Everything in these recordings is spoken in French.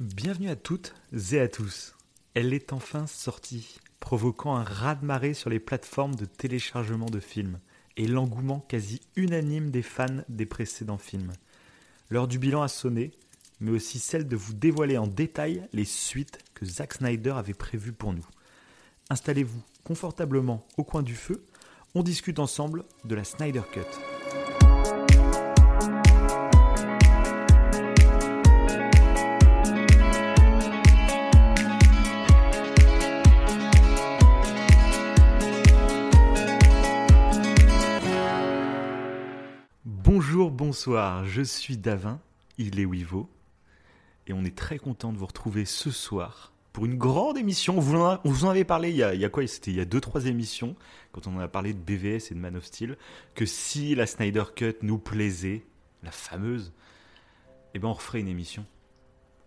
Bienvenue à toutes et à tous. Elle est enfin sortie, provoquant un raz-de-marée sur les plateformes de téléchargement de films et l'engouement quasi unanime des fans des précédents films. L'heure du bilan a sonné, mais aussi celle de vous dévoiler en détail les suites que Zack Snyder avait prévues pour nous. Installez-vous confortablement au coin du feu, on discute ensemble de la Snyder Cut. Bonsoir, je suis Davin, il est Wivo, et on est très content de vous retrouver ce soir pour une grande émission. On vous en, a- on vous en avait parlé il y a, il y a quoi? C'était il y a 2-3 émissions, quand on en a parlé de BVS et de Man of Steel, que si la Snyder Cut nous plaisait, la fameuse, eh ben on referait une émission.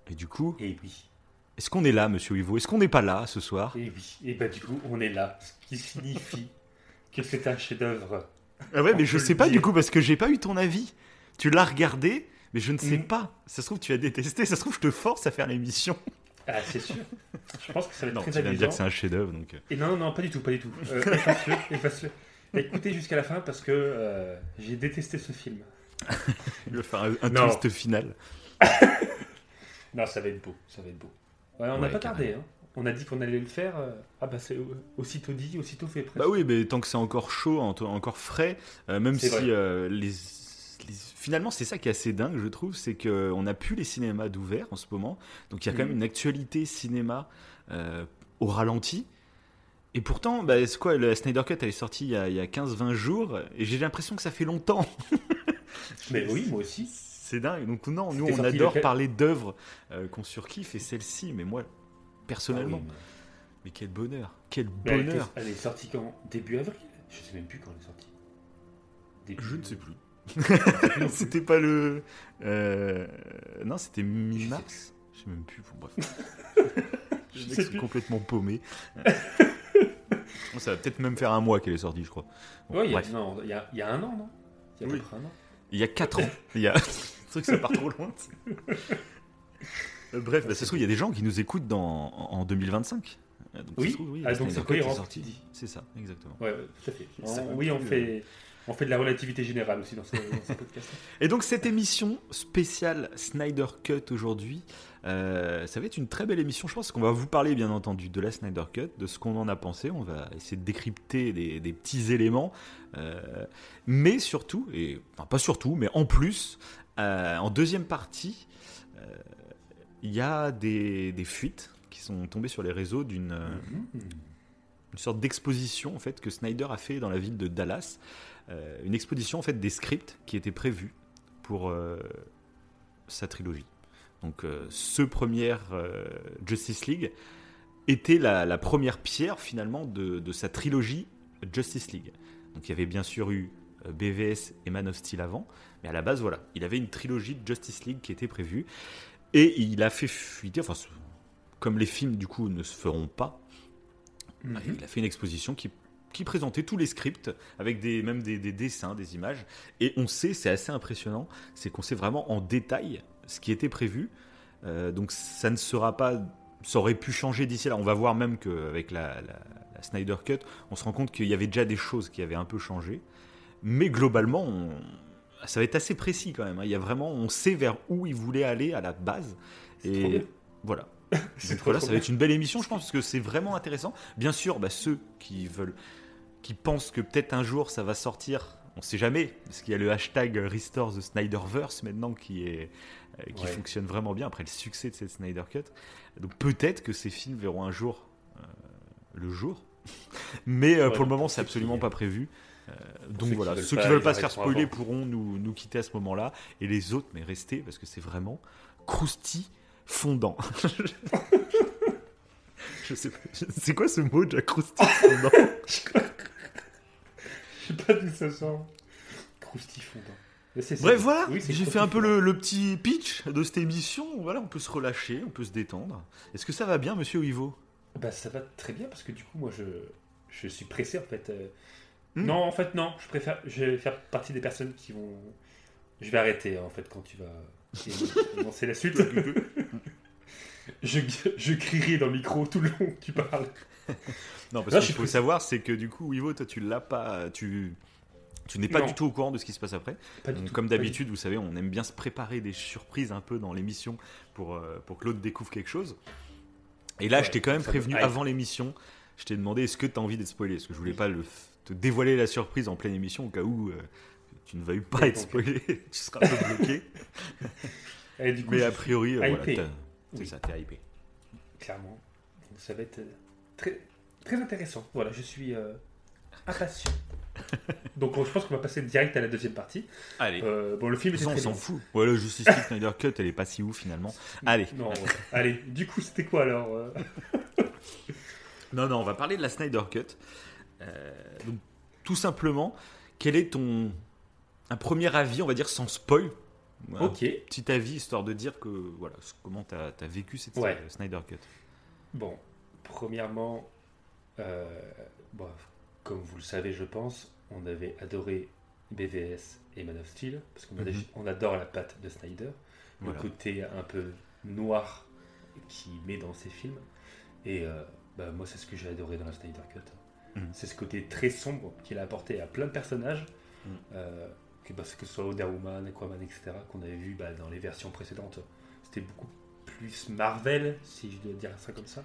Et du coup, Et oui, est-ce qu'on est là, monsieur Wivo? Est-ce qu'on n'est pas là ce soir? Et oui. Et bah du coup, on est là, ce qui signifie que c'est un chef-d'œuvre. Ah ouais, mais je sais pas dire. du coup, parce que j'ai pas eu ton avis. Tu l'as regardé, mais je ne sais Mhm. pas. Ça se trouve, tu as détesté. Ça se trouve, je te force à faire l'émission. Ah, c'est sûr. Je pense que ça va être Non, très tu viens de dire amusant. que c'est un chef-d'œuvre, donc. euh, Et non, non, pas du tout, pas du tout. Euh, efface-le, efface-le. Écoutez jusqu'à la fin parce que euh, j'ai détesté ce film. Vais faire un, un twist final. Non, ça va être beau, ça va être beau. Ouais, on n'a Ouais, pas tardé, hein. On a dit qu'on allait le faire. euh, Ah bah c'est aussitôt dit, aussitôt fait presque. Bah oui, mais tant que c'est encore chaud, en- encore frais, euh, même si les, les- Finalement, c'est ça qui est assez dingue, je trouve, c'est qu'on n'a plus les cinémas d'ouvert en ce moment. Donc il y a quand même une actualité cinéma euh, au ralenti. Et pourtant, bah, c'est quoi, la Snyder Cut, elle est sortie il y a, a 15-20 jours, et j'ai l'impression que ça fait longtemps. Mais oui, moi aussi. C'est dingue. Donc non, nous, on adore le- parler d'œuvres euh, qu'on surkiffe, et celle-ci, mais moi, personnellement, Ah oui, mais quel bonheur, quel elle, bonheur. elle est sortie quand? Début avril? Je sais même plus quand elle est sortie. Début- Je ne sais plus. C'était pas le. euh, Non, c'était mi-mars. Je sais même plus. Bon, bref. Je suis complètement paumé. Ça va peut-être même faire un mois qu'elle est sortie, je crois. Bon, Ouais, il y, a, y y un an, non? Il y a Oui. un an. Il y a 4 ans. Il y a. C'est truc, ça part trop loin. Euh, Bref, bah, ça se trouve, il y a des gens qui nous écoutent dans... en en 2025. Euh, donc, ça Oui. se trouve, Ah, la donc c'est cohérent. C'est ça, exactement. Ouais, ouais, tout à fait. Ça On- va oui, on fait, on fait de la relativité générale aussi dans ce, dans ce podcast. Et donc cette émission spéciale Snyder Cut aujourd'hui, euh, ça va être une très belle émission. Je pense qu'on va vous parler bien entendu de la Snyder Cut, de ce qu'on en a pensé. On va essayer de décrypter des, des petits éléments, euh, mais surtout, et enfin pas surtout, mais en plus, euh, en deuxième partie, il y a des, des fuites qui sont tombées sur les réseaux d'une Mhm. une sorte d'exposition en fait que Snyder a fait dans la ville de Dallas, Euh, une exposition en fait des scripts qui étaient prévus pour euh, sa trilogie. Donc euh, ce premier Justice League était la, la première pierre finalement de, de sa trilogie Justice League. Donc il y avait bien sûr eu BVS et Man of Steel avant, mais à la base voilà, il avait une trilogie de Justice League qui était prévue et il a fait fuiter, enfin comme les films du coup ne se feront pas, Mhm. il a fait une exposition qui, qui présentait tous les scripts avec des, même des, des dessins, des images. Et on sait, c'est assez impressionnant, c'est qu'on sait vraiment en détail ce qui était prévu. Euh, donc ça ne sera pas. Ça aurait pu changer d'ici là. On va voir même qu'avec la, la, la Snyder Cut, on se rend compte qu'il y avait déjà des choses qui avaient un peu changé. Mais globalement, on- ça va être assez précis quand même. hein. Il y a vraiment, on sait vers où il voulait aller à la base. C'est trop bien. Et voilà. C'est trop, voilà, ça va être une belle émission, je pense, parce que c'est vraiment intéressant. Bien sûr, bah, ceux qui veulent, qui pensent que peut-être un jour ça va sortir, on sait jamais, parce qu'il y a le hashtag Restore the Snyderverse maintenant qui est, euh, qui Ouais. fonctionne vraiment bien après le succès de cette Snyder Cut. Donc peut-être que ces films verront un jour euh, le jour, mais euh, Ouais, pour le moment c'est absolument pas prévu. Donc ceux qui voilà, veulent ceux pas, qui veulent pas se faire spoiler avant. pourront nous, nous quitter à ce moment-là, et les autres, mais restez parce que c'est vraiment croustillant fondant. Je sais pas. C'est quoi ce mot, Jack fondant? Je sais pas d'où ça sort. C'est ça. Bref, voilà. Oui, J'ai fait un peu le petit pitch de cette émission. Voilà, on peut se relâcher, on peut se détendre. Est-ce que ça va bien, monsieur Ivo? Bah, ça va très bien parce que du coup, moi, je, je suis pressé en fait. euh. Hmm. Non, en fait, non. Je préfère. Je vais faire partie des personnes qui vont. Je vais arrêter en fait quand tu vas lancer la suite. Je, je crierai dans le micro tout le long que tu parles. Non, parce qu'il faut savoir, c'est que du coup, Ivo, toi, tu l'as pas, tu, tu n'es pas Non. du tout au courant de ce qui se passe après. Donc, tout, comme d'habitude, vous savez, on aime bien se préparer des surprises un peu dans l'émission pour, euh, pour que l'autre découvre quelque chose. Et là, Ouais, je t'ai quand même me prévenu avant l'émission. Je t'ai demandé est-ce que tu as envie d'être spoilé? Parce que je voulais pas le, te dévoiler la surprise en pleine émission au cas où euh, tu ne veuilles pas Ouais, être spoilé. tu seras un peu bloqué. Et du coup, Mais a priori, euh, voilà, Oui. ça, t'es hypé. clairement, donc ça va être euh, très, très intéressant. Voilà, je suis euh, impatient. Donc, je pense qu'on va passer direct à la deuxième partie. Allez. Euh, bon, le film très on s'en fout. Ouais, le Justice League Snyder Cut, elle est pas si ouf finalement. Allez. Non, allez, du coup, c'était quoi alors euh Non, non, on va parler de la Snyder Cut. Euh, donc, tout simplement, quel est ton un premier avis, on va dire sans spoil? Un Ok, petit avis histoire de dire que voilà comment tu as, vécu cette Ouais. euh, Snyder Cut. bon, premièrement, euh, bon, comme vous le savez, je pense, on avait adoré BVS et Man of Steel, parce qu'on Mhm. adore la patte de Snyder. Voilà. le côté un peu noir qu'il met dans ses films. Et euh, bah, moi, c'est ce que j'ai adoré dans la Snyder Cut. Mhm. C'est ce côté très sombre qu'il a apporté à plein de personnages, Mhm. euh, que, bah, que ce soit Wonder Woman, Aquaman, etc., qu'on avait vu bah, dans les versions précédentes. C'était beaucoup plus Marvel, si je dois dire ça comme ça.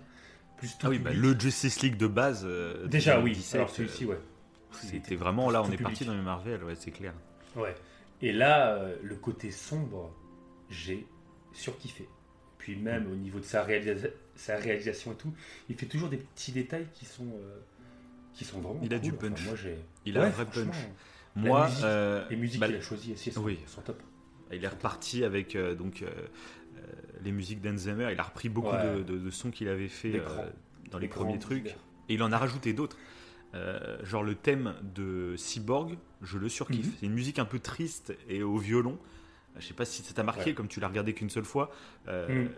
Plus Ah oui, bah, le Justice League de base. euh, Déjà, oui. 2017, Alors celui-ci, ouais. euh, Il C'était était vraiment là, on est parti dans les Marvel, ouais, c'est clair. Ouais. Et là, euh, le côté sombre, j'ai surkiffé. Puis même au niveau de sa, réalisa- sa réalisation et tout, il fait toujours des petits détails qui sont, euh, qui sont vraiment Il a cool. du Enfin, punch. moi, j'ai... Il a Ouais, un vrai franchement, La Moi, musique, euh, Les musiques bah, qu'il a choisies aussi sont, oui. sont top. Il est reparti avec euh, donc euh, les musiques d'Enzemer. Il a repris beaucoup Ouais. de, de- de sons qu'il avait fait dans les premiers trucs. Et il en a rajouté d'autres. Genre le thème de Cyborg, je le surkiffe. Mhm. C'est une musique un peu triste et au violon. Je sais pas si ça t'a marqué, Ouais. comme tu l'as regardé qu'une seule fois. Mhm.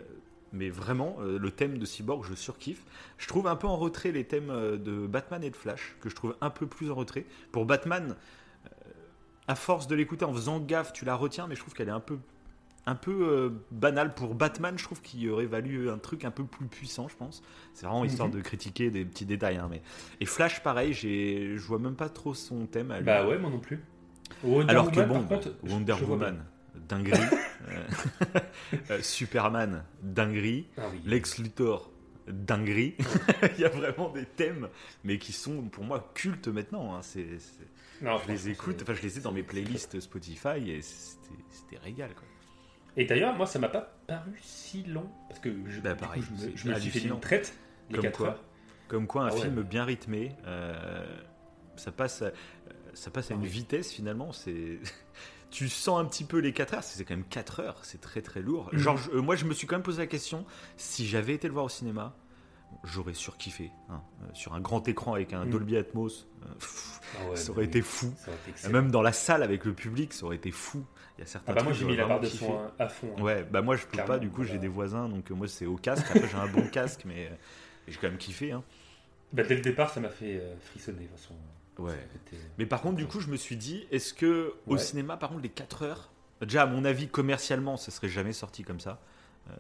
Mais vraiment, euh, le thème de Cyborg, je surkiffe. Je trouve un peu en retrait les thèmes de Batman et de Flash, que je trouve un peu plus en retrait. Pour Batman, à force de l'écouter en faisant gaffe, tu la retiens, mais je trouve qu'elle est un peu, un peu euh, banale. Pour Batman, je trouve qu'il aurait valu un truc un peu plus puissant, je pense. C'est vraiment histoire Mhm. de critiquer des petits détails. hein, mais... Et Flash, pareil, je vois même pas trop son thème. à lui. Bah ouais, moi non plus. Wonder Alors que bon, par contre, je- Wonder je. Woman, dinguerie. Euh, euh, Superman, dinguerie. Ah oui. Lex Luthor, dinguerie. Il y a vraiment des thèmes, mais qui sont pour moi cultes maintenant. hein. C'est- Non, Je les écoute, enfin je les ai dans mes playlists Spotify et c'était, régal. Quoi. Et d'ailleurs, moi, ça m'a pas paru si long. Parce que je, Bah, pareil, coup, je me, je me suis fait une traite, les Comme 4 quoi. heures. Comme quoi un Ah ouais. film bien rythmé, euh, ça passe, à, ça passe à Ah une oui. vitesse finalement. C'est, tu sens un petit peu les 4 heures, parce que c'est quand même 4 heures, c'est très très lourd. Mhm. Genre, je- euh, moi je me suis quand même posé la question si j'avais été le voir au cinéma, j'aurais surkiffé. hein. Euh, sur un grand écran avec un Mhm. Dolby Atmos, euh, pff, Ah ouais, ça aurait été fou. aurait été. Même dans la salle avec le public, ça aurait été fou. Il y a certains Ah bah moi j'ai mis la barre de son kiffé. à, fond. hein. Ouais, bah moi je peux Clairement, pas, du coup j'ai des voisins, donc euh, moi c'est au casque. Après j'ai un bon casque, mais j'ai quand même kiffé. Hein. Bah, dès le départ ça m'a fait frissonner de toute façon. Ouais. Été- Mais par contre, du coup, je me suis dit, est-ce que au cinéma, par contre, les 4 heures, déjà à mon avis, commercialement, ça serait jamais sorti comme ça. Euh,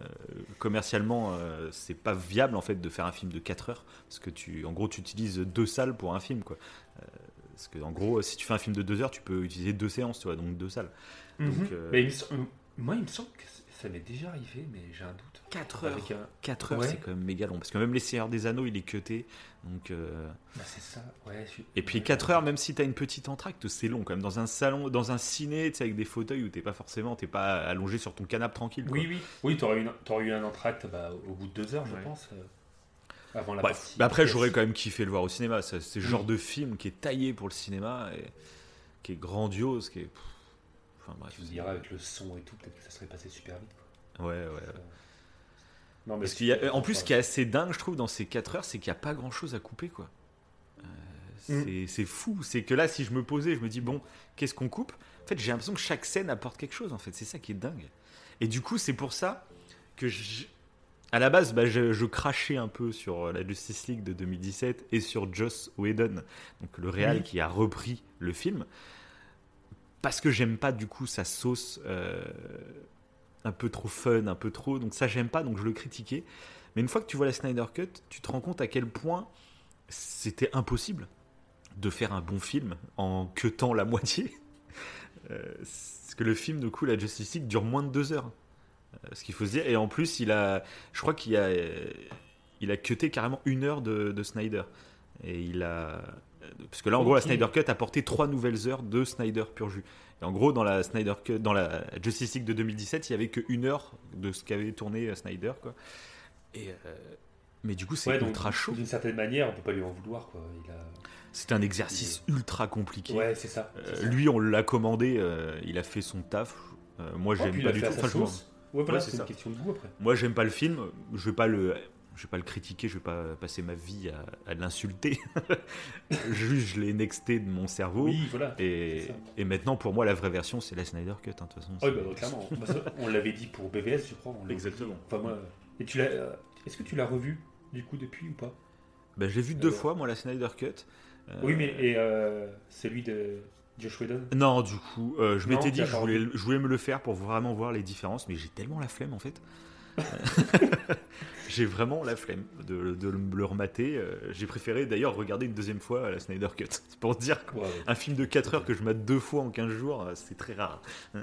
commercialement, euh, c'est pas viable en fait de faire un film de 4 heures parce que tu, en gros, tu utilises deux salles pour un film, quoi. Euh, parce que en gros, si tu fais un film de 2 heures, tu peux utiliser deux séances, tu vois, donc deux salles. Mhm. Donc, Mais il me sem- moi il me semble que ça m'est déjà arrivé, mais j'ai un doute. 4 Avec un... 4 heures, Ouais. c'est quand même méga long parce que même les Seigneurs des Anneaux, il est cuté, donc. euh, Bah, c'est ça, ouais. je- Et puis 4 heures, même si t'as une petite entracte, c'est long quand même. Dans un salon, dans un ciné, tu sais, avec des fauteuils où t'es pas forcément, t'es pas allongé sur ton canapé tranquille. quoi. Oui, oui. Oui, t'aurais eu, eu un entracte bah, au bout de deux heures, je pense. euh, avant la Bref, partie. mais après j'aurais quand même kiffé le voir au cinéma. C'est le Oui. genre de film qui est taillé pour le cinéma, et qui est grandiose, qui est. Enfin bref. Tu me diras avec le son et tout, peut-être que ça serait passé super vite. quoi. Ouais, ouais. ouais. Non, mais Parce qu'il y a, en plus, ce qui est assez dingue, je trouve, dans ces 4 heures, c'est qu'il n'y a pas grand chose à couper, quoi. Euh, Mm. c'est- fou. C'est que là, si je me posais, je me dis, bon, qu'est-ce qu'on coupe? En fait, j'ai l'impression que chaque scène apporte quelque chose, en fait. C'est ça qui est dingue. Et du coup, c'est pour ça que, je- à la base, bah, je, je crachais un peu sur la Justice League de 2017 et sur Joss Whedon, donc le réal Oui. qui a repris le film. Parce que j'aime pas, du coup, sa sauce. euh, un peu trop fun, un peu trop. Donc ça, j'aime pas, donc je le critiquais. Mais une fois que tu vois la Snyder Cut, tu te rends compte à quel point c'était impossible de faire un bon film en queutant la moitié. Euh, parce que le film, du coup, la Justice League dure moins de deux heures. Euh, ce qu'il faut se dire. Et en plus, il a, je crois qu'il a, il a cuté carrément une heure de Snyder. Et il a, parce que là, en gros, la Snyder Cut a porté trois nouvelles heures de Snyder pur jus. Et en gros, dans la Snyder Cut, dans la Justice League de 2017, il y avait qu'une heure de ce qu'avait tourné euh, Snyder, quoi. Et mais du coup, c'est ultra chaud. D'une certaine manière, on peut pas lui en vouloir, quoi. Il a c'est un exercice ultra compliqué. Ouais, c'est ça, euh, lui, on l'a commandé, euh, il a fait son taf. Euh, moi, j'aime pas du tout. Enfin, ouais, voilà, c'est une question de goût après. Moi, j'aime pas le film. Je vais pas le, je vais pas le critiquer. Je vais pas passer ma vie à, l'insulter. Juste, je l'ai nexté de mon cerveau. Oui, voilà. Et, et, maintenant, pour moi, la vraie version, c'est la Snyder Cut. Hein, de toute façon. Oui, bah, clairement. on l'avait dit pour BVS, je crois. Exactement. Enfin, moi, et tu l'as. Est-ce que tu l'as revu du coup depuis ou pas? Ben, je l'ai vu deux fois, moi, la Snyder Cut. Oui, mais et euh, celui de Josh Whedon? Non, du coup, euh, je m'étais dit que je voulais, je voulais me le faire pour vraiment voir les différences, mais j'ai tellement la flemme en fait. j'ai vraiment la flemme de, de le remater. Euh, j'ai préféré d'ailleurs regarder une deuxième fois la Snyder Cut. C'est pour dire qu'un film de 4 heures que je mate deux fois en 15 jours, c'est très rare.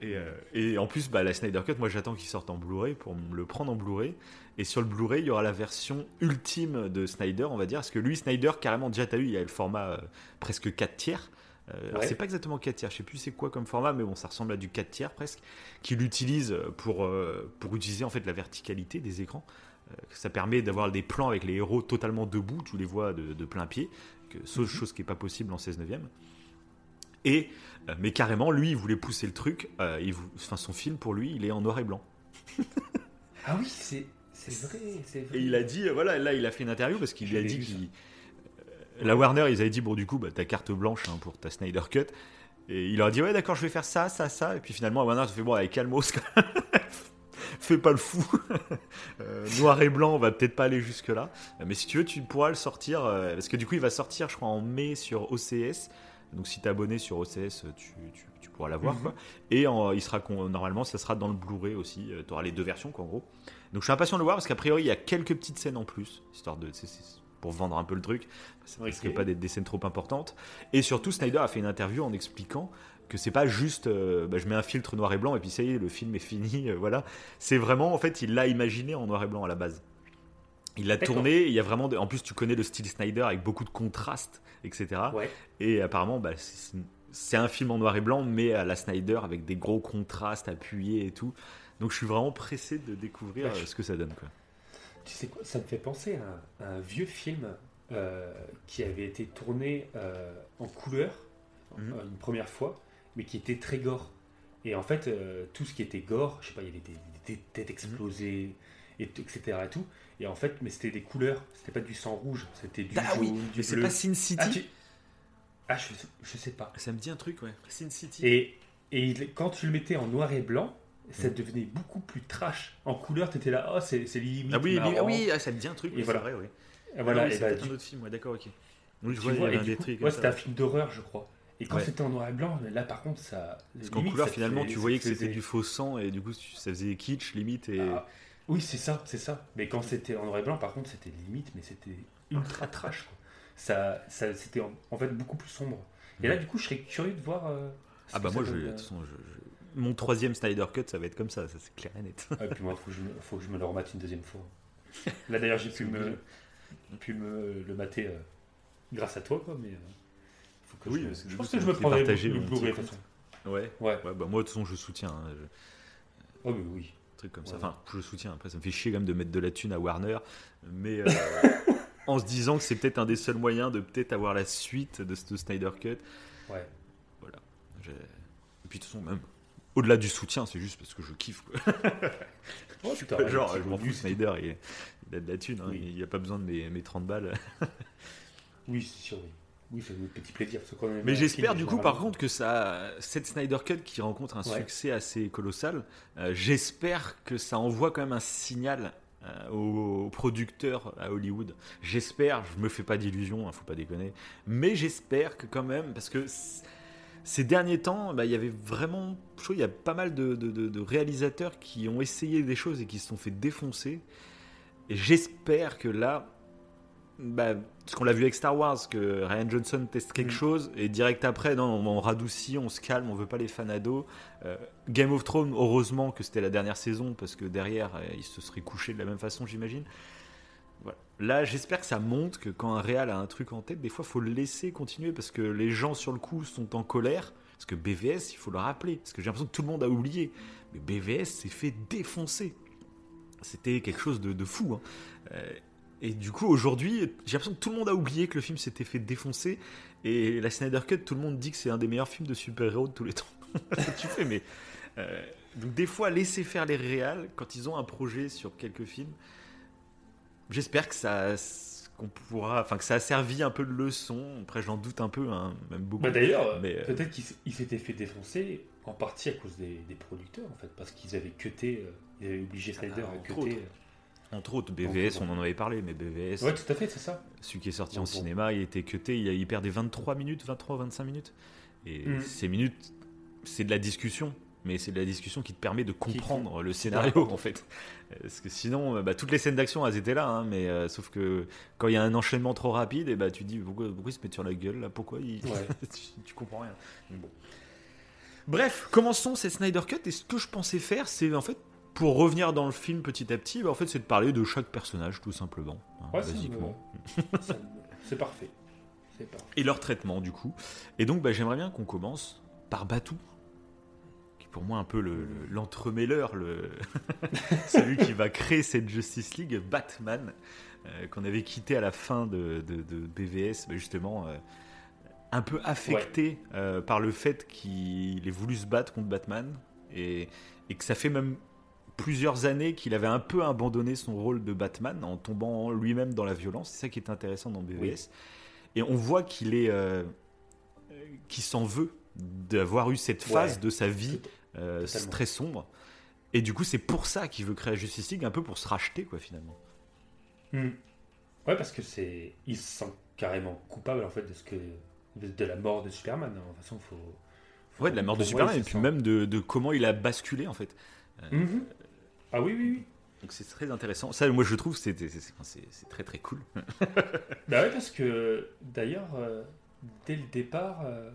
Et, et, en plus, bah, la Snyder Cut, moi j'attends qu'il sorte en Blu-ray pour me le prendre en Blu-ray. Et sur le Blu-ray, il y aura la version ultime de Snyder, on va dire. Parce que lui, Snyder, carrément, déjà, tu as eu, il y a le format euh, presque 4 tiers. Euh, c'est pas exactement 4 tiers, je sais plus c'est quoi comme format, mais bon, ça ressemble à du 4 tiers presque, qu'il utilise pour, euh, pour utiliser en fait la verticalité des écrans. ça permet d'avoir des plans avec les héros totalement debout, tu les vois de, plein pied, que, mhm. chose qui n'est pas possible en 16 neuvième. Et, mais carrément, lui, il voulait pousser le truc, il, enfin, son film pour lui, il est en noir et blanc. ah oui, c'est vrai, c'est vrai. Et il a dit, voilà, là, il a fait une interview parce qu'il a dit qu'il. Euh, la Warner, ils avaient dit, bon, du coup, bah, ta carte blanche hein, pour ta Snyder Cut. Et il leur a dit, ouais, d'accord, je vais faire ça, ça, ça. Et puis finalement, Warner, il fait, bon, avec calmos, fais pas le fou. Euh, noir et blanc, on va peut-être pas aller jusque-là. Mais si tu veux, tu pourras le sortir. Euh, parce que du coup, il va sortir, je crois, en mai sur OCS. Donc si tu es abonné sur OCS, tu, tu, pourras l'avoir. Mhm. Et il sera normalement, ça sera dans le Blu-ray aussi. tu auras les deux versions, quoi, en gros. Donc je suis impatient de le voir parce qu'a priori il y a quelques petites scènes en plus, histoire de pour vendre un peu le truc, ça risque pas d'être des scènes trop importantes. Et surtout Snyder a fait une interview en expliquant que c'est pas juste euh, bah, je mets un filtre noir et blanc et puis ça y est le film est fini, euh, voilà. C'est vraiment en fait il l'a imaginé en noir et blanc à la base. Il l'a tourné, il y a vraiment, en plus tu connais le style Snyder avec beaucoup de contrastes, etc. Et apparemment bah, c'est un film en noir et blanc mais à la Snyder avec des gros contrastes appuyés et tout. Donc je suis vraiment pressé de découvrir euh, ce que ça donne. Quoi. Tu sais quoi, ça me fait penser à un, vieux film euh, qui avait été tourné euh, en couleur mhm. une première fois, mais qui était très gore. Et en fait, tout ce qui était gore, je sais pas, il y avait des, têtes explosées, et, etc. Et tout. Et en fait, mais c'était des couleurs, c'était pas du sang rouge, c'était du ah, jaune, oui, mais c'est pas Sin City Ah, ah je, je, sais pas. Ça me dit un truc, ouais. Sin City. Et, et quand tu le mettais en noir et blanc, ça devenait beaucoup plus trash. En couleur, tu étais là, oh, c'est limite. Ah oui, ah oui ah, ça me dit un truc, et voilà. vrai, oui. Et voilà, ah, c'est bah, un autre film, ouais, d'accord, ok. Oui, je vois, il y avait un des trucs. Ouais, c'était un film d'horreur, je crois. Et quand c'était en noir et blanc, là par contre, ça. Parce qu'en couleur, finalement, tu voyais que c'était du faux sang et du coup, ça faisait kitsch, limite. Et... Ah, oui, c'est ça, c'est ça. Mais quand c'était en noir et blanc, par contre, c'était limite, mais c'était ultra trash. Quoi. Ça, ça c'était en, fait beaucoup plus sombre. Et là, du coup, je serais curieux de voir. Euh, ah bah moi, je, de toute façon, je mon troisième Snyder Cut, ça va être comme ça, ça c'est clair et net. et puis moi, il faut, que je me le remate une deuxième fois. Là d'ailleurs, j'ai pu, me, pu me le mater euh, grâce à toi, quoi, mais euh, faut que oui, je, je pense que je me prendrai le Blu-ray. Ouais, ouais. ouais bah, moi, de toute façon, je soutiens. Hein, Oh, mais oui. Truc comme ça. Enfin, je soutiens. Après, ça me fait chier quand même de mettre de la thune à Warner, mais euh, en se disant que c'est peut-être un des seuls moyens de peut-être avoir la suite de ce Snyder Cut. Ouais. Voilà. Et puis, de toute façon, même au-delà du soutien, c'est juste parce que je kiffe. Quoi. Oh, genre, je m'en fous, Snyder, il, a de la thune, hein, il n'y a pas besoin de mes, mes 30 balles. oui, c'est sûr, oui. Oui, c'est un petit plaisir. Mais j'espère du coup, par contre, que ça, cette Snyder Cut qui rencontre un succès assez colossal, euh, j'espère que ça envoie quand même un signal euh, aux, producteurs à Hollywood. J'espère, je me fais pas d'illusions, ne hein, faut pas déconner, mais j'espère que quand même, parce que ces derniers temps, bah, il y avait vraiment, je trouve, il y a pas mal de, de- de- de réalisateurs qui ont essayé des choses et qui se sont fait défoncer. Et j'espère que là, bah, parce qu'on l'a vu avec Star Wars, que Ryan Johnson teste quelque Mm. chose et direct après, non, on, on radoucit, on se calme, on veut pas les fanados. Euh, Game of Thrones, heureusement que c'était la dernière saison parce que derrière, euh, il se serait couché de la même façon, j'imagine. Là, j'espère que ça montre que quand un réal a un truc en tête, des fois, faut le laisser continuer parce que les gens sur le coup sont en colère. Parce que BVS, il faut le rappeler. Parce que j'ai l'impression que tout le monde a oublié. Mais BVS s'est fait défoncer. C'était quelque chose de, de fou. hein. Euh, et du coup, aujourd'hui, j'ai l'impression que tout le monde a oublié que le film s'était fait défoncer. Et la Snyder Cut, tout le monde dit que c'est un des meilleurs films de super-héros de tous les temps. tu fais, mais. euh, donc, des fois, laisser faire les réals quand ils ont un projet sur quelques films. J'espère que ça. qu'on pourra, enfin que ça a servi un peu de leçon. Après, j'en doute un peu, hein, même beaucoup. Bah, D'ailleurs, Mais, euh, peut-être qu'il s'était fait défoncer en partie à cause des, des producteurs, en fait, parce qu'ils avaient cuté, euh, ils avaient obligé Snyder Ah, à entre cuter. autres. Entre autres, BVS, on en avait parlé, mais BVS, Ouais, tout à fait, c'est ça. celui qui est sorti Bon, en bon. cinéma, il était cuté, il, il perdait 23 minutes, 23 25 minutes. Et Mm. ces minutes, c'est de la discussion, mais c'est la discussion qui te permet de comprendre le scénario, en fait. Parce que sinon, euh, bah, toutes les scènes d'action, elles étaient là, hein, mais euh, sauf que quand il y a un enchaînement trop rapide, et bah, tu te dis pourquoi, pourquoi il se met sur la gueule, là? Pourquoi il... Ouais. tu, tu comprends rien. Bon. Bref, commençons cette Snyder Cut, et ce que je pensais faire, c'est en fait. Pour revenir dans le film petit à petit, bah, en fait, c'est de parler de chaque personnage, tout simplement, hein, Ouais, basiquement. C'est parfait. Et leur traitement du coup. Et donc bah, j'aimerais bien qu'on commence par Batou, pour moi un peu le- le- l'entremêleur, le, celui qui va créer cette Justice League, Batman, euh, qu'on avait quitté à la fin de, de- de BVS, bah, justement. euh, un peu affecté euh, par le fait qu'il ait voulu se battre contre Batman et, et que ça fait même plusieurs années qu'il avait un peu abandonné son rôle de Batman en tombant lui-même dans la violence. C'est ça qui est intéressant dans BVS. Oui. Et on voit qu'il est, qu'il s'en veut d'avoir eu cette phase Ouais. de sa vie euh, très sombre. Et du coup, c'est pour ça qu'il veut créer la Justice League, un peu pour se racheter, quoi, finalement. Hmm. Ouais, parce que c'est, il se sent carrément coupable en fait de ce que, de, de la mort de Superman. hein. De toute façon, faut. faut- Ouais, de la mort de Superman, et puis sent- même de, de comment il a basculé, en fait. Mhm. Ah oui, oui, oui. Donc c'est très intéressant. Ça, moi, je trouve, c'est très très cool. Bah ouais, parce que d'ailleurs, euh, dès le départ, euh,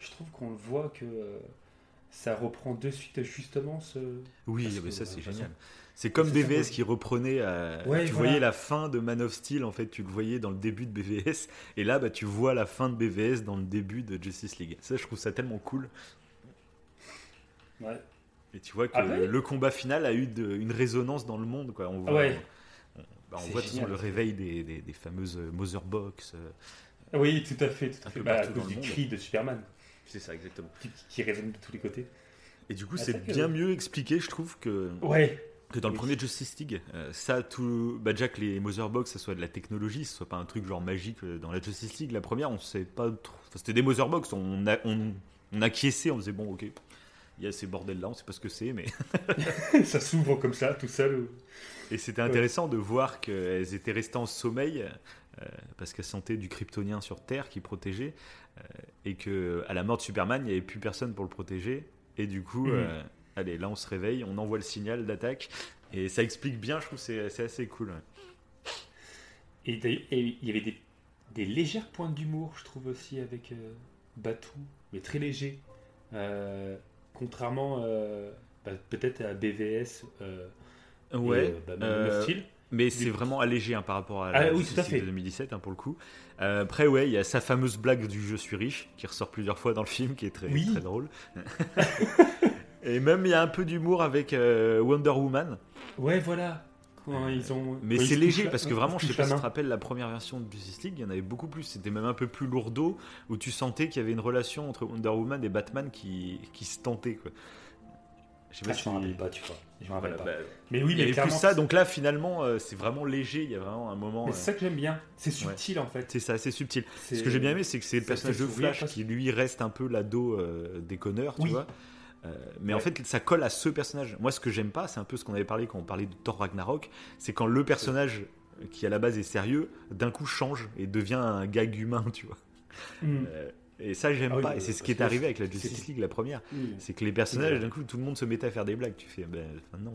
je trouve qu'on le voit que euh, ça reprend de suite justement ce. Oui, mais ça, de c'est génial. C'est comme ça, BVS qui reprenait. euh, Ouais, tu voilà. voyais la fin de Man of Steel, en fait, tu le voyais dans le début de BVS. Et là, bah, tu vois la fin de BVS dans le début de Justice League. Ça, je trouve ça tellement cool. Ouais. Et tu vois que Après- le combat final a eu de- une résonance dans le monde. Quoi. On voit, Ouais. on, bah, on voit façon, le réveil des, des- des fameuses euh, Mother Box. euh, Oui, tout à fait, tout à fait. Bah, à cause du monde. cri de Superman C'est ça, exactement. qui, qui résonne de tous les côtés. Et du coup, Ah, c'est que- bien mieux expliqué, je trouve, que, Ouais. que dans le Oui. premier Justice League. Euh, ça, tout, bah, déjà que les Mother Box, ça soit de la technologie, ce soit pas un truc genre magique euh, dans la Justice League. La première, on sait pas trop. Enfin, c'était des Mother Box, on, a, on, on acquiesçait, on faisait bon, ok. Il y a ces bordels là, on sait pas ce que c'est, mais. ça s'ouvre comme ça, tout seul. Et c'était intéressant de voir qu'elles étaient restées en sommeil parce qu'elles sentaient du kryptonien sur Terre qui protégeait euh, et que à la mort de Superman, il n'y avait plus personne pour le protéger. Et du coup, Mhm. euh, allez, là on se réveille, on envoie le signal d'attaque et ça explique bien. Je trouve que c'est c'est assez cool. ouais. Et il y avait des, des légères pointes d'humour, je trouve aussi, avec euh, Batou, mais très léger. Euh, contrairement euh, bah, peut-être à BVS euh, Ouais. et, euh, bah, Man of euh, Steel. Mais c'est vraiment allégé hein, par rapport à Ah la oui, Justice tout à League fait. de 2017 hein, pour le coup. Euh, après, ouais, il y a sa fameuse blague du je suis riche qui ressort plusieurs fois dans le film, qui est très, Oui. très drôle. Et même il y a un peu d'humour avec euh, Wonder Woman. Ouais, voilà. Ils ont, Mais c'est léger touchent parce que vraiment, je sais pas si tu te rappelles la première version de Justice League, il y en avait beaucoup plus. C'était même un peu plus lourdeau où tu sentais qu'il y avait une relation entre Wonder Woman et Batman qui, qui se tentait. Quoi. Je sais Ah, je si. me rappelle pas, tu vois. Je me rappelle Voilà, pas. bah, Mais oui, il y mais avait plus clairement. ça, donc là finalement euh, c'est vraiment léger, il y a vraiment un moment. Euh, c'est ça que j'aime bien. C'est subtil en fait. c'est ça, c'est subtil. Ce que j'ai bien aimé, c'est que c'est le personnage de Flash qui lui reste un peu l'ado euh, déconneur, tu Oui. vois. Euh, mais en fait, ça colle à ce personnage. Moi, ce que j'aime pas, c'est un peu ce qu'on avait parlé quand on parlait de Thor Ragnarok, c'est quand le personnage qui à la base est sérieux, d'un coup change et devient un gag humain, tu vois. Hmm. Et ça, j'aime Ah pas. bah, Et c'est ce qui est arrivé avec la Justice League, la première. Oui. C'est que les personnages, d'un coup, tout le monde se mettait à faire des blagues. Tu fais, ben enfin, non,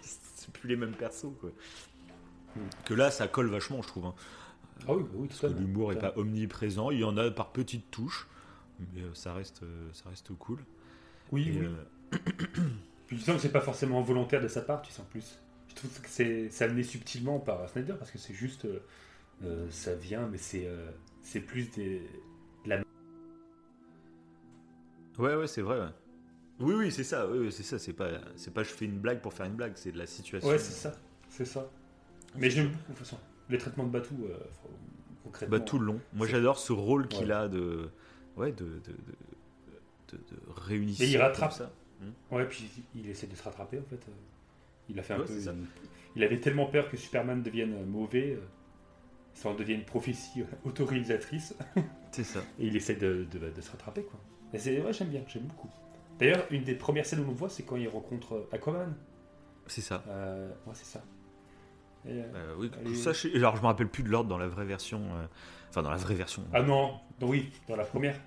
c'est- plus les mêmes persos, quoi. Mm. Que là, ça colle vachement, je trouve. hein. Ah oui, bah oui, Parce que l'humour est Tout à pas omniprésent. Il y en a par petites touches, mais euh, ça reste, euh, ça reste cool. Oui, Et, oui. euh, Puis tu sens que c'est pas forcément volontaire de sa part, tu sens plus. Je trouve que c'est ça amené subtilement par Snyder parce que c'est juste. euh, ça vient, mais c'est euh, c'est plus des. Ouais, ouais, c'est vrai. ouais. Oui, oui, c'est ça. Oui, oui, c'est ça. C'est pas, c'est pas je fais une blague pour faire une blague. C'est de la situation. Ouais, c'est ça. C'est ça. Mais j'aime beaucoup, de toute façon. Les traitements de Batou, euh, concrètement. Tout le long. Moi, j'adore ce rôle qu'il Ouais. a de, ouais, de, de, de, de, de réunisseur Et il rattrape. ça. Ouais, puis il essaie de se rattraper en fait. Il a fait un Ouais, peu. une- Il avait tellement peur que Superman devienne mauvais, euh, ça en devient une prophétie euh, autoréalisatrice, C'est ça. et il essaie de, de- de se rattraper quoi. Et c'est ouais, j'aime bien, j'aime beaucoup. D'ailleurs, une des premières scènes où on le voit, c'est quand il rencontre Aquaman. C'est ça. Euh, ouais, c'est ça. Et, euh, Euh, oui, ça, je... alors je me rappelle plus de l'ordre dans la vraie version. euh, Enfin, dans la vraie version. Ah non, oui, dans la première.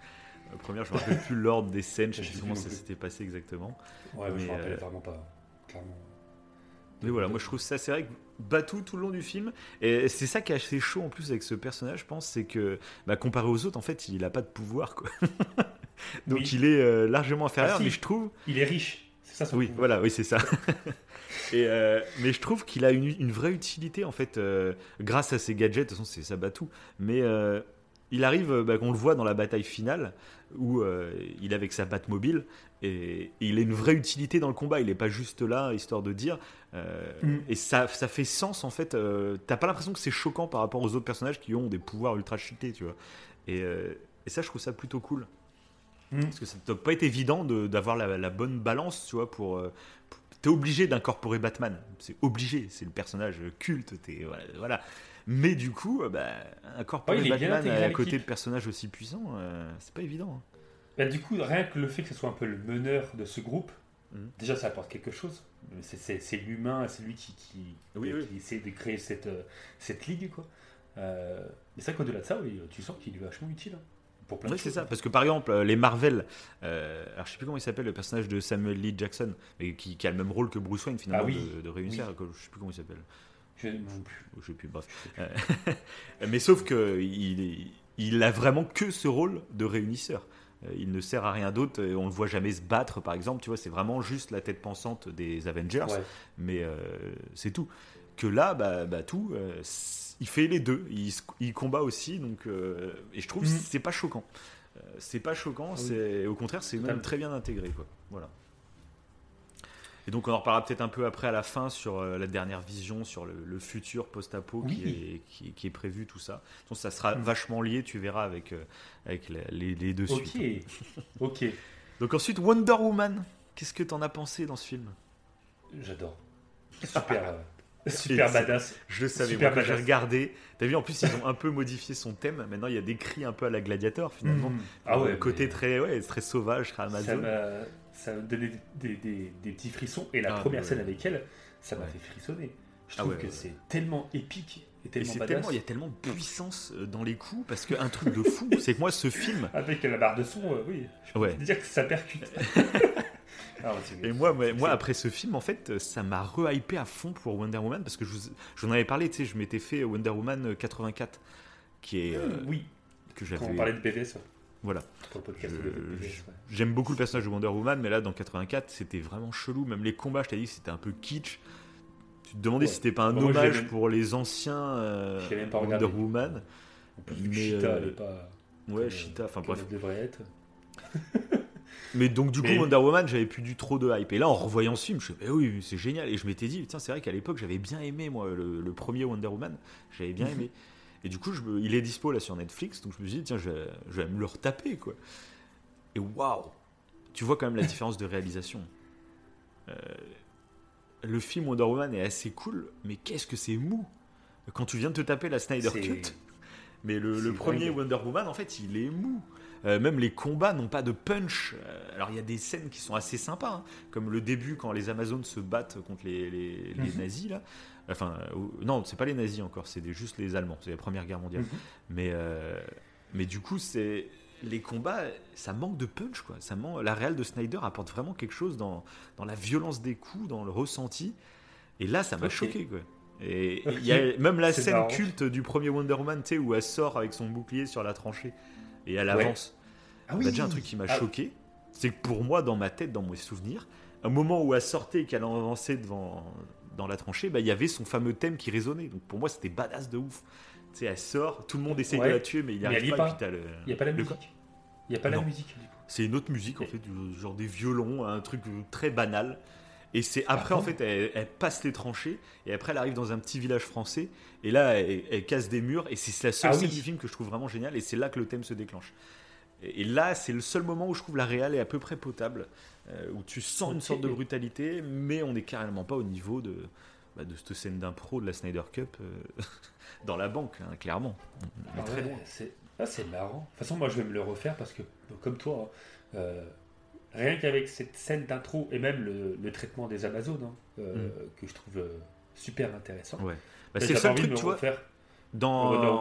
La première, je me rappelle plus l'ordre des scènes. Je sais plus comment ça s'était passé exactement. Ouais, mais je Mais, me rappelle euh, vraiment pas, clairement. Mais voilà, moi je trouve ça, c'est vrai que Batou tout le long du film, et c'est ça qui est assez chaud en plus avec ce personnage, je pense, c'est que bah, comparé aux autres, en fait, il a pas de pouvoir, quoi. Donc Oui. il est euh, largement inférieur, Ah, si. mais je trouve. Il est riche, c'est ça son Oui, voilà, oui, c'est ça. et, euh, mais je trouve qu'il a une, une vraie utilité, en fait, euh, grâce à ses gadgets, de toute façon, c'est ça Batou. Mais euh, il arrive, bah, on le voit dans la bataille finale, où il est avec sa Batmobile, et, et il a une vraie utilité dans le combat. Il n'est pas juste là, histoire de dire. Mm. Et ça, ça fait sens, en fait. T'as pas l'impression que c'est choquant par rapport aux autres personnages qui ont des pouvoirs ultra cheatés, tu vois. Et, et ça, je trouve ça plutôt cool. Mm. Parce que ça ne doit pas être évident de- d'avoir la, la bonne balance, tu vois, pour... euh, pour- T'es obligé d'incorporer Batman, c'est obligé, c'est le personnage culte, t'es, voilà, voilà. Mais du coup, euh, bah, incorporer Ouais, Batman à côté de personnages aussi puissants, euh, c'est pas évident. hein. Bah, du coup, rien que le fait que ce soit un peu le meneur de ce groupe, Mhm. déjà ça apporte quelque chose. C'est- l'humain, c'est lui qui, qui, Oui, qui oui. essaie de créer cette, cette ligue. Quoi. Euh, mais c'est vrai qu'au-delà de ça, oui, tu sens qu'il est vachement utile. hein, pour plein Oui, de c'est ça, parce que par exemple, les Marvel, euh, alors je sais plus comment il s'appelle, le personnage de Samuel Lee Jackson, mais qui, qui a le même rôle que Bruce Wayne finalement Ah oui, de, de réunisseur, je sais plus comment il s'appelle. Je je sais plus, bref. Euh, mais sauf que il, il a vraiment que ce rôle de réunisseur. Euh, Il ne sert à rien d'autre. et On le voit jamais se battre, par exemple. Tu vois, c'est vraiment juste la tête pensante des Avengers. Ouais. Mais euh, c'est tout. Que là, bah, bah, tout, euh, il fait les deux. Il, combat aussi. Donc, euh, et je trouve que Mhm. c'est pas choquant. Euh, c'est pas choquant. Ah oui. C'est au contraire, c'est même très bien intégré. Quoi. Voilà. Et donc on en reparlera peut-être un peu après à la fin sur euh, la dernière vision, sur le, le futur post-apo qui, est, qui, qui est prévu, tout ça. Donc ça sera Mm. vachement lié, tu verras, avec, euh, avec la- les, les deux Ok, suites. ok, Donc ensuite, Wonder Woman. Qu'est-ce que t'en as pensé dans ce film? J'adore. Super, super badass. Je le savais, Super moi, j'ai regardé. T'as vu, en plus, ils ont un peu modifié son thème. Maintenant, il y a des cris un peu à la gladiateur, finalement. Mhm. Ah ouais, côté mais très, ouais, très sauvage, très Amazon. m'a ça m'a donné des, des- des petits frissons. Et la Ah, première ouais. scène avec elle, ça m'a fait frissonner. Je Ah trouve que c'est tellement épique et tellement il y a tellement de puissance euh, dans les coups, parce qu'un truc de fou, c'est que moi, ce film, Avec la barre de son, euh, oui. Je peux Ouais. dire que ça percute. Ah c'est- Et moi, moi, après ce film, en fait, ça m'a re-hypé à fond pour Wonder Woman parce que je vous- j'en avais parlé, tu sais, je m'étais fait Wonder Woman 84, qui est euh, Oui, que quand on j'avais. parlait de BVS, ouais, Voilà, ouais. j'aime beaucoup le personnage de Wonder Woman, mais là, dans 84, c'était vraiment chelou. Même les combats, je t'ai dit, c'était un peu kitsch. Tu te demandais Ouais. si c'était pas un hommage même- pour les anciens euh, Wonder regardé. Woman. Plus, Mais, Cheetah, euh, elle est pas. Ouais, Cheetah, enfin bref. devrait être. Mais donc du coup Mais- Wonder Woman j'avais plus du trop de hype. Et là en revoyant ce film je me suis dit, oui c'est génial. Et je m'étais dit tiens c'est vrai qu'à l'époque j'avais bien aimé moi le, le premier Wonder Woman. J'avais bien aimé. Et du coup je me- il est dispo là sur Netflix. Donc je me suis dit tiens je vais, je vais me le retaper quoi. Et waouh! Tu vois quand même la différence de réalisation. Euh, le film Wonder Woman est assez cool mais qu'est-ce que c'est mou! Quand tu viens de te taper la Snyder Cut mais le, premier. Wonder Woman, en fait, il est mou. Euh, même les combats n'ont pas de punch. Euh, alors il y a des scènes qui sont assez sympas, hein, comme le début quand les Amazones se battent contre les, les- les Mhm. nazis là. Enfin, euh, non, c'est pas les nazis encore, c'est juste les Allemands. C'est la Première Guerre mondiale. Mhm. Mais, euh, mais du coup, c'est les combats, ça manque de punch, quoi. Ça manque, la réelle de Snyder apporte vraiment quelque chose dans, dans la violence des coups, dans le ressenti. Et là, ça m'a choqué, quoi. Et il y a même la scène culte du premier Wonder Woman, tu sais, où elle sort avec son bouclier sur la tranchée et elle avance. Ah oui. déjà un truc qui m'a ah. choqué, c'est que pour moi, dans ma tête, dans mes souvenirs, un moment où elle sortait et qu'elle avançait devant, dans la tranchée, bah, il y avait son fameux thème qui résonnait. Donc pour moi, c'était badass de ouf. Tu sais, elle sort, tout le monde essaie de la tuer, mais il n'y arrive pas. Il n'y a pas la musique. Il n'y a pas la musique. C'est une autre musique, en fait, genre des violons, un truc très banal. Et c'est après, en fait, elle, passe les tranchées et après, elle arrive dans un petit village français et là, elle, casse des murs et c'est la seule ah scène du film que je trouve vraiment géniale et c'est là que le thème se déclenche. Et, là, c'est le seul moment où je trouve la réelle est à peu près potable, euh, où tu sens une sorte de brutalité, mais on n'est carrément pas au niveau de, bah, de cette scène d'impro de la Snyder Cup euh, dans la banque, hein, clairement. Ah très ah, c'est marrant. De toute façon, moi, je vais me le refaire parce que, comme toi, hein, euh, rien qu'avec cette scène d'intro et même le, traitement des Amazones, hein, euh, mm. que je trouve euh, super intéressant. Ouais. Bah, c'est le seul truc, tu vois, dans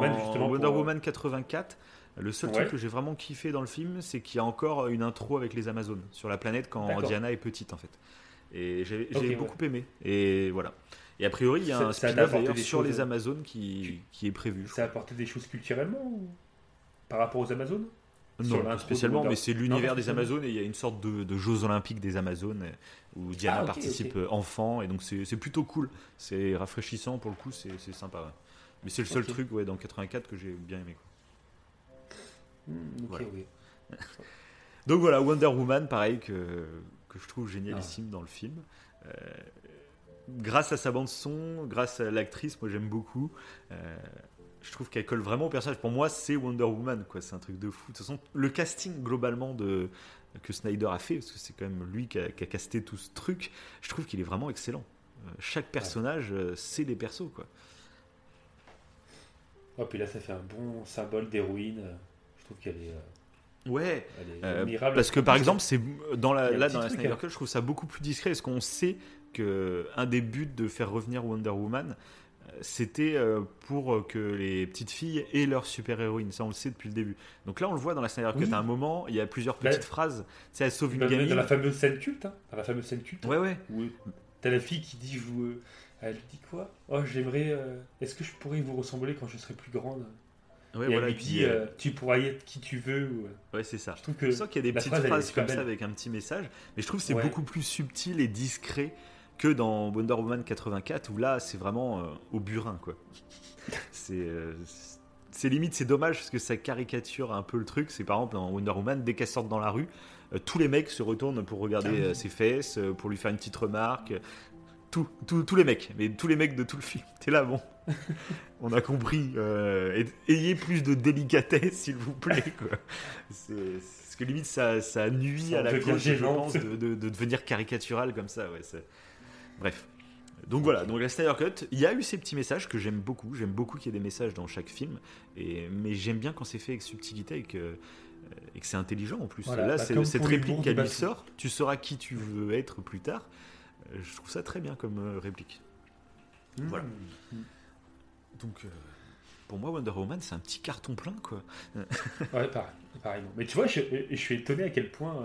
Wonder Woman, 84, le seul truc que j'ai vraiment kiffé dans le film, c'est qu'il y a encore une intro avec les Amazones sur la planète quand Diana est petite, en fait. Et j'ai beaucoup aimé. Et voilà. Et a priori, il y a un spin-off sur les Amazones qui, qui est prévu. Ça a apporté des choses culturellement par rapport aux Amazones? Non, spécialement, mais c'est l'univers des Amazones et il y a une sorte de, Jeux Olympiques des Amazones où Diana ah, participe euh, enfant et donc c'est plutôt cool. C'est rafraîchissant pour le coup, c'est sympa. Mais c'est le seul truc ouais, dans 84 que j'ai bien aimé. Hmm, donc voilà, Wonder Woman, pareil, que, que je trouve génialissime ah. dans le film. Euh, grâce à sa bande son, grâce à l'actrice, moi j'aime beaucoup. Euh, je trouve qu'elle colle vraiment au personnage. Pour moi, c'est Wonder Woman, quoi. C'est un truc de fou. De toute façon, le casting globalement de que Snyder a fait, parce que c'est quand même lui qui a, casté tout ce truc, je trouve qu'il est vraiment excellent. Euh, chaque personnage, euh, c'est des persos, quoi. Oh, puis là, ça fait un bon symbole d'héroïne. Je trouve qu'elle est. Euh, ouais, parce que par exemple, c'est dans la, là dans la Snyder hein. Cut, je trouve ça beaucoup plus discret. Est-ce qu'on sait que un des buts de faire revenir Wonder Woman, c'était euh, pour que les petites filles aient leur super-héroïne. Ça, on le sait depuis le début. Donc là, on le voit dans la Snyder Cut. À un moment, il y a plusieurs bah, petites phrases. Tu elle sauve une bah, gamine. Dans la fameuse scène culte. Hein. dans la fameuse scène culte. Ouais, ouais. t'as la fille qui dit je vous... Elle dit quoi? Oh, j'aimerais. Euh, est-ce que je pourrais vous ressembler quand je serai plus grande? Ouais, et voilà, elle lui dit euh, Tu pourras y être qui tu veux. Ouais, c'est ça. Je trouve que. Je sens qu'il y a des petites phrases comme ça avec un petit message. Mais je trouve que c'est beaucoup plus subtil et discret que dans Wonder Woman 84 où là c'est vraiment euh, au burin quoi. Euh, c'est limite c'est dommage parce que ça caricature un peu le truc. C'est par exemple dans Wonder Woman dès qu'elle sort dans la rue, euh, tous les mecs se retournent pour regarder ah ses fesses, pour lui faire une petite remarque. Tout, tous les mecs, mais tous les mecs de tout le film. T'es là, bon. On a compris. ayez plus de délicatesse, s'il vous plaît. Quoi. Parce que limite, ça, ça nuit à la cause, de, de, de, devenir caricatural comme ça. Ouais, Bref. Donc voilà, donc la Snyder Cut, il y a eu ces petits messages que j'aime beaucoup. J'aime beaucoup qu'il y ait des messages dans chaque film. Et, mais j'aime bien quand c'est fait avec subtilité et que, euh, et que c'est intelligent en plus. Là, bah, c'est cette réplique qu'elle lui sort. Tu sauras qui tu veux être plus tard. Euh, je trouve ça très bien comme euh, réplique. Mmh. Voilà. Donc, pour moi, Wonder Woman, c'est un petit carton plein, quoi. ouais, pareil, Mais tu vois, je, je, suis étonné à quel point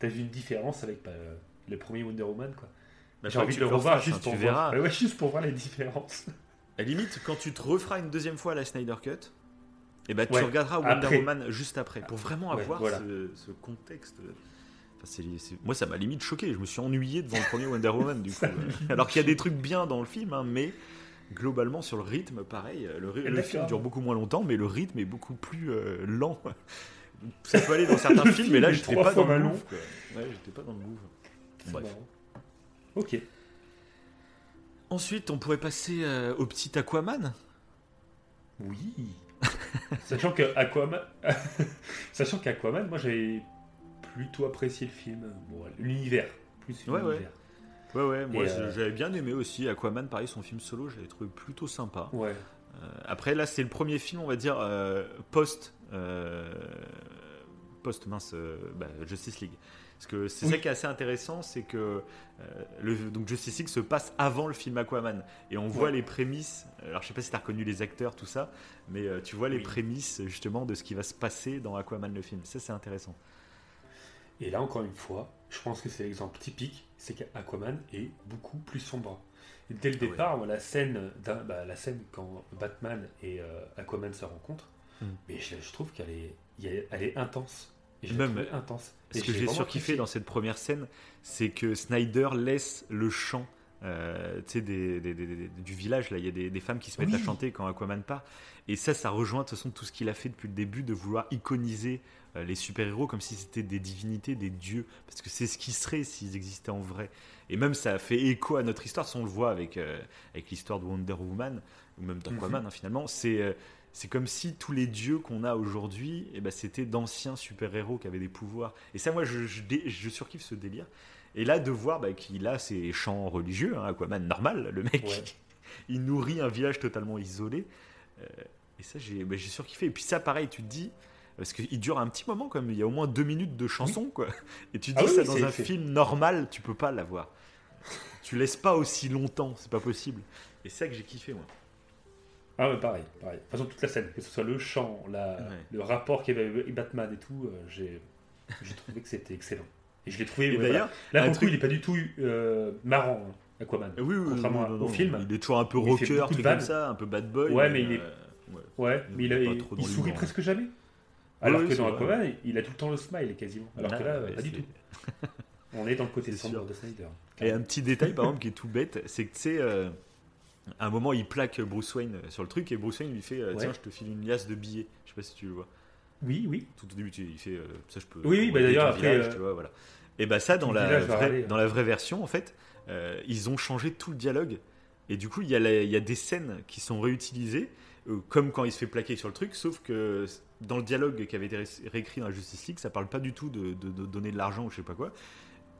tu as vu une différence avec bah, le premier Wonder Woman, quoi. Bah, J'ai envie de le revoir juste, pour voir. Ouais, juste pour voir les différences. À limite, quand tu te referas une deuxième fois à la Snyder Cut, et eh ben, tu regarderas Wonder Woman juste après pour vraiment avoir ce, contexte. moi, ça m'a limite choqué. Je me suis ennuyé devant le premier Wonder Woman, du coup. Alors qu'il y a des trucs bien dans le film, hein, mais globalement, sur le rythme, pareil. Le, film dure beaucoup moins longtemps, mais le rythme est beaucoup plus euh, lent. Ça peut aller dans certains films, mais là, j'étais pas, dans le move. Ouais, pas dans le move. Bref. Ok. Ensuite, on pourrait passer euh, au petit Aquaman. Oui. Sachant que Aquaman, sachant qu'Aquaman, moi j'avais plutôt apprécié le film, bon, l'univers, plus ouais, Ouais. ouais, moi euh, j'avais bien aimé aussi Aquaman, pareil, son film solo, j'avais trouvé plutôt sympa. Ouais. Euh, après là, c'est le premier film, on va dire post, post mince, bah, Justice League. Parce que c'est ça qui est assez intéressant, c'est que euh, le, donc Justice League se passe avant le film Aquaman. Et on voit les prémices. Alors je sais pas si tu as reconnu les acteurs, tout ça, mais euh, tu vois les prémices justement de ce qui va se passer dans Aquaman le film. Ça c'est intéressant. Et là encore une fois, je pense que c'est l'exemple typique, c'est qu'Aquaman est beaucoup plus sombre. dès le ah départ, la, scène bah, la scène quand Batman et euh, Aquaman se rencontrent, hmm. mais je, trouve qu'elle est, elle est intense. Et Même intense. ce que j'ai surkiffé dans cette première scène, c'est que Snyder laisse le chant euh, des, du village. Là, il y a des, femmes qui se mettent à chanter quand Aquaman part. Et ça, ça rejoint de toute façon tout ce qu'il a fait depuis le début de vouloir iconiser euh, les super-héros comme si c'était des divinités, des dieux. Parce que c'est ce qui serait s'ils existaient en vrai. Et même ça a fait écho à notre histoire. Si on le voit avec, euh, avec l'histoire de Wonder Woman, ou même d'Aquaman, hein, finalement, c'est. Euh, c'est comme si tous les dieux qu'on a aujourd'hui, eh ben, c'était d'anciens super-héros qui avaient des pouvoirs. Et ça, moi, je, je, surkiffe ce délire. Et là, de voir bah, qu'il a ses chants religieux, hein, Aquaman normal, le mec, il nourrit un village totalement isolé. et ça, j'ai bah, surkiffé. Et puis ça, pareil, tu te dis, parce qu'il dure un petit moment quand même. Il y a au moins deux minutes de chanson, quoi. Et tu te ah dis ça dans un film normal, tu peux pas l'avoir. tu laisses pas aussi longtemps, c'est pas possible. Et c'est ça que j'ai kiffé, moi. Ah ouais, pareil, pareil. De toute façon, toute la scène, que ce soit le chant, la, le rapport qu'il y avait avec Batman et tout, euh, j'ai, trouvé que c'était excellent. Et je l'ai trouvé. d'ailleurs, là, pour il est pas du tout euh, marrant, hein, Aquaman. Oui, oui, contrairement au film. Il est toujours un peu rocker, tout comme ça, un peu bad boy. Ouais, mais, il est. Euh, ouais, mais il, il sourit presque jamais. Alors que dans Aquaman, il a tout le temps le smile quasiment. Alors que là, pas du tout. On est dans le côté sombre de Snyder. Et un petit détail, par exemple, qui est tout bête, c'est que tu sais, euh, à un moment, il plaque Bruce Wayne sur le truc et Bruce Wayne lui fait euh, Tiens, je te file une liasse de billets. Je sais pas si tu le vois. Oui, oui. Tout au début, il fait euh, Ça, je peux. Oui, bah d'ailleurs, après. tu vois, voilà. Et bah, ça, dans la, vraie, dans la vraie version, en fait, ils ont changé tout le dialogue. Et du coup, il y, il y a des scènes qui sont réutilisées, comme quand il se fait plaquer sur le truc, sauf que dans le dialogue qui avait été réécrit dans la Justice League, ça parle pas du tout de, donner de l'argent ou je sais pas quoi.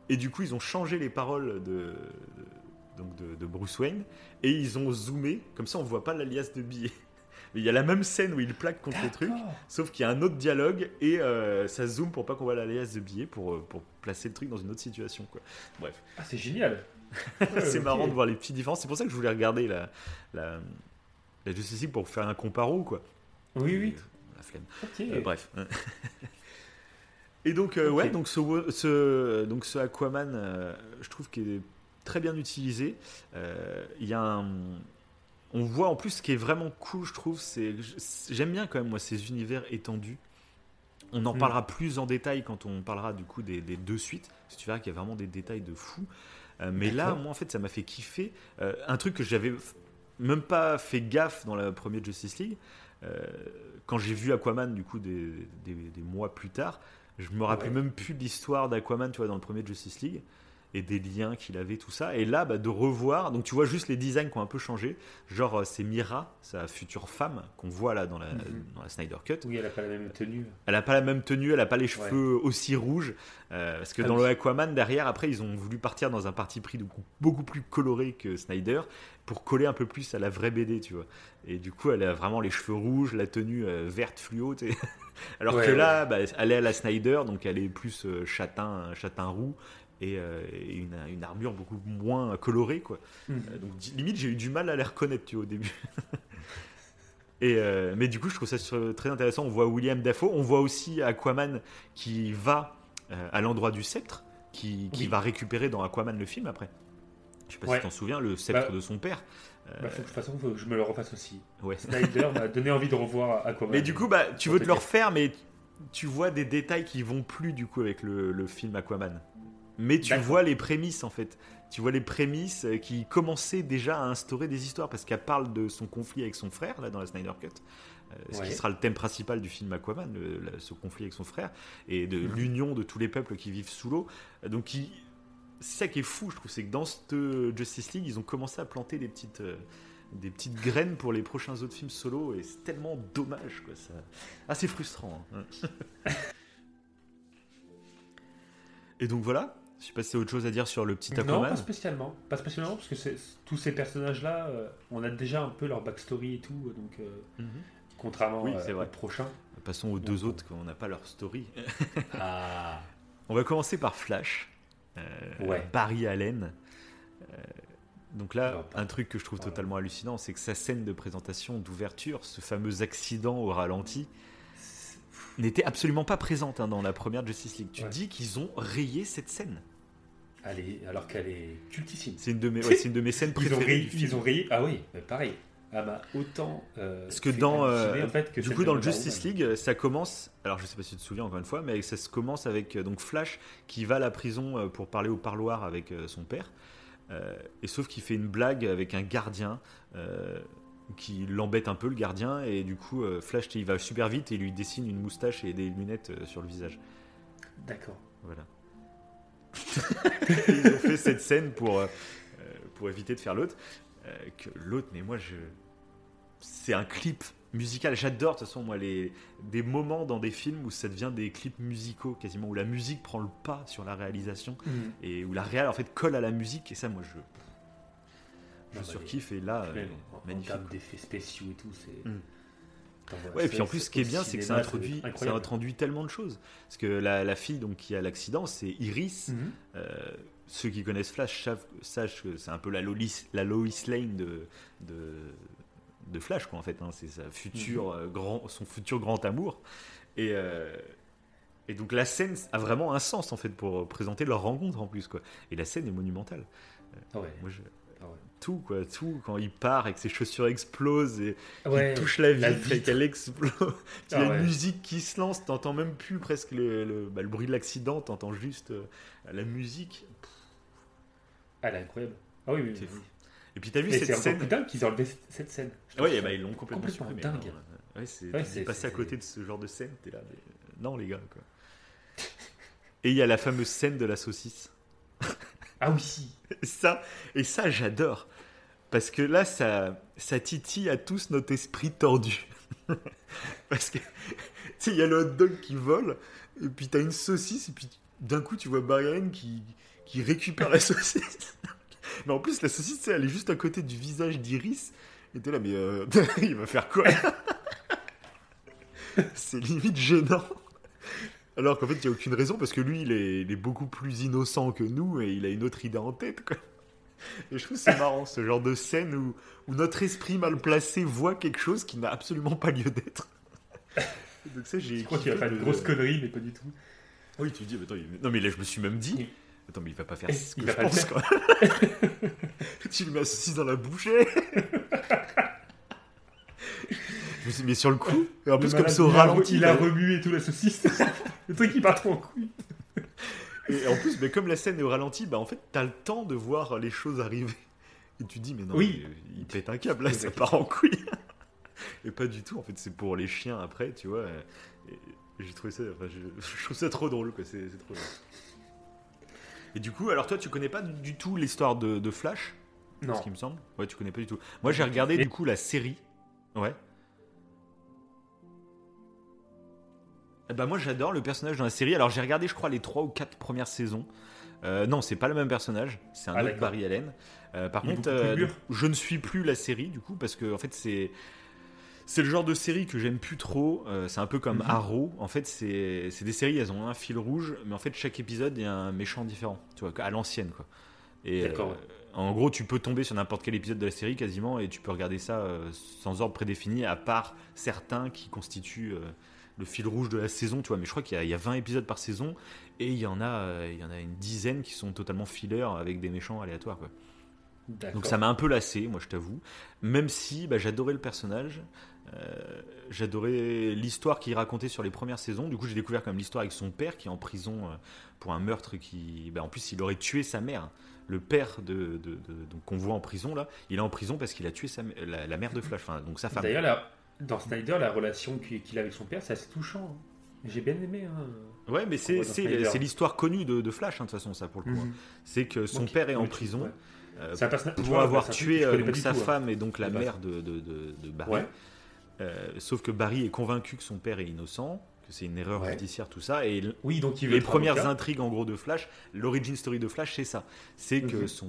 Et du coup, ils ont changé les paroles de, donc de, Bruce Wayne et ils ont zoomé, comme ça on voit pas l'alias de billets. Il y a la même scène où il plaque contre le truc, sauf qu'il y a un autre dialogue et euh, ça zoome pour pas qu'on voit l'alias de billets pour, euh, pour placer le truc dans une autre situation. Quoi. Bref. Ah, c'est génial! c'est marrant de voir les petites différences. C'est pour ça que je voulais regarder la, la, la Justice League pour faire un comparo. Quoi. Oui, oui. Euh, bref. Et donc, euh, ouais, donc ce, ce, donc ce Aquaman, euh, je trouve qu'il est très bien utilisé. Il y a un. On voit en plus ce qui est vraiment cool, je trouve, c'est. J'aime bien quand même, moi, ces univers étendus. On en mm. parlera plus en détail quand on parlera du coup des, deux suites. Si tu verras qu'il y a vraiment des détails de fou. mais là, moi, en fait, ça m'a fait kiffer. un truc que j'avais même pas fait gaffe dans la première Justice League quand j'ai vu Aquaman, du coup, des, des, mois plus tard, je me rappelais même plus de l'histoire d'Aquaman, tu vois, dans le premier Justice League et des liens qu'il avait, tout ça. Et là, bah, de revoir, donc tu vois juste les designs qui ont un peu changé. Genre, euh, c'est Mira, sa future femme, qu'on voit là dans la, mhm. dans la, Snyder Cut. Oui, elle n'a pas la même tenue. Elle n'a pas la même tenue, elle n'a pas les cheveux aussi rouges. Euh, parce que ah dans le Aquaman, derrière, après, ils ont voulu partir dans un parti pris beaucoup plus coloré que Snyder pour coller un peu plus à la vraie BD, tu vois. Et du coup, elle a vraiment les cheveux rouges, la tenue euh, verte fluo. Alors que là, bah, elle est à la Snyder, donc elle est plus châtain, châtain roux et, euh, une, armure beaucoup moins colorée quoi. Mhm. Euh, donc limite j'ai eu du mal à les reconnaître tu vois, au début. et euh, mais du coup je trouve ça très intéressant. On voit William Dafoe, on voit aussi Aquaman qui va à l'endroit du sceptre, qui, qui va récupérer dans Aquaman le film après. Je sais pas si tu t'en souviens, le sceptre bah, de son père. Bah, faut que, de toute façon, faut que je me le refasse aussi. Ouais. Snyder m'a donné envie de revoir Aquaman. Mais du coup, bah, tu veux te le refaire, mais tu vois des détails qui vont plus du coup avec le, le film Aquaman mais tu vois les prémices en fait. Tu vois les prémices euh, qui commençaient déjà à instaurer des histoires parce qu'elle parle de son conflit avec son frère là dans la Snyder Cut. Euh, ce qui sera le thème principal du film Aquaman, ce conflit avec son frère, et de mhm. l'union de tous les peuples qui vivent sous l'eau. Donc, c'est ça qui est fou, je trouve, c'est que dans cette Justice League, ils ont commencé à planter des petites, euh, des petites graines pour les prochains autres films solo, et c'est tellement dommage, quoi. Ça... Assez frustrant. Hein. et donc voilà, je sais pas si c'est autre chose à dire sur le petit Aquaman. Non, pas spécialement. Pas spécialement, parce que tous ces personnages-là, euh, on a déjà un peu leur backstory et tout, donc euh, mhm. contrairement oui, euh, au prochain. Passons aux deux autres, qu'on n'a pas leur story. ah on va commencer par Flash. Euh, Ouais. Barry Allen. Euh, donc là, Non, un truc que je trouve voilà. totalement hallucinant, c'est que sa scène de présentation, d'ouverture, ce fameux accident au ralenti, n'était absolument pas présente hein, dans la première Justice League. Tu Ouais. dis qu'ils ont rayé cette scène. Est- alors qu'elle est cultissime. C'est une de mes, ouais, c'est une de mes scènes Ils ont, préférées. rayé, du film. ils ont rayé. Ah oui, mais pareil. Ah bah autant. euh, Parce que dans, euh, en fait, que du coup, dans le Justice. League, ça commence. Alors, je sais pas si tu te souviens encore une fois, mais ça se commence avec euh, donc Flash qui va à la prison pour parler au parloir avec son père. Euh, et sauf qu'il fait une blague avec un gardien qui l'embête un peu, le gardien. Et du coup, euh, Flash, il va super vite et il lui dessine une moustache et des lunettes euh, sur le visage. D'accord. Voilà. Ils ont fait cette scène pour, euh, pour éviter de faire l'autre. Euh, que l'autre, mais moi, je. C'est un clip musical. J'adore, de toute façon, moi, les... des moments dans des films où ça devient des clips musicaux, quasiment, où la musique prend le pas sur la réalisation et où la réal, en fait, colle à la musique. Et ça, moi, je. Je Ah bah, surkiffe. Et là, euh, Même en- magnifique. termes d'effets spéciaux et tout, c'est. Mm. Ouais, et puis en plus, ce qui est bien, c'est que ça introduit, ça introduit tellement de choses. Parce que la, la fille donc, qui a l'accident, c'est Iris. Mhm. Euh, ceux qui connaissent Flash savent, sachent que c'est un peu la Lois, la Lois Lane de, de, de Flash, quoi, en fait. hein. C'est sa future, euh, grand, son futur grand amour. Et, euh, et donc la scène a vraiment un sens, en fait, pour présenter leur rencontre, en plus. Quoi. Et la scène est monumentale. Ah ouais. Moi, je-. Tout, quoi, tout. Quand il part et que ses chaussures explosent et Ouais, il touche la vitre, la et qu'elle explose. Il y Ah a ouais. une musique qui se lance, t'entends même plus presque le, le, bah, le bruit de l'accident, t'entends juste euh, la musique. Ah, elle est incroyable. Ah oui, oui. C'est oui. fou. Et puis t'as vu Et cette c'est scène plus dingue qu'ils aient enlevé cette- scène. Oui, bah, ils l'ont complètement, complètement supprimé. dingue. non. Ouais, c'est Ouais, c'est- passé c'est- à côté de ce genre de scène, t'es là. mais, euh, Non, les gars, quoi. Et il y a la fameuse scène de la saucisse. Ah oui. Ça, et ça j'adore. Parce que là, ça, ça titille à tous notre esprit tordu. Parce que, tu sais, il y a le hot dog qui vole, et puis t'as une saucisse, et puis d'un coup, tu vois Barry qui, qui récupère la saucisse. Mais en plus, la saucisse, elle est juste à côté du visage d'Iris. Et t'es là, mais euh, il va faire quoi? C'est limite gênant. Alors qu'en fait, il n'y a aucune raison, parce que lui, il est, il est beaucoup plus innocent que nous, et il a une autre idée en tête, quoi. Et je trouve que c'est marrant, ce genre de scène où, où notre esprit mal placé voit quelque chose qui n'a absolument pas lieu d'être. Donc ça, j'ai Je crois qu'il va faire une grosse connerie, mais pas du tout. Oui, tu te dis, mais attends, il- non mais là, je me suis même dit, attends, mais il va pas faire Eh, ce que il je pense, quoi. tu lui mets saucisse dans la bouchée. je me suis dit, mais sur le coup, et en plus, comme ça au il ralenti, Il a remué tout la saucisse. le truc qui part trop en couille. Et en plus, mais comme la scène est au ralenti, bah en fait, t'as le temps de voir les choses arriver. Et tu dis, mais non, Oui. mais il pète un câble, là, ça part en couille. Et pas du tout, en fait, c'est pour les chiens après, tu vois. Et j'ai trouvé ça, enfin, je, je trouve ça trop drôle, quoi, c'est c'est trop drôle. Et du coup, alors toi, tu connais pas du tout l'histoire de, de Flash? Non. ce qui me semble? Ouais, tu connais pas du tout. Moi, j'ai regardé du coup la série. Ouais. Eh ben, moi, j'adore le personnage dans la série. Alors, j'ai regardé, je crois, les trois ou quatre premières saisons. Euh, non, c'est pas le même personnage. C'est un Ah, autre. Barry Allen. Euh, par Il contre, euh, je ne suis plus la série du coup parce que en fait, c'est c'est le genre de série que j'aime plus trop. Euh, c'est un peu comme Mhm. Arrow. En fait, c'est des séries, elles ont un fil rouge, mais en fait, chaque épisode, il y a un méchant différent. Tu vois, à l'ancienne, quoi. Et D'accord, euh, en gros, tu peux tomber sur n'importe quel épisode de la série quasiment et tu peux regarder ça euh, sans ordre prédéfini, à part certains qui constituent le fil rouge de la saison, tu vois. Mais je crois qu'il y, a- il y a 20 épisodes par saison et il y en a, euh, il y en a une dizaine qui sont totalement fillers avec des méchants aléatoires, quoi. Donc ça m'a un peu lassé, moi je t'avoue. Même si bah, j'adorais le personnage, euh, j'adorais l'histoire qu'il racontait sur les premières saisons. Du coup, j'ai découvert quand même l'histoire avec son père qui est en prison euh, pour un meurtre qui. bah, en plus, il aurait tué sa mère. Le père de, de- qu'on voit en prison là, il est en prison parce qu'il a tué sa, la, la mère de Flash, enfin, donc sa femme. D'ailleurs, dans Snyder, la relation qu'il a avec son père, c'est assez touchant. hein. J'ai bien aimé. Hein. Ouais, mais c'est l'histoire connue de, de Flash hein, de toute façon, ça pour le coup. Mhm. C'est que son père est en prison. ouais. euh, pour ouais, avoir tué euh, donc sa tout, hein. femme et donc la mère de, de, de- de Barry. Ouais. Euh, sauf que Barry est convaincu que son père est innocent, que c'est une erreur Ouais. judiciaire, tout ça. Et Oui, donc il veut les premières avocat. intrigues en gros de Flash, l'origin story de Flash, c'est ça. C'est que Mhm. son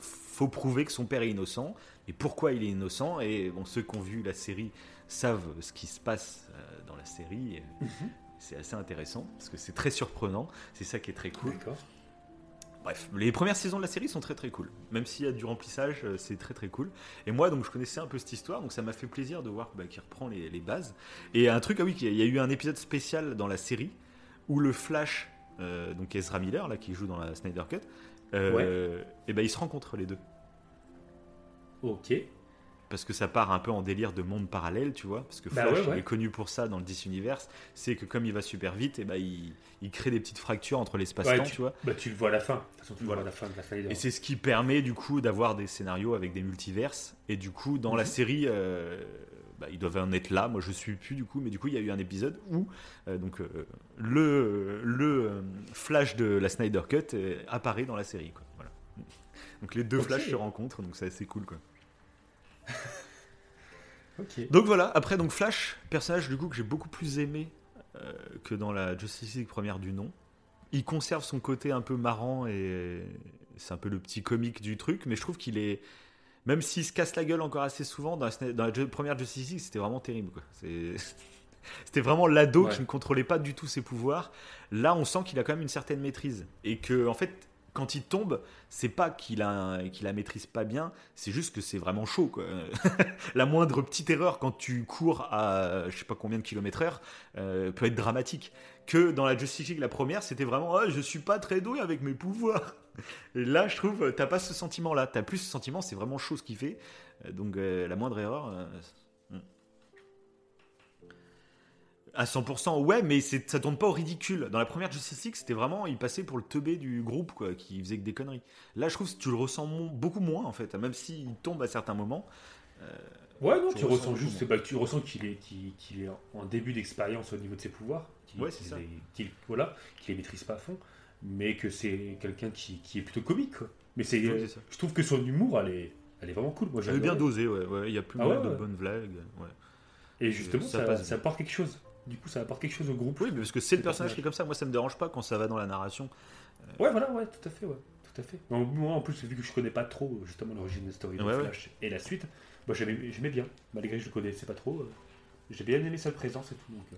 faut prouver que son père est innocent. Et pourquoi il est innocent Et bon, ceux qui ont vu la série savent ce qui se passe euh, dans la série. Mhm. C'est assez intéressant parce que c'est très surprenant. C'est ça qui est très cool. Bref, les premières saisons de la série sont très très cool. Même s'il y a du remplissage, euh, c'est très très cool. Et moi, donc, je connaissais un peu cette histoire, donc ça m'a fait plaisir de voir bah, qu'il reprend les, les bases. Et un truc, ah oui, il y a eu un épisode spécial dans la série où le Flash, euh, donc Ezra Miller, là, qui joue dans la Snyder Cut, euh, et ben ils se rencontrent les deux. Ok. Parce que ça part un peu en délire de monde parallèle, tu vois. Parce que Bah Flash ouais, ouais. est connu pour ça dans le DC Universe. C'est que comme il va super vite, et ben il, il crée des petites fractures entre l'espace-temps, Ouais, tu vois. Bah, tu le vois à la fin. De toute façon, tu le Voilà. vois à la fin de la Snyder. Et c'est ce qui permet du coup d'avoir des scénarios avec des multiverses. Et du coup, dans la Mhm. série, euh, bah, ils doivent en être là. Moi, je suis plus du coup, mais du coup, il y a eu un épisode où euh, donc euh, le le euh, Flash de la Snyder Cut apparaît dans la série. Quoi. Voilà. Donc les deux Ok. Flash se rencontrent, donc c'est assez cool quoi. Donc voilà. Après donc Flash, personnage du coup que j'ai beaucoup plus aimé euh, que dans la Justice League première du nom. Il conserve son côté un peu marrant et c'est un peu le petit comique du truc, mais je trouve qu'il est même s'il se casse la gueule encore assez souvent, dans la, dans première Justice League, c'était vraiment terrible. quoi. C'est- C'était vraiment l'ado Ouais. qui ne contrôlait pas du tout ses pouvoirs. Là, on sent qu'il a quand même une certaine maîtrise. Et que, en fait, quand il tombe, c'est pas qu'il la maîtrise pas bien, c'est juste que c'est vraiment chaud. La moindre petite erreur quand tu cours à je sais pas combien de kilomètres heure euh, peut être dramatique. Que dans la Justice League, la première, c'était vraiment Ah, je suis pas très doué avec mes pouvoirs. Et là, je trouve, t'as pas ce sentiment-là. T'as plus ce sentiment, c'est vraiment chaud ce qu'il fait. Euh, Donc, euh, la moindre erreur. À 100%, ouais, mais c'est- ça tourne pas au ridicule. Dans la première Justice League, c'était vraiment, il passait pour le teubé du groupe, quoi, qui faisait que des conneries. Là, je trouve que tu le ressens beaucoup moins, en fait, même s'il tombe à certains moments. Ouais, non, tu ressens juste, bah, tu ressens qu'il est, qu'il, est en début d'expérience au niveau de ses pouvoirs, qu'il, Ouais, ça. les- voilà, qu'il les maîtrise pas à fond, mais que c'est quelqu'un qui, qui est plutôt comique. Quoi. Mais c'est, euh, je trouve que son humour, elle est, elle est vraiment cool. Moi, Elle est bien dosé, ouais, ouais. Il y a plus Ah ouais, de bonnes blagues. Ouais. Et justement, Ça ça, passe ça apporte quelque chose. Du coup, ça apporte quelque chose au groupe. Oui, mais parce que c'est le personnage personnage. qui est comme ça. Moi, ça me dérange pas quand ça va dans la narration. Ouais, voilà, ouais, tout à fait, ouais, tout à fait. Moi, en plus, vu que je connais pas trop justement l'origine de la story de Ouais, ouais. Flash et la suite, bah, j'aimais, j'aimais bien, malgré que je le connaissais pas trop. euh, j'ai bien aimé sa présence et tout. Donc, euh,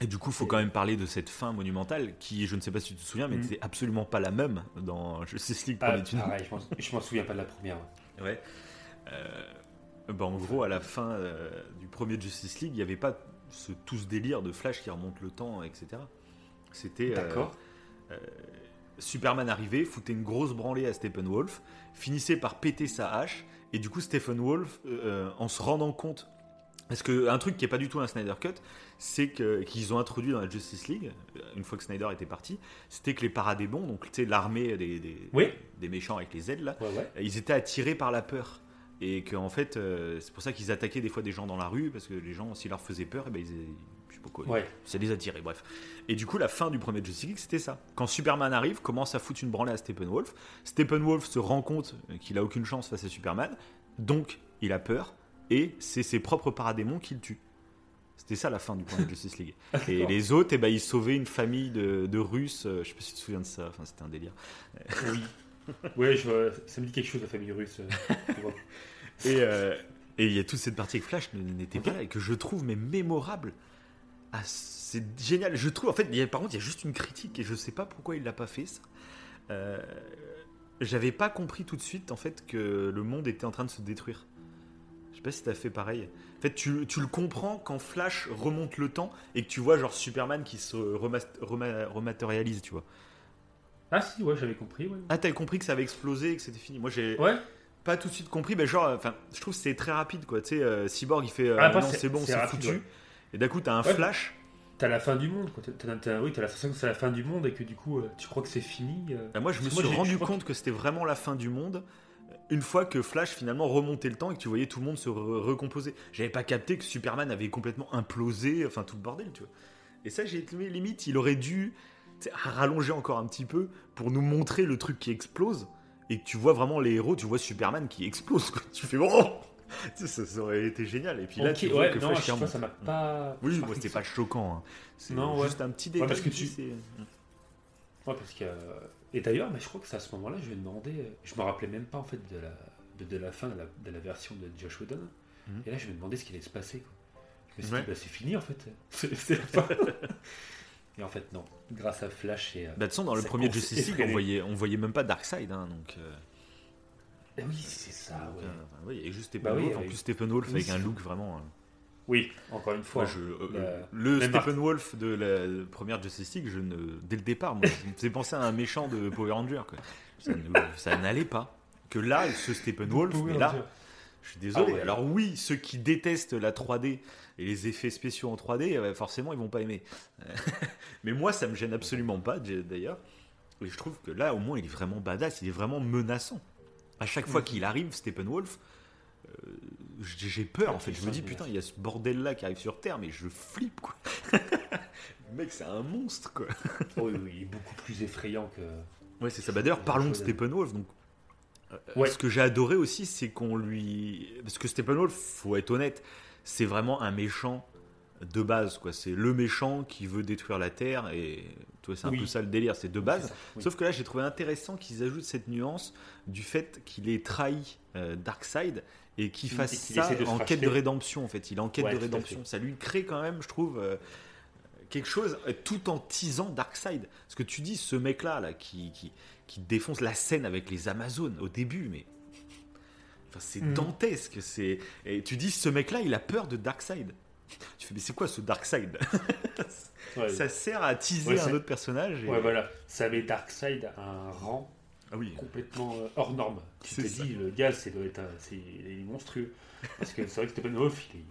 Et du coup, il faut quand même parler de cette fin monumentale qui, je ne sais pas si tu te souviens, mais n'était absolument pas la même dans Justice League ah, pareil, je m'en, je m'en souviens pas de la première. ouais. Ouais. Euh, bah, en gros, à la fin euh, du premier Justice League, il n'y avait pas ce, tout ce délire de Flash qui remonte le temps, etc. C'était. euh, D'accord. Superman arrivait, foutait une grosse branlée à Steppenwolf, finissait par péter sa hache, et du coup Steppenwolf, euh, en se rendant compte, parce que un truc qui est pas du tout un Snyder Cut, c'est qu'ils ont introduit dans la Justice League, euh, une fois que Snyder était parti, c'était que les paradémons, donc l'armée des, des, Oui. des méchants avec les ailes là, Ouais, ouais. ils étaient attirés par la peur. Et qu'en fait, euh, c'est pour ça qu'ils attaquaient des fois des gens dans la rue, parce que les gens, s'ils leur faisaient peur, eh ben, ils, je sais pas quoi, Ouais. ça les attirait, bref. Et du coup, la fin du premier Justice League, c'était ça. Quand Superman arrive, commence à foutre une branlée à Steppenwolf. Steppenwolf se rend compte qu'il a aucune chance face à Superman, donc il a peur, et c'est ses propres paradémons qui le tuent. C'était ça la fin du premier Justice League. Et les autres, eh ben, ils sauvaient une famille de, de Russes, euh, je sais pas si tu te souviens de ça, enfin, c'était un délire. Oui. Ouais, je, ça me dit quelque chose, la famille russe. euh, euh, et il y a toute cette partie avec Flash n'était pas là et que je trouve mais mémorable. Ah, c'est génial. Je trouve en fait, y a, par contre, il y a juste une critique et je sais pas pourquoi il l'a pas fait ça. Euh, J'avais pas compris tout de suite en fait que le monde était en train de se détruire. Je sais pas si t'as fait pareil. En fait, tu, tu le comprends quand Flash remonte le temps et que tu vois genre Superman qui se rematérialise, tu vois. Ah si, ouais, j'avais compris. Ouais. Ah, t'avais compris que ça avait explosé et que c'était fini. Moi, j'ai Ouais. Pas tout de suite compris, mais genre, enfin, je trouve que c'est très rapide, quoi. Tu sais, euh, Cyborg, il fait, euh, Ah, non, c'est- bon, c'est foutu. ouais. Et d'un coup, t'as un Ouais. flash. T'as la fin du monde. Quoi. T'as, t'as- t'as- oui, t'as la sensation que c'est la fin du monde et que du coup, euh, tu crois que c'est fini. euh. Bah, moi, je me suis rendu compte que, c'était vraiment la fin du monde. Une fois que Flash finalement remontait le temps et que tu voyais tout le monde se re- recomposer, j'avais pas capté que Superman avait complètement implosé, enfin tout le bordel, tu vois. Et ça, j'ai été limite, il aurait dû rallonger encore un petit peu pour nous montrer le truc qui explose et que tu vois vraiment les héros, tu vois Superman qui explose, quoi. Tu fais oh ça, ça aurait été génial. Et puis là, tu vois ouais, que non, Flash pas, ça m'a pas. Oui, moi, c'était pas choquant. hein. C'est ouais. juste un petit détail. parce que tu- Ouais, parce que. euh, Et d'ailleurs, mais je crois que c'est à ce moment-là, je vais demander. euh, Je me rappelais même pas en fait de la, de, de la fin de la, de la version de Josh Whedon. Mhm. Et là, je me demandais ce qui allait se passer. quoi. Je me suis dit, bah, c'est fini en fait. C'est- c'est la fin. Et en fait, non. Grâce à Flash et. euh, Bah, de toute façon, dans le premier Justice League, on voyait, on voyait même pas Darkseid. Hein, donc, euh, eh oui, c'est ça, donc, ouais. euh, enfin, oui, et juste Bah Steppenwolf. oui, en avec- plus, Steppenwolf Oui, avec un look vraiment. euh, Oui, encore une fois. moi, je- euh, la- le même Steppenwolf de la première Justice League, je ne, dès le départ, moi, ça me faisait penser à un méchant de Power Ranger. Quoi. Ça, n'allait pas. Que là, ce Steppenwolf, mais là. Je suis désolé. Ah ouais. Alors oui, ceux qui détestent la 3D et les effets spéciaux en 3D, euh, forcément, ils vont pas aimer. Mais moi, ça me gêne absolument pas, d'ailleurs. Et je trouve que là, au moins, il est vraiment badass, il est vraiment menaçant. À chaque fois Mhm. qu'il arrive, Steppenwolf, euh, j'ai peur, Ah, en fait. Je me dis, putain, il y a ce bordel-là qui arrive sur Terre, mais je flippe, quoi. Le mec, c'est un monstre, quoi. Oui, oui, il est beaucoup plus effrayant que. Ouais, c'est ça. Bah, D'ailleurs, parlons de Steppenwolf. Donc, euh, Ouais. ce que j'ai adoré aussi, c'est qu'on lui. Parce que Steppenwolf, faut être honnête, c'est vraiment un méchant de base. quoi. C'est le méchant qui veut détruire la Terre. Et c'est un Oui. peu ça le délire, c'est de base. C'est ça, oui. Sauf que là, j'ai trouvé intéressant qu'ils ajoutent cette nuance du fait qu'il ait trahi euh, Darkseid et qu'il fasse qu'il ça en quête de rédemption. En fait, il est en quête Ouais, de rédemption. Ça lui crée quand même, je trouve. euh, quelque chose euh, tout en teasant Darkseid. Ce que tu dis, ce mec-là, là, qui, qui, qui défonce la scène avec les Amazones au début, mais. Enfin, c'est Mhm. dantesque. C'est... Et tu dis, ce mec-là, il a peur de Darkseid. Tu fais, mais c'est quoi ce Darkseid Ouais, Ça sert à teaser Ouais, un autre personnage. et- ouais, voilà. Ça met Darkseid à un rang Ah oui. complètement euh, hors norme. Tu C'est te dis, le gars, c'est, doit être un- c'est, il est monstrueux. Parce que c'est vrai que Steppenwolf, il est,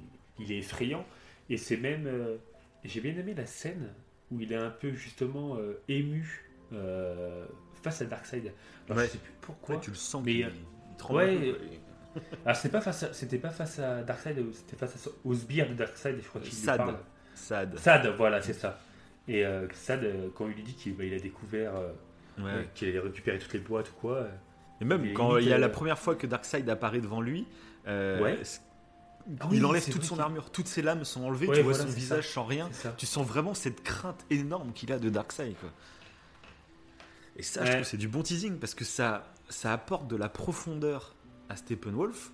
il est effrayant. Et c'est même. euh, j'ai bien aimé la scène où il est un peu justement euh, ému euh, face à Darkseid. Alors, Ouais. Je sais plus pourquoi. Ouais, tu le sens Mais, il ouais. Alors c'était pas face à, c'était pas face à Darkseid, c'était face à, au sbire de Darkseid, je crois qu'il Sad. parle. Sad. Sad, voilà, c'est ça. Et euh, Sad, euh, quand il lui dit qu'il bah, il a découvert euh, Ouais. euh, qu'il avait récupéré toutes les boîtes ou quoi. Et même quand il y a la première fois que Darkseid apparaît devant lui, Ouais. Ah il enlève toute son armure, toutes ses lames sont enlevées, Ouais, tu vois voilà, son visage ça. sans rien. Tu sens vraiment cette crainte énorme qu'il a de Darkseid. Quoi. Et ça, je trouve, c'est du bon teasing parce que ça, ça apporte de la profondeur à Steppenwolf.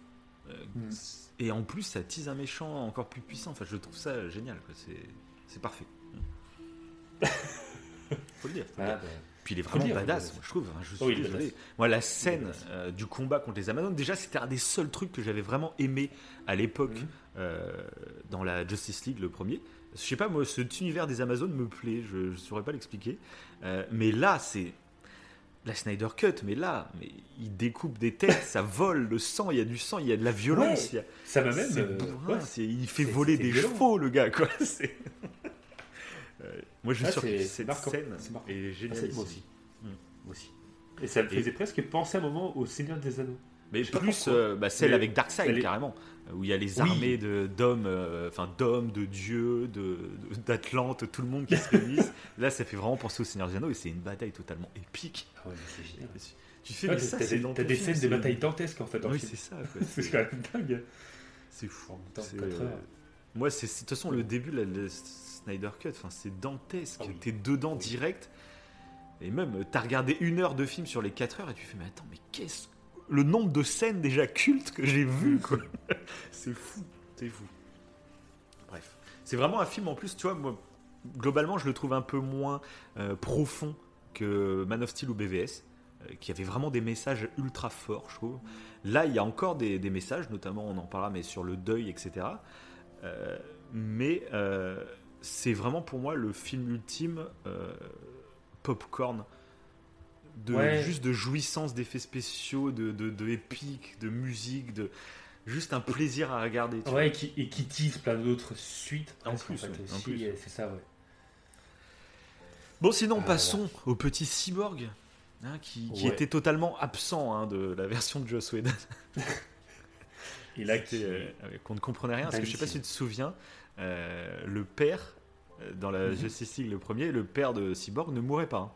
euh, Mm. Et en plus, ça tease un méchant encore plus puissant. Enfin, je trouve ça génial. C'est, parfait. faut le dire. faut le Ah, dire. bah, Puis il est vraiment le dire, badass, le moi, je trouve. hein, je suis Oh, désolé. Moi, la scène euh, du combat contre les Amazones, déjà, c'était un des seuls trucs que j'avais vraiment aimé à l'époque Mhm. euh, dans la Justice League, le premier. Je sais pas, moi, cet univers des Amazones me plaît, je ne saurais pas l'expliquer. Euh, mais là, c'est la Snyder Cut, mais là, mais il découpe des têtes, ça vole, le sang, il y a du sang, il y a de la violence. Ouais, il y a- Ça m'a même. euh, bourrin, ouais, c'est- il fait voler des violent. chevaux, le gars, quoi. Euh, moi, je Ah, suis sûr c'est- que c'est cette marquant, scène est ah, géniale. c'est- moi aussi. Mm. Moi aussi. Et ça me Et- faisait presque penser un moment au Seigneur des Anneaux. Mais plus euh, bah, celle Mais avec Darkseid est- carrément, où il y a les armées de d'hommes, euh, enfin d'hommes, de dieux, de de- d'Atlante, tout le monde qui se réunissent. Là, ça fait vraiment penser au Seigneur des Anneaux et c'est une bataille totalement épique. Ah ouais, mais c'est génial. Tu fais Ouais, mais ça, t'as c'est des- des scènes de c'est- bataille dantesques en fait Oui, c'est ça. C'est quand même dingue. c'est fou. En temps, euh. Moi, c'est de toute façon le début, la, le Snyder Cut, enfin, c'est dantesque. Ah oui. T'es dedans Oui. direct. Et même, euh, t'as regardé une heure de film sur les 4 heures et tu fais, mais attends, mais qu'est-ce. Le nombre de scènes déjà cultes que j'ai vues, c'est fou, c'est fou. Bref. C'est vraiment un film en plus, tu vois, moi, globalement, je le trouve un peu moins euh, profond que Man of Steel ou BVS, euh, qui avait vraiment des messages ultra forts, je trouve. Là, il y a encore des, messages, notamment, on en parlera, mais sur le deuil, etc. Euh, mais c'est vraiment pour moi le film ultime popcorn. De, Ouais. Juste de jouissance d'effets spéciaux, de, de, de épique, de musique, de juste un plaisir à regarder. tu. Ouais, et qui, et qui tease plein d'autres suites. En plus, ouais, euh, C'est ça, ouais. Bon, sinon, Ah, passons au petit cyborg, hein, qui, était totalement absent hein, de la version de Joss Whedon. Et là, qui, euh, qu'on ne comprenait rien, parce que je sais pas si tu te souviens, euh, le père, euh, dans la Mhm. Justice League, le premier, le père de Cyborg ne mourait pas. hein.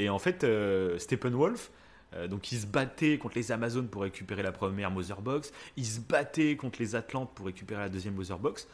Et en fait, euh, Steppenwolf, euh, donc il se battait contre les Amazones pour récupérer la première Mother Box, il se battait contre les Atlantes pour récupérer la deuxième Mother Box.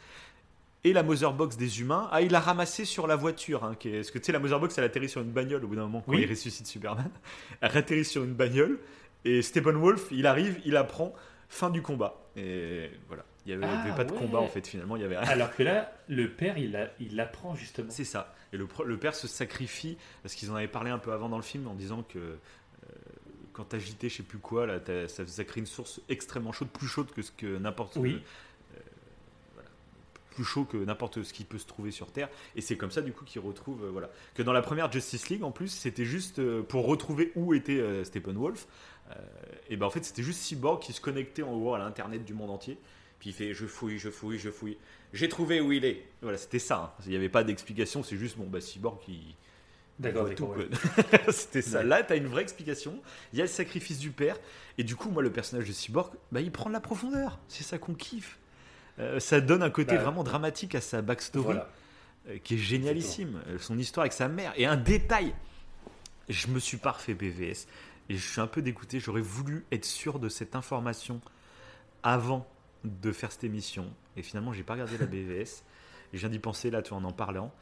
Et la Mother Box des humains, ah, il l'a ramassée sur la voiture. Hein, qui est, parce que tu sais, la Mother Box, elle atterrit sur une bagnole au bout d'un moment quand Oui. il ressuscite Superman. Elle atterrit sur une bagnole. Et Steppenwolf, il arrive, il la prend, fin du combat. Et voilà. Il n'y avait, Ah, avait pas de combat en fait finalement. Il y avait rien. Alors que là, le père, il la- il l'apprend justement. C'est ça. Et le, père se sacrifie parce qu'ils en avaient parlé un peu avant dans le film en disant que euh, quand t'agitais, je sais plus quoi, là, ça, ça crée une source extrêmement chaude, plus chaude que ce que n'importe Oui. euh, voilà, plus chaud que n'importe ce qui peut se trouver sur Terre. Et c'est comme ça du coup qu'ils retrouvent, euh, voilà, que dans la première Justice League en plus, c'était juste pour retrouver où était Steppenwolf. Et ben en fait, c'était juste Cyborg qui se connectait en gros à l'internet du monde entier. Puis il fait je fouille, je fouille, je fouille. J'ai trouvé où il est. Voilà, c'était ça. hein. Il n'y avait pas d'explication, c'est juste bon bah Cyborg qui D'accord, voit tout, d'accord. ouais. C'était ça. Ouais. Là, tu as une vraie explication. Il y a le sacrifice du père. Et du coup, moi, le personnage de Cyborg, bah, il prend de la profondeur. C'est ça qu'on kiffe. Euh, ça donne un côté Bah, vraiment dramatique à sa backstory, Voilà. euh, qui est génialissime. Euh, Son histoire avec sa mère. Et un détail je me suis pas refait BVS. Et je suis un peu dégoûté. J'aurais voulu être sûr de cette information avant de faire cette émission. Et finalement, j'ai pas regardé la BVS. Et je viens d'y penser là, tu en en parlant.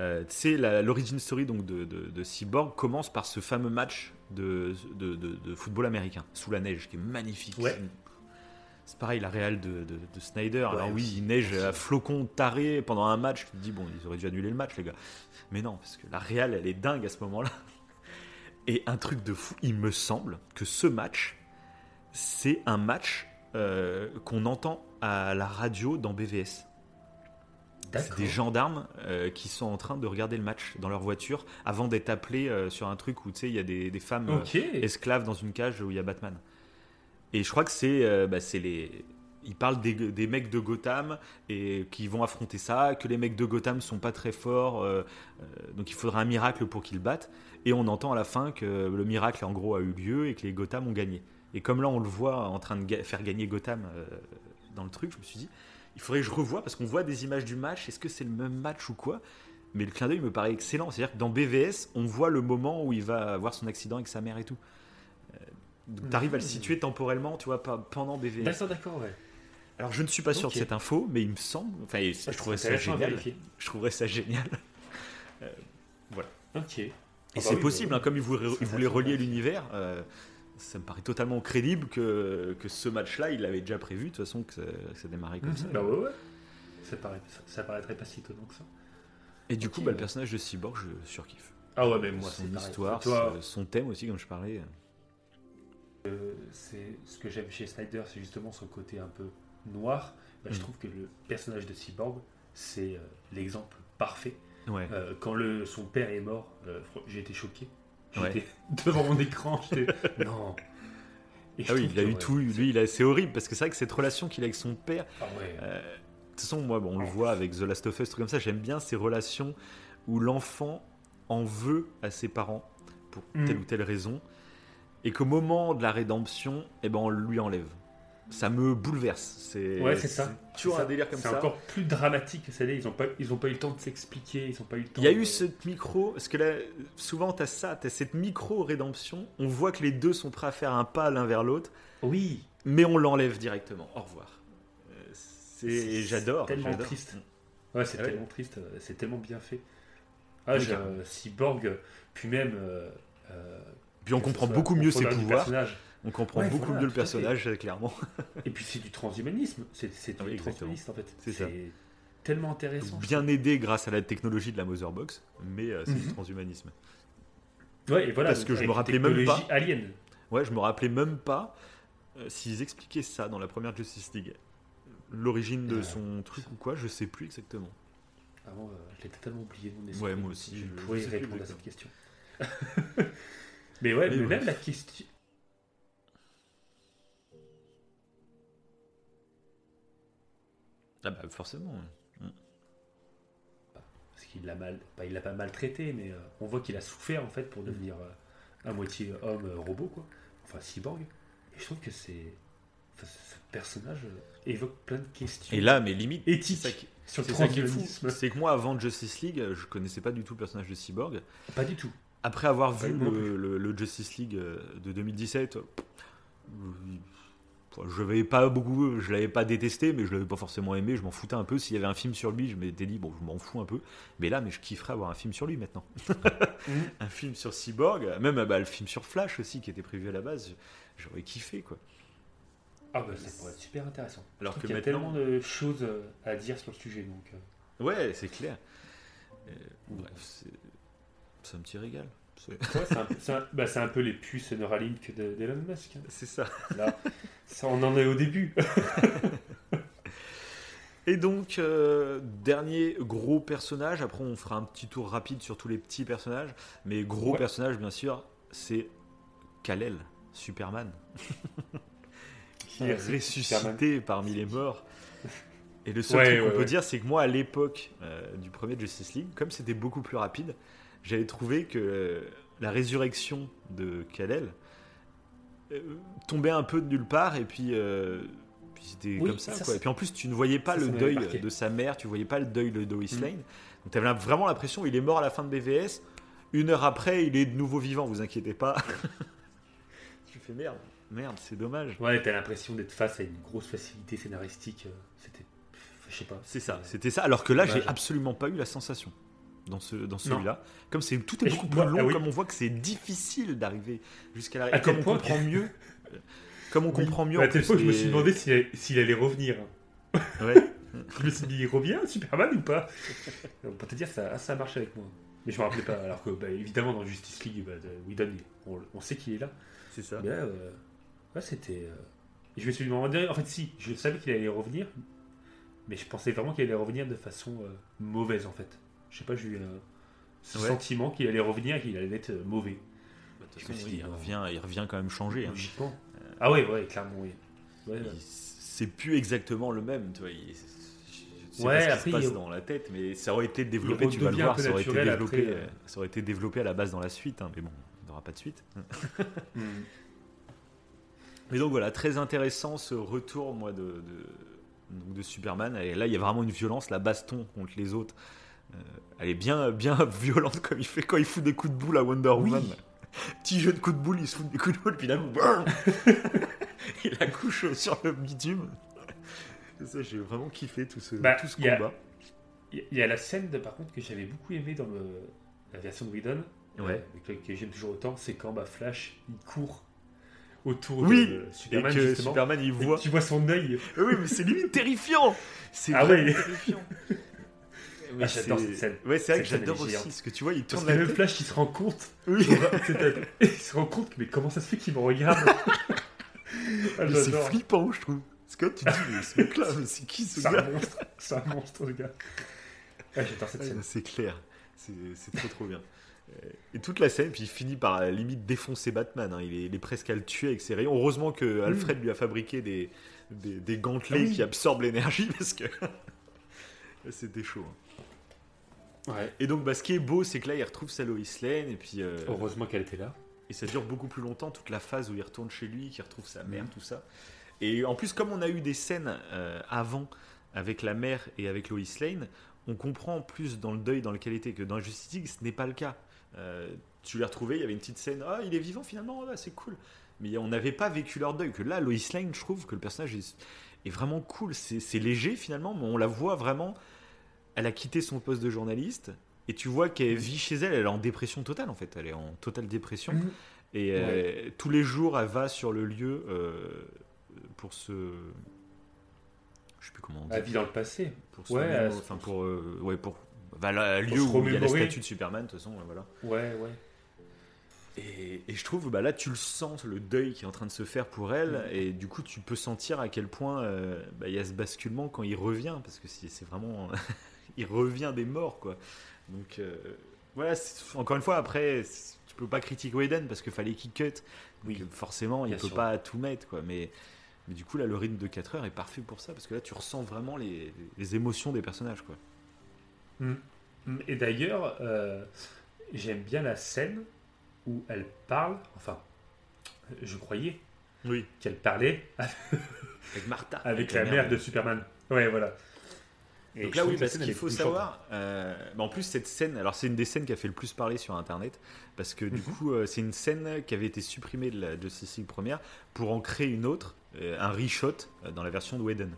Euh, tu sais, la- l'origin story donc, de, de- de Cyborg commence par ce fameux match de, de- football américain, sous la neige, qui est magnifique. Ouais. C'est pareil, la réal de, de- de Snyder. Alors oui, aussi, il neige à flocons tarés pendant un match. Tu te dis, bon, ils auraient dû annuler le match, les gars. Mais non, parce que la réal, elle est dingue à ce moment-là. Et un truc de fou, il me semble que ce match, c'est un match euh, qu'on entend à la radio dans BVS. C'est des gendarmes euh, qui sont en train de regarder le match dans leur voiture avant d'être appelés euh, sur un truc où tu sais il y a des, des femmes esclaves dans une cage où il y a Batman. Et je crois que c'est bah, les ils parlent des, des mecs de Gotham et qui vont affronter ça, que les mecs de Gotham sont pas très forts, euh, donc il faudra un miracle pour qu'ils battent. Et on entend à la fin que le miracle en gros a eu lieu et que les Gotham ont gagné. Et comme là on le voit en train de ga- faire gagner Gotham euh, dans le truc, je me suis dit, il faudrait que je revoie parce qu'on voit des images du match. Est-ce que c'est le même match ou quoi? Mais le clin d'œil me paraît excellent. C'est-à-dire que dans BVS, on voit le moment où il va avoir son accident avec sa mère et tout. Tu arrives à le Mhm. situer temporellement, tu vois, pas pendant BVS. D'accord, d'accord, ouais. Alors je ne suis pas sûr Ok. de cette info, mais il me semble, enfin, je trouverais ça génial. Je trouverais ça génial. Ok. Et Ah bah c'est oui, possible, bah hein, comme il voulait, Ça il relier l'univers, euh, ça me paraît totalement crédible que, que ce match-là, il l'avait déjà prévu, de toute façon, que ça, que ça démarrait comme Mhm. ça. Bah ouais, ouais. Ça, paraît, ça, paraîtrait pas si étonnant que ça. Et du coup, bah, le personnage de Cyborg, je surkiffe. Ah ouais, mais moi, son histoire, Toi, son thème aussi, comme je parlais. euh, c'est ce que j'aime chez Snyder, c'est justement son côté un peu noir. Bah, Je Mhm. trouve que le personnage de Cyborg, c'est euh, l'exemple parfait. Ouais. Euh, quand le, son père est mort, j'ai été choqué. Ouais. Devant mon écran, j'étais non. Et Ah oui, il a eu tout, lui, il a- c'est horrible, parce que c'est vrai que cette relation qu'il a avec son père, Ah ouais. Euh, de toute façon, moi, bon, on le voit avec The Last of Us, truc comme ça. J'aime bien ces relations où l'enfant en veut à ses parents pour Mm. telle ou telle raison, et qu'au moment de la rédemption, eh ben, on lui enlève. Ça me bouleverse. C'est Ouais, c'est ça. toujours C'est un délire comme C'est ça. encore plus dramatique que ça l'est. Ils n'ont pas, ils ont pas eu le temps de s'expliquer. Ils ont pas eu le temps. Il y a de- eu ce micro, parce que là, souvent, tu as ça, tu as cette micro-rédemption. On voit que les deux sont prêts à faire un pas l'un vers l'autre, Oui. mais on l'enlève directement. Au revoir. Euh, c'est- C'est J'adore. tellement triste. Ouais, c'est Ah ouais. tellement triste. euh, C'est tellement bien fait. Ah, un cyborg, puis même. euh, Puis on comprend beaucoup au mieux ses pouvoirs. On comprend Ouais, beaucoup voilà, mieux le personnage, euh, clairement. Et puis c'est du transhumanisme. C'est Ah oui, du exactement. transhumaniste en fait. C'est ça. tellement intéressant. Bien aidé grâce à la technologie de la Motherbox, mais euh, c'est du Mhm. transhumanisme. Ouais, et voilà. Parce que je me rappelais même pas. Alien. Ouais, je me rappelais même pas euh, s'ils expliquaient ça dans la première Justice League. L'origine de Euh, son truc ou quoi, je sais plus exactement. Avant, euh, je l'ai totalement oublié. Ouais, moi aussi, Je je- pourrais répondre à cette question. mais ouais, Mais mais, bref. même la question. Ah bah forcément. Parce qu'il l'a mal, pas, il l'a pas maltraité, mais euh, on voit qu'il a souffert en fait pour devenir euh, à moitié homme euh, robot quoi, enfin cyborg. Et je trouve que c'est, enfin, ce personnage évoque plein de questions Et là, mais limite, c'est ça qui, sur le c'est ça qui est fou. C'est que moi, avant Justice League, je connaissais pas du tout le personnage de Cyborg. Pas du tout. Après avoir Pas vu le, le- le Justice League de 2017, euh, enfin, je l'avais pas beaucoup, je l'avais pas détesté, mais je l'avais pas forcément aimé. Je m'en foutais un peu. S'il y avait un film sur lui, je m'étais dit bon, je m'en fous un peu. Mais là, mais je kifferais avoir un film sur lui maintenant. Mhm. un film sur Cyborg, même bah, le film sur Flash aussi qui était prévu à la base, j'aurais kiffé quoi. Ah bah ça pourrait être super intéressant. Alors que Il y a maintenant- tellement de choses euh, à dire sur le sujet donc. euh, Ouais, c'est clair. Euh, bref, c'est c'est un petit régal. C'est- ouais, c'est un, peu- c'est un- bah, c'est un peu les puces Neuralink de- d'Elon Musk. hein. C'est ça. Là, ça, on en est au début. Et donc, euh, dernier gros personnage. Après, on fera un petit tour rapide sur tous les petits personnages. Mais gros Ouais. personnage, bien sûr, c'est Kal-El, Superman, qui est ressuscité Superman. parmi les morts. Et le seul Ouais, truc qu'on peut dire, c'est que moi, à l'époque euh, du premier Justice League, comme c'était beaucoup plus rapide, j'avais trouvé que euh, la résurrection de Kal-El euh, tombait un peu de nulle part. Et puis. euh, puis c'était Oui, comme ça, ça, quoi. Et puis en plus, tu ne voyais pas ça, le ça deuil marqué. de sa mère, tu voyais pas le deuil de Lois Mm. Lane. Donc tu avais vraiment l'impression, il est mort à la fin de BVS. Une heure après, il est de nouveau vivant, vous inquiétez pas. tu fais merde, merde, c'est dommage. Ouais, t'as l'impression d'être face à une grosse facilité scénaristique. C'était. Je sais pas. C'est ça, c'était ça. Alors que là, j'ai absolument pas eu la sensation dans, ce, dans celui-là. Comme c'est tout est beaucoup plus long, ah comme on voit que c'est difficile d'arriver jusqu'à la. À comme tel on point comprend mieux, comme on comprend mieux. À en tel point, je me suis demandé s'il s'il allait revenir. Ouais. Je me suis dit, il revient Superman ou pas? On peut te dire, ça, ça marche avec moi. Mais je me rappelais pas. Alors que, bah, évidemment, dans Justice League, bah, Whedon, on, on sait qu'il est là. C'est ça. Mais là, euh, ouais, c'était. euh, Je me suis demandé, en fait, si, je savais qu'il allait revenir, mais je pensais vraiment qu'il allait revenir de façon euh, mauvaise, en fait. Je sais pas, j'ai eu euh, ce Ouais. sentiment qu'il allait revenir et qu'il allait être euh, mauvais. Bah, Je me suis il dit, non. revient, il revient quand même changé. hein. Logiquement. Ah ouais, ouais, clairement, oui. Ouais, C'est plus exactement le même, tu vois. il- Je sais Ouais, pas ce qui après, se passe il- dans la tête, mais ça aurait été développé, tu vas le un voir, peu ça aurait, été naturel développé, après, euh, ça aurait été développé à la base dans la suite, hein, mais bon, il n'y aura pas de suite. Hmm. Mais donc voilà, très intéressant ce retour, moi, de, de, donc de Superman. Et là, il y a vraiment une violence, la baston contre les autres. Euh, elle est bien, bien violente comme il fait quand il fout des coups de boule à Wonder Oui. Woman. Petit jeu de coups de boule, il se fout des coups de boule, puis là, il accouche sur le bitume. Et ça, j'ai vraiment kiffé tout ce, Bah, tout ce combat. Il y a la scène, de, par contre, que j'avais beaucoup aimé dans le- la version de Whedon, Ouais. euh, que, que j'aime toujours autant, c'est quand bah, Flash, il court autour Oui, de Et Superman, que justement. Superman, il Et voit. tu vois son œil. Oui, mais c'est limite terrifiant. C'est Ah vraiment ouais. terrifiant. Ah, j'adore cette scène. Ouais, c'est vrai que j'adore aussi. géante. Parce que tu vois, il Parce tourne que la même. Flash, il se rend compte. Oui. C'est- il se rend compte que, mais comment ça se fait qu'il me regarde Ah, c'est flippant, je trouve. Parce que tu te dis, mais ce mec-là, c'est qui ce C'est un gars monstre. C'est un monstre, ce gars. Ah, j'adore cette Ouais, scène. C'est clair. C'est c'est trop trop bien. Euh, Et toute la scène, puis il finit par à la limite défoncer Batman. hein. Il, est, il est presque à le tuer avec ses rayons. Heureusement que Alfred lui a fabriqué des, des, des gantelets Mm. Ah oui. qui absorbent l'énergie parce que c'était chaud. hein. Ouais. Et donc, bah, ce qui est beau, c'est que là, il retrouve sa Lois Lane et puis euh, Heureusement qu'elle était là. et ça dure beaucoup plus longtemps toute la phase où il retourne chez lui, qu'il retrouve sa mère, Mhm. tout ça. Et en plus, comme on a eu des scènes euh, avant avec la mère et avec Lois Lane, on comprend plus dans le deuil dans lequel il était que dans Justice League, ce n'est pas le cas. Euh, tu l'as retrouvé, il y avait une petite scène, ah, il est vivant finalement, ah, c'est cool. Mais on n'avait pas vécu leur deuil. Que là, Lois Lane, je trouve que le personnage est, est vraiment cool. C'est léger finalement, mais on la voit vraiment. Elle a quitté son poste de journaliste. Et tu vois qu'elle vit chez elle, elle est en dépression totale en fait, elle est en totale dépression. Mhm. Et euh, tous les jours, elle va sur le lieu euh, pour se. Je sais plus comment on dit. Elle vit dans le passé. Pour se Ouais, elle enfin pour. euh, ouais, pour. Bah, là, Pour lieu se où il y a la statue de Superman, de toute façon, voilà. Ouais, ouais. Et, et je trouve, bah là, tu le sens, le deuil qui est en train de se faire pour elle, Mhm. et du coup, tu peux sentir à quel point euh, bah, il y a ce basculement quand il revient, parce que c'est vraiment. Il revient des morts, quoi. Donc, euh, voilà, encore une fois, après, tu peux pas critiquer Whedon parce qu'il fallait qu'il cut. Oui. Donc, forcément, il peut sûr. pas tout mettre, quoi. Mais, mais du coup, là, le rythme de 4 heures est parfait pour ça, parce que là, tu ressens vraiment les, les émotions des personnages, quoi. Mm. Mm. Et d'ailleurs, euh, j'aime bien la scène où elle parle, enfin, je croyais Oui. qu'elle parlait Avec Martha. avec la mère de Superman. Ouais, voilà. Et Donc là, oui, parce elle qu'il faut savoir, euh, bah, en plus, cette scène, alors c'est une des scènes qui a fait le plus parler sur Internet, parce que du Mhm. coup, euh, c'est une scène qui avait été supprimée de la Justice League première pour en créer une autre, euh, un reshot euh, dans la version de Whedon.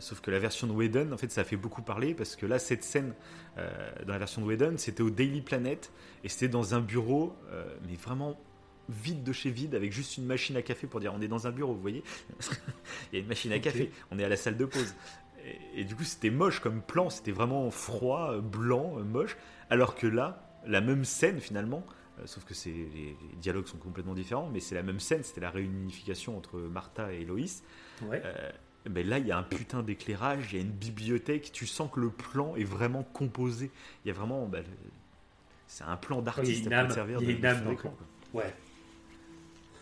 Sauf que la version de Whedon, en fait, ça a fait beaucoup parler, parce que là, cette scène dans la version de Whedon, c'était au Daily Planet, et c'était dans un bureau, mais vraiment vide de chez vide avec juste une machine à café pour dire on est dans un bureau, vous voyez Il y a une machine à café, on est à la salle de pause. Et, du coup, c'était moche comme plan, c'était vraiment froid, blanc, moche. Alors que là, la même scène finalement, euh, sauf que les, les, dialogues sont complètement différents, mais c'est la même scène, c'était la réunification entre Martha et Loïs. Ouais. Euh, ben là, il y a un putain d'éclairage, il y a une bibliothèque, tu sens que le plan est vraiment composé. Il y a vraiment. Ben, c'est un plan d'artiste à peut servir de, de Ouais.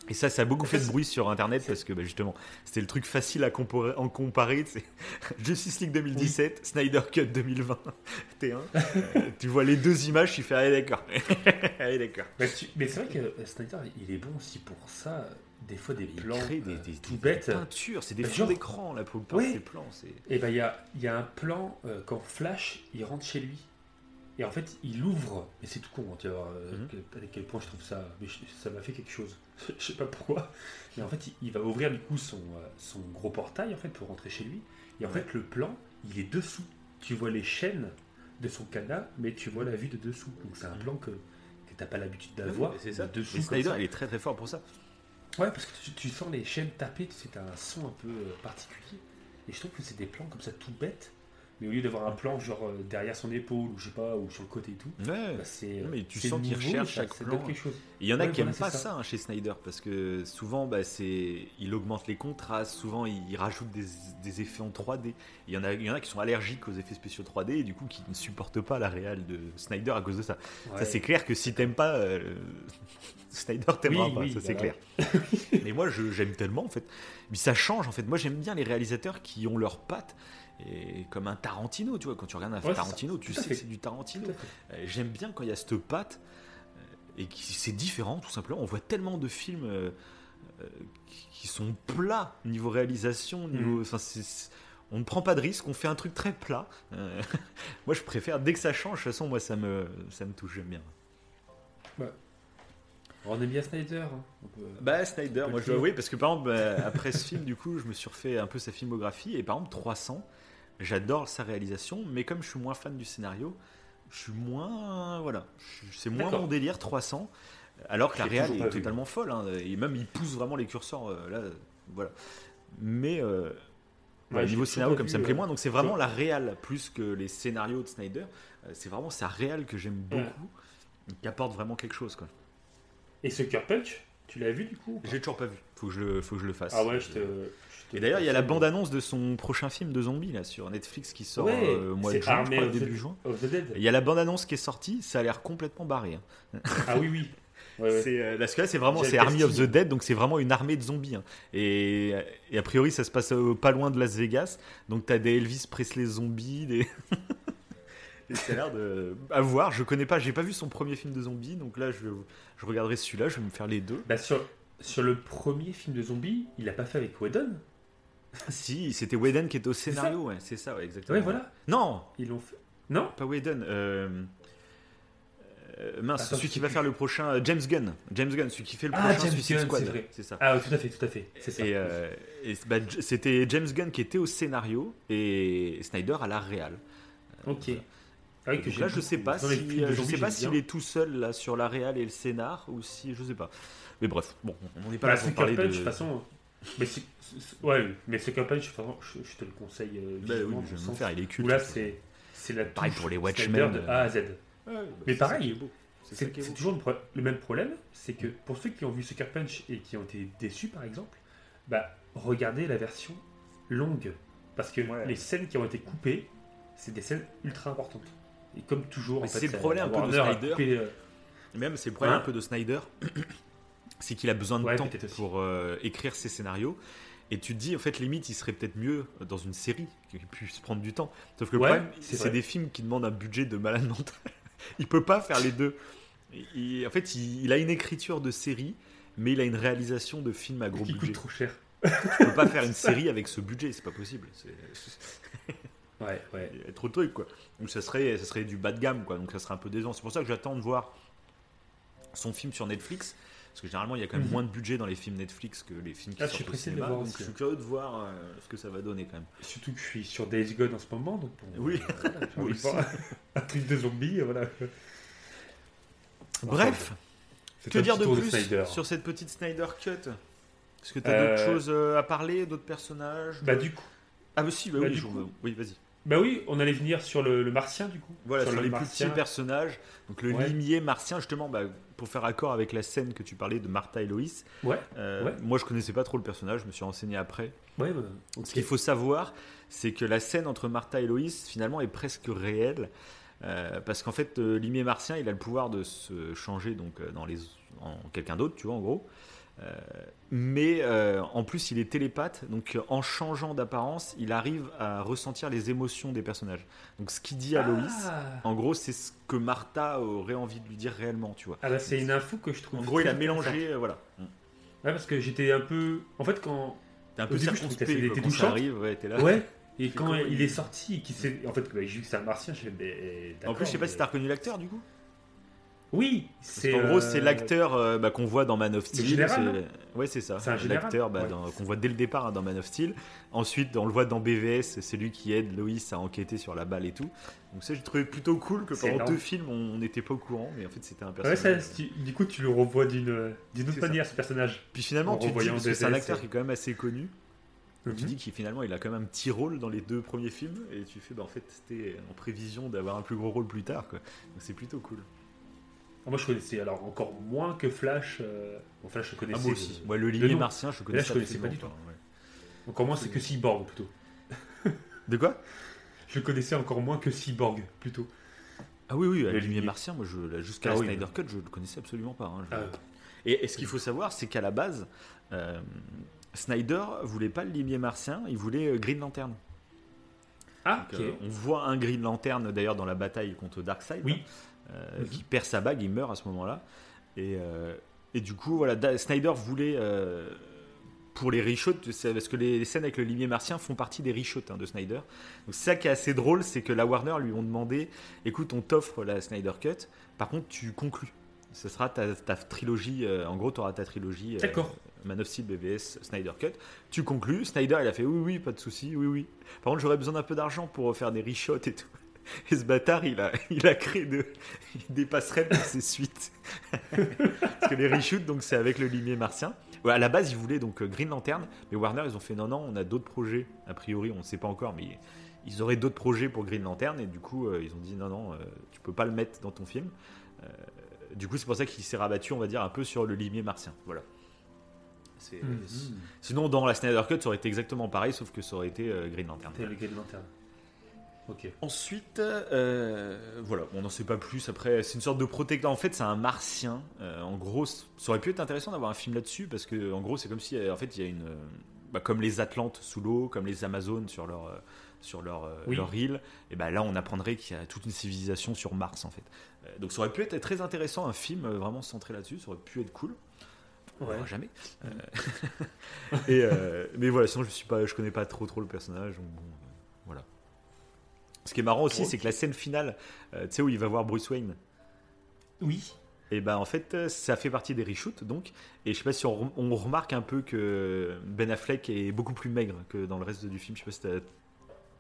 Et ça, ça a beaucoup fait de bruit sur Internet parce que bah, justement, c'était le truc facile à comparer. En comparer Justice League 2017, Snyder Cut 2020. T1. tu vois les deux images, tu fais allez d'accord. allez d'accord. Mais, c'est vrai que euh, Snyder, il est bon aussi pour ça. Des fois, des plans des, euh, des, tout bêtes. peintures, c'est des bah, fonds d'écran là pour le ces plans. Et ben il y a, y a, un plan euh, quand Flash il rentre chez lui. Et en fait, il ouvre, et c'est tout con, hein, tu vois, mhm. à quel point je trouve ça, mais ça m'a fait quelque chose. je sais pas pourquoi. Mais en fait, il, va ouvrir du coup son, euh, son, gros portail en fait pour rentrer chez lui. Et en fait, le plan, il est dessous. Tu vois les chaînes de son canard, mais tu vois la vue de dessous. Donc c'est un mhm. plan que, que t'as pas l'habitude d'avoir. c'est ça. Dessous, Snyder, il est très très fort pour ça. Ouais, parce que tu, sens les chaînes taper, c'est un son un peu euh, particulier. Et je trouve que c'est des plans comme ça tout bêtes mais au lieu d'avoir un plan genre euh, derrière son épaule ou je sais pas ou sur le côté et tout ouais. bah c'est mais tu sens qu'il recherche chaque plan. quelque chose. il y en a qui aiment pas ça, hein, chez Snyder parce que souvent bah, c'est il augmente les contrastes souvent il, rajoute des, des, effets en 3D il y en a il y en a qui sont allergiques aux effets spéciaux 3D et du coup qui ne supportent pas la réelle de Snyder à cause de ça. Ça c'est clair que si t'aimes pas euh, Snyder t'aimera pas ça c'est clair. Mais moi j'aime tellement en fait. Mais ça change en fait. Moi j'aime bien les réalisateurs qui ont leurs pattes et comme un Tarantino, tu vois, quand tu regardes un Tarantino, tu sais que c'est du Tarantino. Euh, j'aime bien quand il y a cette patte euh, et qui c'est différent, tout simplement. On voit tellement de films euh, qui sont plats niveau réalisation, niveau, mm. on ne prend pas de risque, on fait un truc très plat. moi, je préfère dès que ça change. De toute façon, moi, ça me, ça me touche, j'aime bien. On aime bien Snyder. Hein. Bah Snyder, moi je dois parce que par exemple bah, après ce film du coup je me suis refait un peu sa filmographie et par exemple 300, J'adore sa réalisation, mais comme je suis moins fan du scénario, je suis moins. Voilà. C'est moins mon délire 300. Alors que la réal est totalement folle. Hein, et même, il pousse vraiment les curseurs. Euh, là, voilà. Mais. Euh, au niveau scénario, comme ça me plaît euh, moins. Donc, c'est vraiment la réal plus que les scénarios de Snyder. c'est vraiment sa réal que j'aime beaucoup. Qui apporte vraiment quelque chose. Quoi. Et ce Cure Punch, tu l'as vu du coup J'ai toujours pas vu. Faut que je le, faut que je le fasse. Ah ouais, je te. Et d'ailleurs, il y a la bande-annonce de son prochain film de zombies là sur Netflix qui sort euh, au mois de juin, début juin. Il y a la bande-annonce qui est sortie, ça a l'air complètement barré. Hein. Ah oui, oui. C'est, euh, là, c'est vraiment c'est Army of the Dead, donc c'est vraiment une armée de zombies. Hein. Et, a priori, ça se passe euh, pas loin de Las Vegas, donc t'as des Elvis Presley zombies, des. et ça a l'air de. À voir, je connais pas, j'ai pas vu son premier film de zombies, donc là, je, je regarderai celui-là, je vais me faire les deux. Bah, sur, sur le premier film de zombies, il a pas fait avec Whedon si, c'était Whedon qui était au scénario, ouais, c'est ça, ouais, exactement. Ouais, voilà. Non Ils l'ont fait. Non Pas Whedon. Euh... Euh, mince, celui qui va faire le prochain euh, James Gunn. James Gunn, celui qui fait le ah, prochain Suicide Squad. C'est ça. Ah, tout à fait, tout à fait. C'est ça. Et, euh, bah, c'était James Gunn qui était au scénario et Snyder à la réal. Ok. Ah oui, là, je sais pas si, je sais pas s'il est tout seul là sur la réal et le scénar ou si je sais pas. Mais bref, bon, on n'est pas bah, là pour parler de. De toute façon, mais ouais, mais ce campagne, je, je, te le conseille. Euh, bah oui, je vais faire, il est culte. là, c'est, c'est la pareil pour les Watchmen de A à Z. Bah, mais pareil, c'est, toujours le, même problème, c'est que pour ceux qui ont vu Sucker Punch et qui ont été déçus, par exemple, bah regardez la version longue, parce que les scènes qui ont été coupées, c'est des scènes ultra importantes. Et comme toujours, c'est le problème un peu de Snyder. Euh, même c'est le problème un peu de Snyder c'est qu'il a besoin de temps pour euh, écrire ses scénarios. Et tu te dis, en fait, limite, il serait peut-être mieux dans une série qui puisse prendre du temps. Sauf que le problème, c'est des films qui demandent un budget de malade mental. il peut pas faire les deux. en fait, il, a une écriture de série, mais il a une réalisation de film à gros qui budget. coûte trop cher. tu peux pas faire une série avec ce budget, c'est pas possible. ouais, ouais. Il y a trop de trucs, quoi. Donc ça serait, ça serait du bas de gamme, quoi. Donc ça serait un peu décevant. C'est pour ça que j'attends de voir son film sur Netflix parce que généralement, il y a quand même mhm. moins de budget dans les films Netflix que les films qui ah, sortent au cinéma. Donc je suis curieux de voir euh, ce que ça va donner quand même. Surtout que je suis sur Days Gone en ce moment. Donc oui, un truc de zombie, voilà. Bref, C'est Que un dire de plus Snyder. sur cette petite Snyder Cut? Est-ce que tu as Euh, d'autres choses euh, à parler, d'autres personnages? Bah du coup, Ah bah si, bah, bah, oui, du je- coup- oui, vas-y. bah oui, on allait venir sur le, le martien du coup. Voilà, sur, le les plus Martien. petits personnages. Donc le Ouais. limier martien, justement, bah, pour faire accord avec la scène que tu parlais de Martha et Loïs. Ouais. euh, Ouais. Moi, je connaissais pas trop le personnage, je me suis renseigné après. Ouais. bah. Ce qu'il faut savoir, c'est que la scène entre Martha et Loïs, finalement, est presque réelle. euh, parce qu'en fait, euh, Limier Martien, il a le pouvoir de se changer donc, euh, dans les, en quelqu'un d'autre, tu vois, en gros. Euh, mais euh, en plus, il est télépathe, donc euh, en changeant d'apparence, il arrive à ressentir les émotions des personnages. Donc ce qu'il dit à Loïs, Ah, en gros, c'est ce que Martha aurait envie de lui dire réellement, tu vois. Ah bah c'est une info que je trouve. En gros, il a mélangé, voilà. intéressante. Ouais, parce que j'étais un peu. En fait, quand. T'es un peu circonspect quand ça touchante. arrive, ouais, t'es là. Ouais. Et quand il est sorti et qu'il s'est. En fait, bah, j'ai vu que c'était un martien, je fais. bah, En plus, je sais pas si t'as reconnu l'acteur du coup. Oui, c'est. qu'en gros, euh, c'est l'acteur euh, bah, qu'on voit dans Man of Steel. général, c'est- Ouais, ça. C'est l'acteur bah, Ouais. qu'on voit dès le départ hein, dans Man of Steel. Ensuite, on le voit dans BVS, c'est lui qui aide Loïs à enquêter sur la balle et tout. Donc ça, j'ai trouvé plutôt cool que pendant énorme. deux films, on n'était pas au courant, mais en fait, c'était un Ouais, personnage. ça, tu- du coup, tu le revois d'une C'est autre ça. manière, ce personnage. Puis finalement, en tu te dis, revoyant parce que c'est un acteur qui est quand même assez connu, tu Mhm. dis qu'il finalement, il a quand même un petit rôle dans les deux premiers films, et tu fais, bah en fait, c'était en prévision d'avoir un plus gros rôle plus tard, quoi. Donc c'est plutôt cool. Ah, Moi, je connaissais alors encore moins que Flash. euh, Bon, Flash, je connaissais. Ah, moi aussi. euh, Ouais, le limier nom. martien, je là, connaissais je connaissais pas du ouais. Encore moins, c'est que Cyborg plutôt. De quoi? Je connaissais encore moins que Cyborg plutôt. Ah oui, oui, Le limier. martien, moi, je, jusqu'à Ah la oui. Snyder Cut, je le connaissais absolument pas. hein, je- Ah, Et, et ce qu'il faut savoir, c'est qu'à la base, euh, Snyder voulait pas le limier martien, il voulait euh, Green Lantern. Ah, Donc, ok. euh, on voit un Green Lantern d'ailleurs dans la bataille contre Darkseid, Oui. Euh, Mhm. qui perd sa bague, il meurt à ce moment-là. Et, euh, et du coup, voilà, Da- Snyder voulait euh, pour les reshoots, parce que les, les scènes avec le limier martien font partie des reshoots hein, de Snyder. Donc ça qui est assez drôle, c'est que la Warner lui ont demandé, écoute, on t'offre la Snyder Cut, par contre tu conclus. Ce sera ta, ta trilogie, en gros, tu auras ta trilogie D'accord. Man of Steel, BVS, Snyder Cut. Tu conclus, Snyder il a fait oui, oui, pas de souci, oui, oui. Par contre, j'aurais besoin d'un peu d'argent pour faire des reshots et tout. Et ce bâtard, il a, il a créé de, des passerelles pour ses suites. Parce que les reshoots, donc c'est avec le limier martien. Ouais, à la base, ils voulaient donc Green Lantern, mais Warner, ils ont fait non, non, on a d'autres projets. A priori, on ne sait pas encore, mais ils auraient d'autres projets pour Green Lantern, et du coup, euh, ils ont dit non, non, euh, tu peux pas le mettre dans ton film. Euh, du coup, c'est pour ça qu'il s'est rabattu, on va dire, un peu sur le limier martien. Voilà. Mhm. Sinon, dans la Snyder Cut, ça aurait été exactement pareil, sauf que ça aurait été euh, Green Lantern. Green Lantern. Ok. Ensuite, euh, voilà, on n'en sait pas plus. Après, c'est une sorte de protecteur. En fait, c'est un martien. Euh, en gros, ça aurait pu être intéressant d'avoir un film là-dessus parce que, en gros, c'est comme si, euh, en fait, il y a une, bah, comme les Atlantes sous l'eau, comme les Amazones sur leur, euh, sur leur, Oui. leur île. Et ben là, on apprendrait qu'il y a toute une civilisation sur Mars, en fait. Donc, ça aurait pu être très intéressant, un film vraiment centré là-dessus. Ça aurait pu être cool. On Ouais. verra jamais. Euh, et, euh, mais voilà, sinon je suis pas, je connais pas trop trop le personnage. donc bon, voilà. Ce qui est marrant aussi, c'est que la scène finale, euh, tu sais où il va voir Bruce Wayne. Oui. Et ben en fait, euh, ça fait partie des reshoots donc. Et je sais pas si on, rem- on remarque un peu que Ben Affleck est beaucoup plus maigre que dans le reste du film. Je sais pas si t'as-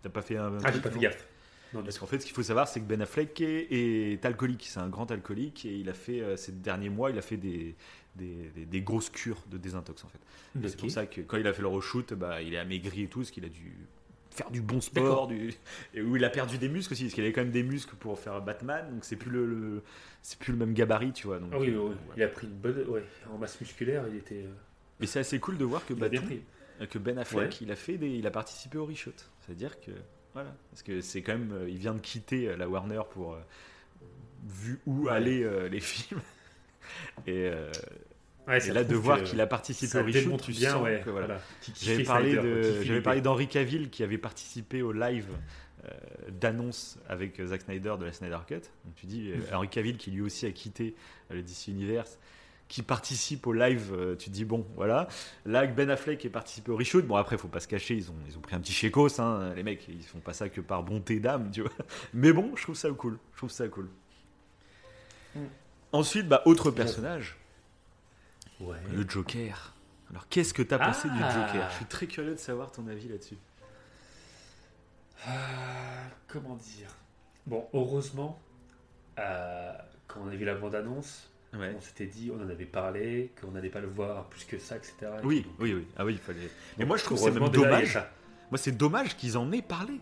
t'as pas fait un. un Ah, j'ai pas fait gaffe. Non, Parce qu'en fait, ce qu'il faut savoir, c'est que Ben Affleck est, est alcoolique. C'est un grand alcoolique et il a fait euh, ces derniers mois, il a fait des, des, des- des grosses cures de désintox en fait. C'est pour ça que quand il a fait le reshoot, bah, il est amaigri et tout, parce qu'il a dû faire du bon sport, du... et où il a perdu des muscles aussi, parce qu'il avait quand même des muscles pour faire Batman, donc c'est plus le, le- c'est plus le même gabarit, tu vois. Donc, Ah oui, euh, ouais, il a pris une bonne. Ouais, en masse musculaire, il était. euh, Et c'est assez cool de voir que, Batou- euh, que Ben Affleck, Ouais. il a fait des, il a participé au reshoot. C'est-à-dire que voilà, parce que c'est quand même, il vient de quitter la Warner pour vu où Ouais. allaient euh, les films. Et, euh, Ouais, et là, de voir qu'il a participé au reshoot, démontre tu bien, sens ouais. que, voilà. voilà. Qui kiffait J'avais parlé de, parlé d'Henri Cavill qui avait participé au live euh, d'annonce avec Zack Snyder de la Snyder Cut. Donc tu dis euh, Henri Cavill qui lui aussi a quitté euh, le DC Universe, qui participe au live. euh, tu te dis bon, voilà. Là, avec Ben Affleck qui est participé au reshoot. Bon après, faut pas se cacher, ils ont ils ont pris un petit chécos, hein, les mecs. Ils font pas ça que par bonté d'âme, tu vois. Mais bon, je trouve ça cool. Je trouve ça cool. Mm. Ensuite, bah, autre Bon. personnage, Ouais. le Joker. Alors, qu'est-ce que t'as pensé du Ah. Joker? Je suis très curieux de savoir ton avis là-dessus. Ah, comment dire? Bon, heureusement, euh, quand on a vu la bande-annonce, Ouais. On s'était dit, on en avait parlé, qu'on n'allait pas le voir plus que ça, etc. Et Oui, donc- oui, oui. Ah oui, il fallait. Mais moi, je trouve que c'est même dommage. Moi, c'est dommage qu'ils en aient parlé.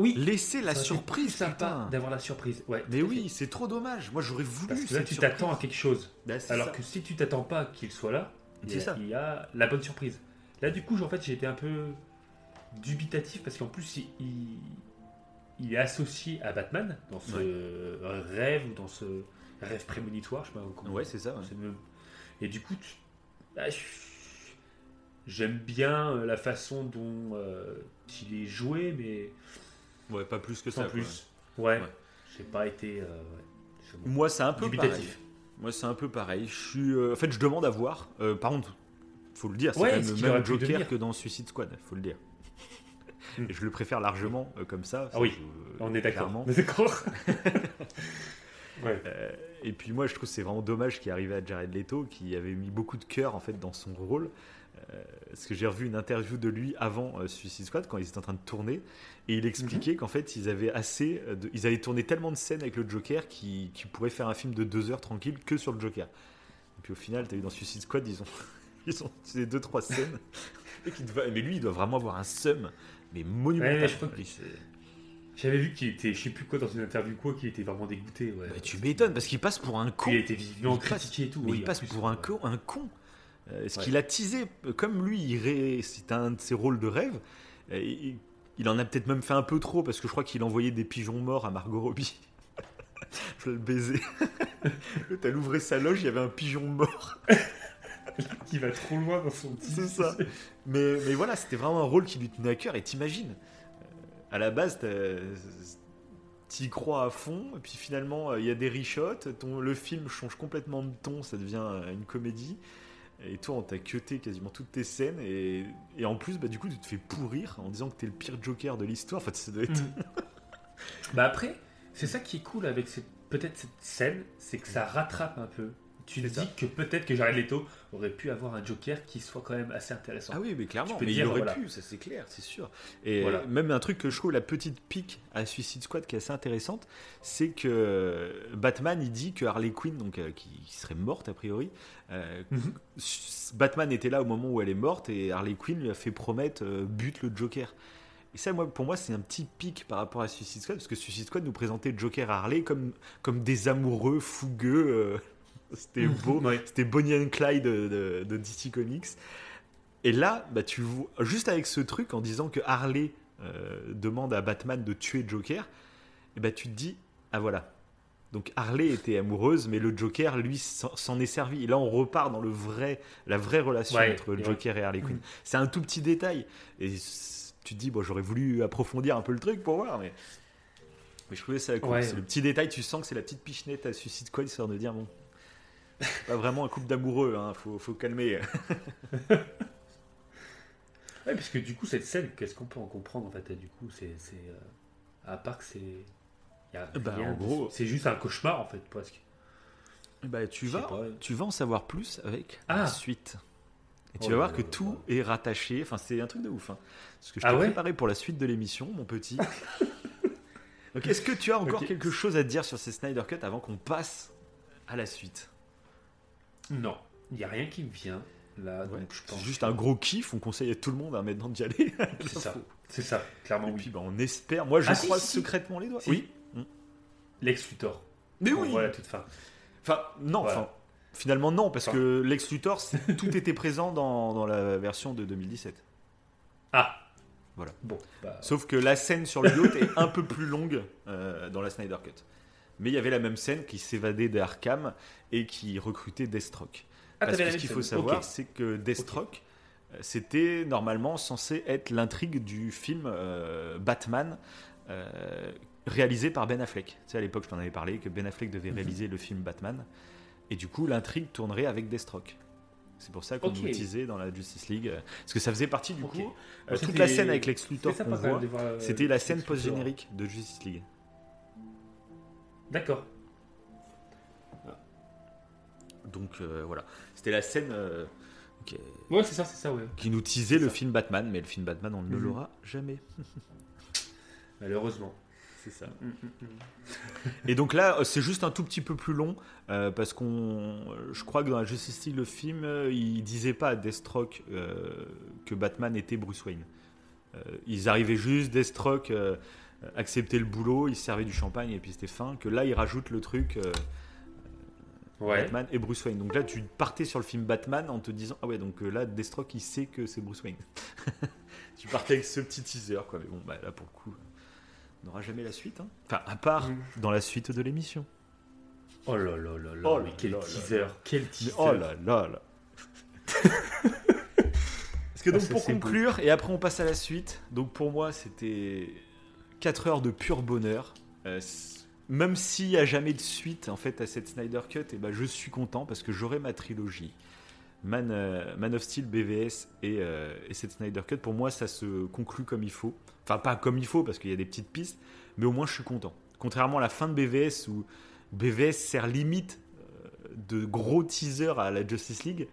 Oui, Laisser la surprise, sympa d'avoir la surprise. Ouais, Mais oui, c'est trop dommage. Moi, j'aurais voulu. Parce que là, cette tu t'attends à quelque chose. Bah, Alors ça. que si tu t'attends pas qu'il soit là, il y, a, ça. il y a la bonne surprise. Là, du coup, en fait, j'ai été un peu dubitatif parce qu'en plus, il, il- il est associé à Batman dans ce rêve ou dans ce rêve prémonitoire. Je sais pas comment. Ouais, c'est ça. ouais. Et du coup, tu- ah, j'aime bien euh, la façon dont euh, il est joué, mais Ouais, pas plus que sans ça. quoi. plus. Ouais, Ouais. j'ai pas été. euh, ouais, Moi, c'est un peu pareil. Moi, c'est un peu pareil. Je suis. euh, En fait, je demande à voir. Euh, par contre, faut le dire, c'est Ouais, quand même le même Joker que dans Suicide Squad. Faut le dire. Hmm. Et je le préfère largement euh, comme ça. Ah oui, je- On est d'accord. d'accord. ouais. Euh, et puis moi, je trouve que c'est vraiment dommage qu'il arrivait à Jared Leto, qui avait mis beaucoup de cœur en fait dans son rôle. Euh, parce que j'ai revu une interview de lui avant euh, Suicide Squad quand ils étaient en train de tourner, et il expliquait qu'en fait ils avaient assez, euh, de- ils avaient tourné tellement de scènes avec le Joker qu'ils pourraient faire un film de deux heures tranquille que sur le Joker. Et puis au final, t'as vu dans Suicide Squad, ils ont, ils ont utilisé deux trois scènes. Et mais lui, il doit vraiment avoir un seum, mais monumental. Ouais, J'avais vu qu'il était, je sais plus quoi, dans une interview quoi, qu'il était vraiment dégoûté. Ouais. Bah, tu m'étonnes parce qu'il passe pour un con. Il a été vivement critiqué et tout. Oui, il passe plus, pour un ouais. con. Un con. Euh, ce Ouais. qu'il a teasé, euh, comme lui, c'est un de ses rôles de rêve. euh, il, il en a peut-être même fait un peu trop parce que je crois qu'il envoyait des pigeons morts à Margot Robbie. Je vais le baiser. Elle ouvrait sa loge, il y avait un pigeon mort. Qui va trop loin dans son petit. C'est ça. Mais, mais voilà, c'était vraiment un rôle qui lui tenait à cœur. Et t'imagines, à la base, t'y crois à fond, et puis finalement, il y a des reshots, ton, le film change complètement de ton, ça devient une comédie. Et toi, on t'a cuté quasiment toutes tes scènes, et, en plus, bah, du coup, tu te fais pourrir en disant que t'es le pire Joker de l'histoire. Enfin, ça doit être. Mm. bah après, c'est ça qui est cool avec peut-être cette scène, c'est que ça rattrape un peu. Tu te dis ça. que peut-être que Jared Leto aurait pu avoir un Joker qui soit quand même assez intéressant. Ah oui, mais clairement, mais dire, il aurait voilà. pu, ça c'est clair, c'est sûr. Et Voilà. même un truc que je trouve la petite pique à Suicide Squad qui est assez intéressante, c'est que Batman il dit que Harley Quinn, donc euh, qui, qui serait morte a priori, euh, Mhm. Batman était là au moment où elle est morte et Harley Quinn lui a fait promettre euh, bute le Joker. Et ça, moi, pour moi, c'est un petit pic par rapport à Suicide Squad, parce que Suicide Squad nous présentait Joker et Harley comme, comme des amoureux fougueux. C'était beau. Ouais. C'était Bonnie and Clyde de, de- de DC Comics. Et là, bah, tu vois, juste avec ce truc, en disant que Harley euh, demande à Batman de tuer Joker, et bah, tu te dis, ah voilà. Donc Harley était amoureuse, mais le Joker, lui, s'en est servi. Et là, on repart dans le vrai, la vraie relation Ouais, entre et Joker et Harley Quinn. Mhm. C'est un tout petit détail. Et tu te dis, bon, j'aurais voulu approfondir un peu le truc pour voir, mais, mais je trouvais ça cool. C'est le petit détail, tu sens que c'est la petite pichenette à Suicide Squad, histoire de dire, bon, pas vraiment un couple d'amoureux, hein, faut, faut calmer. Ouais, parce que du coup, cette scène, qu'est-ce qu'on peut en comprendre en fait Du coup, c'est. euh, à part que c'est. Bah, rien en gros- C'est juste un cauchemar en fait, presque. Bah, tu, vas, pas. tu vas en savoir plus avec Ah. la suite. Et tu Oh vas voir que tout est rattaché. Enfin, c'est un truc de ouf. hein. Parce que je t'ai Ah ouais préparé pour la suite de l'émission, mon petit. Donc, est-ce que tu as encore quelque chose à dire sur ces Snyder Cut avant qu'on passe à la suite? Non, il n'y a rien qui me vient là. Ouais, donc je pense C'est juste que- un gros kiff. On conseille à tout le monde hein, maintenant d'y aller. C'est ça. C'est ça, clairement Et oui. puis, bah, on espère. Moi, je Ah, si, croise si, si. secrètement les doigts. Si. Oui. Lex Luthor. Mais oui. toute fin. Enfin, non. Voilà. Finalement, non, parce Enfin. que Lex Luthor, tout était présent dans, dans la version de 2017. Ah Voilà. Bon, bah, Sauf que la scène sur le yacht est un peu plus longue euh, dans la Snyder Cut. Mais il y avait la même scène qui s'évadait d'Arkham et qui recrutait Deathstroke. ah, Parce que ce qu'il faut savoir, c'est que Deathstroke, euh, c'était normalement censé être l'intrigue du film euh, Batman euh, réalisé par Ben Affleck. Tu sais, à l'époque, je t'en avais parlé, que Ben Affleck devait Mhm. réaliser le film Batman. Et du coup, l'intrigue tournerait avec Deathstroke. C'est pour ça qu'on Ok. nous disait dans la Justice League. Parce que ça faisait partie du coup. Euh, toute c'était- la scène avec Lex Luthor c'était qu'on voit, la scène post-générique de Justice League. D'accord. Donc euh, voilà, c'était la scène euh, qui, Ouais, c'est ça, c'est ça, ouais. qui nous teasait le film Batman, mais le film Batman, on ne Mhm. l'aura jamais. Malheureusement. C'est ça. Et donc là, euh, c'est juste un tout petit peu plus long euh, parce qu'on, je crois que dans la Justice League, le film, euh, il disait pas à Deathstroke que Batman était Bruce Wayne. ils arrivaient juste, Deathstroke acceptait le boulot, il servait du champagne et puis c'était fin. Que là, il rajoute le truc. Batman et Bruce Wayne. Donc là, tu partais sur le film Batman en te disant Ah ouais, donc là, Deathstroke, il sait que c'est Bruce Wayne. tu partais avec ce petit teaser, quoi. Mais bon, bah, là, pour le coup, n'aura jamais la suite. Hein. Enfin, à part mm. dans la suite de l'émission. Oh là là là là, oh mais quel teaser, quel teaser. oh là là là. Parce que donc ah, pour conclure, et après on passe à la suite, donc pour moi c'était 4 heures de pur bonheur. Euh, même s'il n'y a jamais de suite en fait à cette Snyder Cut, et eh ben, je suis content parce que j'aurai ma trilogie. Man, euh, Man, of Steel, BVS euh, et, cette Snyder Cut, pour moi, ça se conclut comme il faut. Enfin, pas comme il faut, parce qu'il y a des petites pistes, mais au moins, je suis content. Contrairement à la fin de BVS, où BVS sert limite de gros teaser à la Justice League,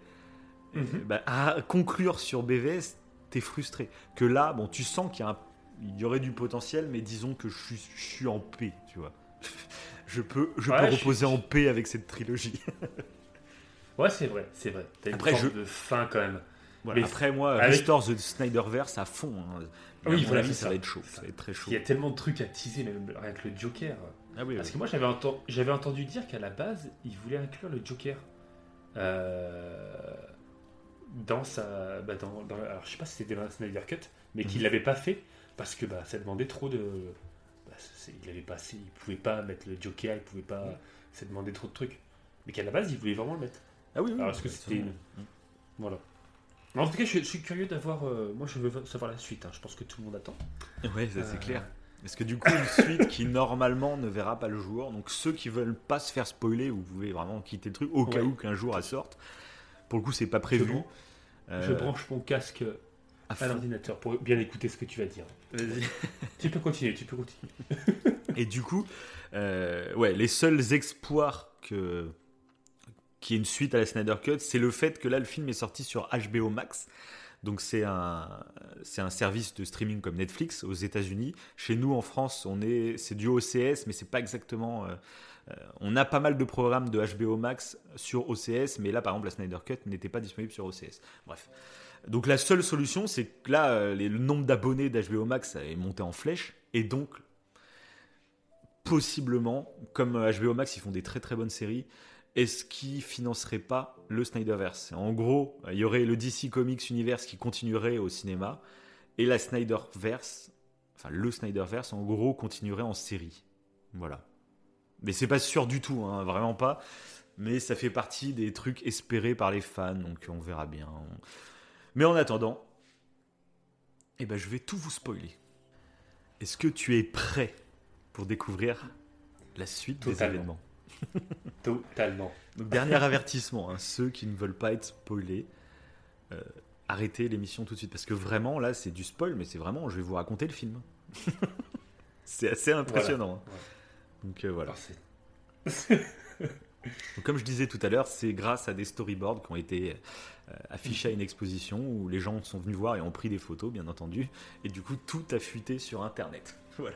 mhm. bah, à conclure sur BVS, t'es frustré. Que là, bon, tu sens qu'il y, y, aurait du potentiel, mais disons que je suis, je suis en paix, tu vois. je peux, je peux reposer en paix avec cette trilogie. Ouais, c'est vrai, c'est vrai. T'as une après, je... de fin quand même. Mais après, moi, avec... Restore the Snyderverse à fond. Hein. Oui, voilà, ça, va être chaud. Ça. va être très chaud. Il y a tellement de trucs à teaser, même rien que le Joker. Ah oui, Parce que moi, j'avais entendu, entendu dire qu'à la base, il voulait inclure le Joker euh, dans sa. Bah, dans, alors, je sais pas si c'était dans la Snyder Cut, mais qu'il mhm. l'avait pas fait parce que bah, ça demandait trop de. Bah, il avait pas, il pouvait pas mettre le Joker, il pouvait pas. Ça demandait trop de trucs. Mais qu'à la base, il voulait vraiment le mettre. Ah oui, oui. Alors, est-ce que c'était une. Voilà. En tout cas, je, suis curieux d'avoir. Euh, moi, je veux savoir la suite. Hein. Je pense que tout le monde attend. Oui, c'est euh, clair. Parce que du coup, une suite qui normalement ne verra pas le jour. Donc, ceux qui veulent pas se faire spoiler, vous pouvez vraiment quitter le truc au cas où qu'un jour elle sorte. Pour le coup, c'est pas prévu. Je, euh, je, branche mon casque à, l'ordinateur pour bien écouter ce que tu vas dire. Vas-y. tu peux continuer, tu peux continuer. Et du coup, ouais, les seuls espoirs que qui est une suite à la Snyder Cut, c'est le fait que là, le film est sorti sur HBO Max. Donc c'est un, c'est un service de streaming comme Netflix aux États-Unis. Chez nous en France, on est, c'est du OCS, mais c'est pas exactement. Euh, euh, on a pas mal de programmes de HBO Max sur OCS, mais là par exemple la Snyder Cut n'était pas disponible sur OCS. Bref. Donc la seule solution, c'est que là, euh, le nombre d'abonnés d'HBO Max est monté en flèche, et donc possiblement, comme HBO Max, ils font des très très bonnes séries, est-ce qu'ils financeraient pas le Snyderverse? En gros, il y aurait le DC Comics Universe qui continuerait au cinéma et la Snyderverse, enfin le Snyderverse, en gros, continuerait en série. Voilà. Mais c'est pas sûr du tout, hein, vraiment pas. Mais ça fait partie des trucs espérés par les fans, donc on verra bien. Mais en attendant, eh ben, je vais tout vous spoiler. Est-ce que tu es prêt pour découvrir la suite des événements? Totalement. Donc, dernier avertissement, hein, ceux qui ne veulent pas être spoilés, euh, arrêtez l'émission tout de suite. Parce que vraiment, là, c'est du spoil, mais c'est vraiment, je vais vous raconter le film. c'est assez impressionnant. Hein. Donc euh, voilà. comme je disais tout à l'heure, c'est grâce à des storyboards qui ont été euh, affichés à une exposition où les gens sont venus voir et ont pris des photos, bien entendu. Et du coup, tout a fuité sur Internet. Voilà.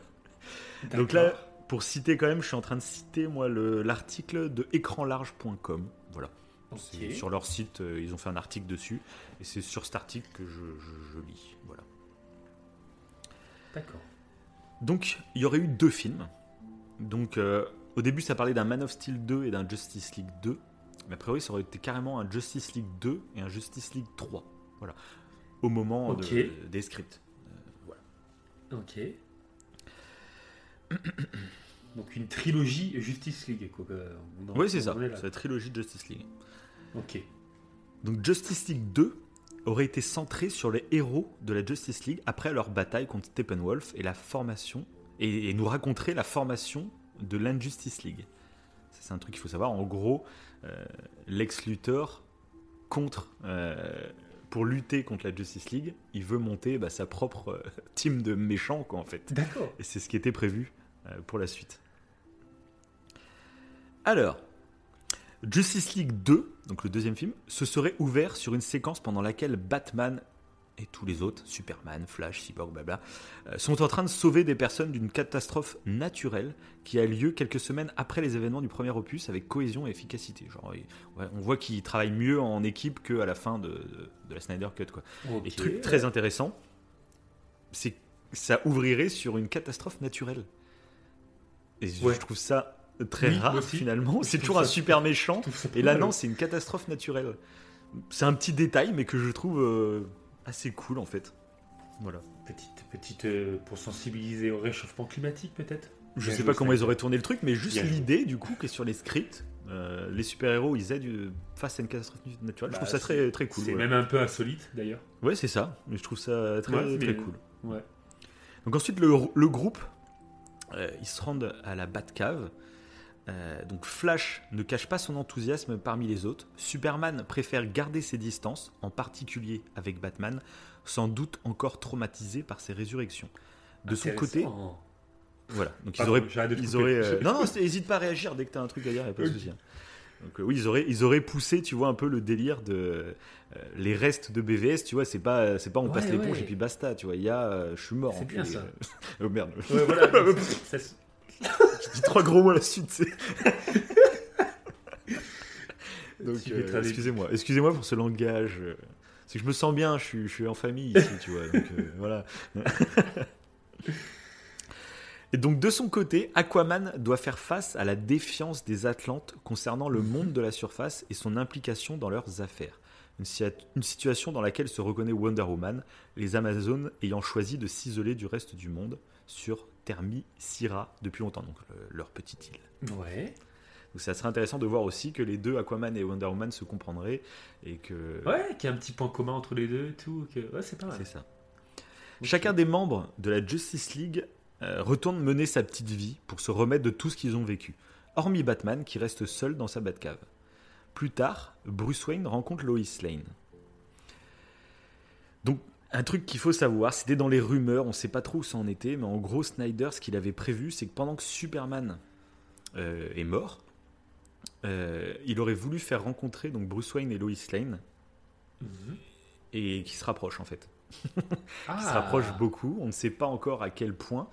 Donc là, pour citer quand même, je suis en train de citer moi l'article de écranlarge.com. Voilà. Sur leur site, euh, ils ont fait un article dessus. Et c'est sur cet article que je, lis. Voilà. D'accord. Donc, il y aurait eu deux films. Donc, euh, au début, ça parlait d'un Man of Steel 2 et d'un Justice League 2. Mais a priori, ça aurait été carrément un Justice League 2 et un Justice League 3. Voilà. Au moment des scripts. Euh, voilà. Ok. Donc une trilogie Justice League. Quoi. oui, c'est ça. C'est la trilogie Justice League. Ok. Donc Justice League 2 aurait été centré sur les héros de la Justice League après leur bataille contre Steppenwolf et la formation et, nous raconterait la formation de l'Injustice League. C'est un truc qu'il faut savoir. En gros, euh, Lex Luthor contre euh, pour lutter contre la Justice League, il veut monter bah, sa propre euh, team de méchants quoi en fait. D'accord. Et c'est ce qui était prévu pour la suite. Alors, Justice League 2, donc le deuxième film, se serait ouvert sur une séquence pendant laquelle Batman et tous les autres, Superman, Flash, Cyborg, blabla, euh, sont en train de sauver des personnes d'une catastrophe naturelle qui a lieu quelques semaines après les événements du premier opus avec cohésion et efficacité. Genre, on voit qu'ils travaillent mieux en équipe qu'à la fin de, de, la Snyder Cut. Quoi. Et truc très intéressant, c'est que ça ouvrirait sur une catastrophe naturelle. Et je trouve ça très rare finalement. C'est toujours un super méchant. Et là, non, c'est une catastrophe naturelle. C'est un petit détail, mais que je trouve euh, assez cool en fait. Voilà. Petite, petite euh, pour sensibiliser au réchauffement climatique peut-être? Je sais pas comment ils auraient tourné le truc, mais juste l'idée du coup que sur les scripts, euh, les super-héros ils aident face à une catastrophe naturelle. je trouve bah, ça très, très cool. C'est même un peu insolite d'ailleurs. Ouais, c'est ça. Mais je trouve ça très, très cool. Ouais. Donc ensuite, le, le groupe, ils se rendent à la Batcave. Euh, donc Flash ne cache pas son enthousiasme parmi les autres. Superman préfère garder ses distances, en particulier avec Batman, sans doute encore traumatisé par ses résurrections. De son côté, voilà. Donc ils auraient, ils auraient euh, non, non, n'hésite pas à réagir dès que tu as un truc à dire, il a pas de souci. Hein. Donc euh, oui, ils auraient, ils auraient poussé, tu vois, un peu le délire de les restes de BVS, tu vois, c'est pas, c'est pas on passe l'éponge et puis basta, tu vois. Il y a, je suis mort. C'est bien ça. oh merde. Ouais, voilà, ça, je dis trois gros mots à la suite. Donc, euh, excusez-moi, excusez-moi pour ce langage. C'est que je me sens bien, je suis, je suis en famille ici, tu vois. Donc, euh, voilà. Et donc de son côté, Aquaman doit faire face à la défiance des Atlantes concernant le monde de la surface et son implication dans leurs affaires. Une, une situation dans laquelle se reconnaît Wonder Woman, les Amazones ayant choisi de s'isoler du reste du monde sur Syrah depuis longtemps, donc leur petite île. Ouais. Donc ça serait intéressant de voir aussi que les deux Aquaman et Wonder Woman se comprendraient et que. Ouais, qu'il y a un petit point commun entre les deux et tout. Que... Ouais, c'est pas mal. C'est ça. Chacun des membres de la Justice League euh, retourne mener sa petite vie pour se remettre de tout ce qu'ils ont vécu, hormis Batman qui reste seul dans sa Batcave. Plus tard, Bruce Wayne rencontre Lois Lane. Donc un truc qu'il faut savoir, c'était dans les rumeurs, on ne sait pas trop où ça en était, mais en gros, Snyder, ce qu'il avait prévu, c'est que pendant que Superman euh, est mort, euh, il aurait voulu faire rencontrer donc Bruce Wayne et Lois Lane, mhm. et qui se rapprochent en fait. ah. Qui se rapprochent beaucoup, on ne sait pas encore à quel point,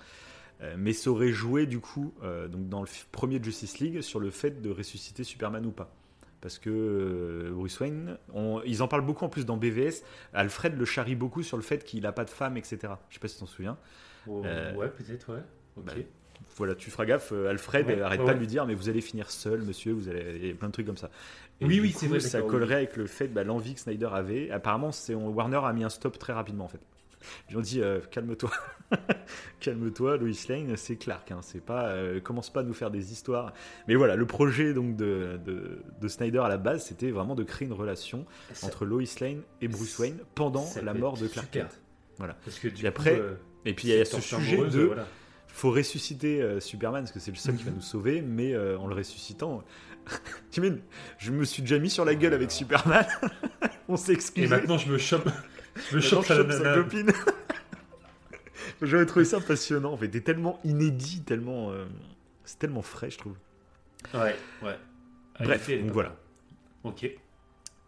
euh, mais ça aurait joué du coup donc dans le premier Justice League sur le fait de ressusciter Superman ou pas parce que euh, Bruce Wayne, ils en parlent beaucoup en plus dans BVS. Alfred le charrie beaucoup sur le fait qu'il n'a pas de femme, etc. Je sais pas si tu t'en souviens. Oh, euh, ouais, peut-être, ouais. Ok. Bah, voilà, tu feras gaffe. Euh, Alfred, arrête pas de lui dire, mais vous allez finir seul, monsieur. Vous allez, il y a plein de trucs comme ça. oui, oui, c'est vrai. Ça collerait avec le fait, bah, l'envie que Snyder avait. Apparemment, c'est Warner a mis un stop très rapidement en fait. Ils ont dit euh, calme-toi, calme-toi, Lois Lane, c'est Clark. Hein, c'est pas, euh, commence pas à nous faire des histoires. Mais voilà, le projet donc de, de, Snyder à la base, c'était vraiment de créer une relation entre Lois Lane et Bruce Wayne pendant la mort de Clark Kent. Voilà. Parce que et après, euh, et puis il y a ce sujet de faut ressusciter Superman parce que c'est le seul qui va nous sauver, mais en le ressuscitant, je me suis déjà mis sur la gueule avec Superman. On s'excuse. Et maintenant je me chope. Je me chope sa copine. J'aurais trouvé ça passionnant. En fait, c'est tellement inédit, tellement, euh, c'est tellement frais, je trouve. Ouais, ouais. Bref, donc voilà. Ok.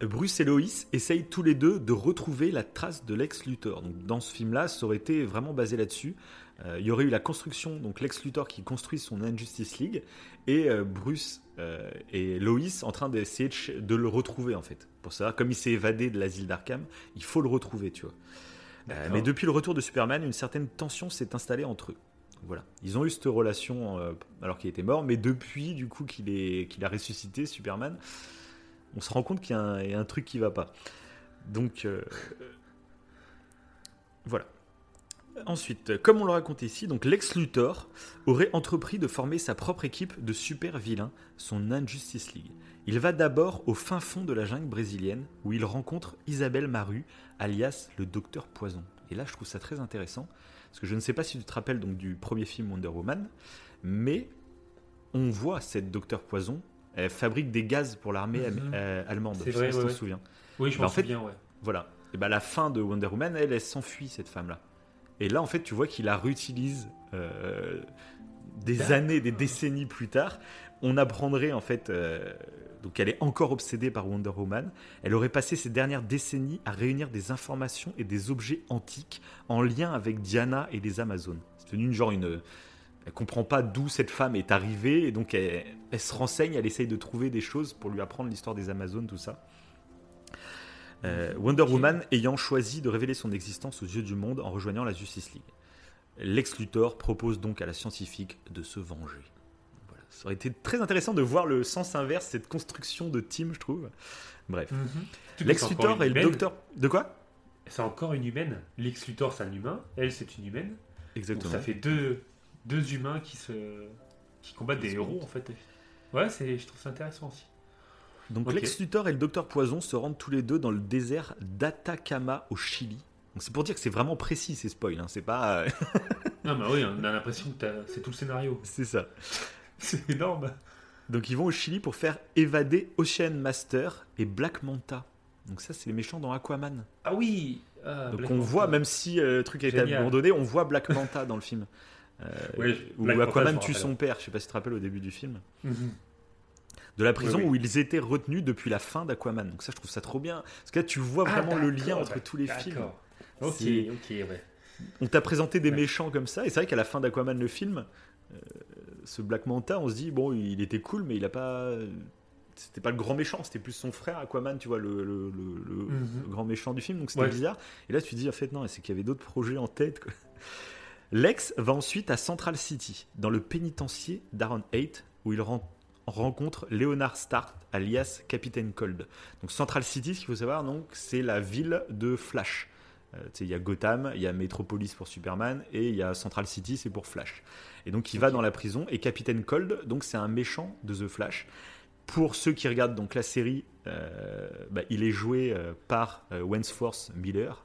Bruce et Loïs essayent tous les deux de retrouver la trace de Lex Luthor. Donc, dans ce film-là, ça aurait été vraiment basé là-dessus. Euh, il y aurait eu la construction, donc Lex Luthor qui construit son Injustice League, et euh, Bruce et Loïs en train d'essayer de, le retrouver en fait. Pour ça, comme il s'est évadé de l'asile d'Arkham, il faut le retrouver, tu vois. Euh, mais depuis le retour de Superman, une certaine tension s'est installée entre eux. Voilà. Ils ont eu cette relation euh, alors qu'il était mort, mais depuis du coup qu'il est qu'il a ressuscité Superman, on se rend compte qu'il y, a un truc qui va pas. Donc euh, voilà. Ensuite, comme on le raconte ici, donc Lex Luthor aurait entrepris de former sa propre équipe de super vilains, son Injustice League. Il va d'abord au fin fond de la jungle brésilienne où il rencontre Isabelle Maru, alias le Docteur Poison. Et là, je trouve ça très intéressant parce que je ne sais pas si tu te rappelles donc du premier film Wonder Woman, mais on voit cette Docteur Poison. Elle fabrique des gaz pour l'armée mhm. euh, allemande. C'est vrai, je me souviens. Oui, je m'en souviens, ouais. Voilà. Et ben, la fin de Wonder Woman, elle, elle s'enfuit, cette femme-là. Et là, en fait, tu vois qu'il la réutilise euh, des années, des décennies plus tard, on apprendrait en fait euh, donc elle est encore obsédée par Wonder Woman. Elle aurait passé ces dernières décennies à réunir des informations et des objets antiques en lien avec Diana et les Amazones. C'est une genre une elle comprend pas d'où cette femme est arrivée et donc elle, se renseigne, elle essaye de trouver des choses pour lui apprendre l'histoire des Amazones, tout ça. Euh, Wonder Woman ayant choisi de révéler son existence aux yeux du monde en rejoignant la Justice League. Lex Luthor propose donc à la scientifique de se venger. Ça aurait été très intéressant de voir le sens inverse, cette construction de team, je trouve. Bref. Mhm. Lex Luthor et le docteur. De quoi? C'est encore une humaine. Lex Luthor, c'est un humain. Elle, c'est une humaine. Exactement. ça fait deux, deux humains qui, se, qui combattent des héros, en fait. Ouais, je trouve ça intéressant aussi. Donc Lex Luthor et le docteur Poison se rendent tous les deux dans le désert d'Atacama au Chili. C'est pour dire que c'est vraiment précis ces spoils, hein. c'est pas. non, mais oui, on a l'impression que c'est tout le scénario. C'est ça. C'est énorme. Donc ils vont au Chili pour faire évader Ocean Master et Black Manta. Donc ça, c'est les méchants dans Aquaman. Ah oui ah, Donc on voit, même si euh, le truc a été abandonné, on voit Black Manta dans le film. Euh, où Aquaman tue son père, je sais pas si tu te rappelles au début du film. Mhm. De la prison où ils étaient retenus depuis la fin d'Aquaman. Donc ça, je trouve ça trop bien. Parce que là, tu vois ah, vraiment le lien entre tous les films. Ok, ok, ouais. On t'a présenté des méchants comme ça, et c'est vrai qu'à la fin d'Aquaman, le film, euh, ce Black Manta, on se dit, bon, il était cool, mais il a pas. C'était pas le grand méchant, c'était plus son frère Aquaman, tu vois, le, le, mhm. grand méchant du film, donc c'était bizarre. Et là, tu te dis, en fait, non, c'est qu'il y avait d'autres projets en tête. Lex va ensuite à Central City, dans le pénitencier d'Aaron 8, où il rencontre Leonard Stark, alias Capitaine Cold. Donc Central City, ce qu'il faut savoir, donc, c'est la ville de Flash. Euh, il y a Gotham, il y a Metropolis pour Superman, et il y a Central City, c'est pour Flash. Et donc il va dans la prison et Capitaine Cold, donc c'est un méchant de The Flash. Pour ceux qui regardent donc la série, euh, bah, il est joué euh, par euh, Miller.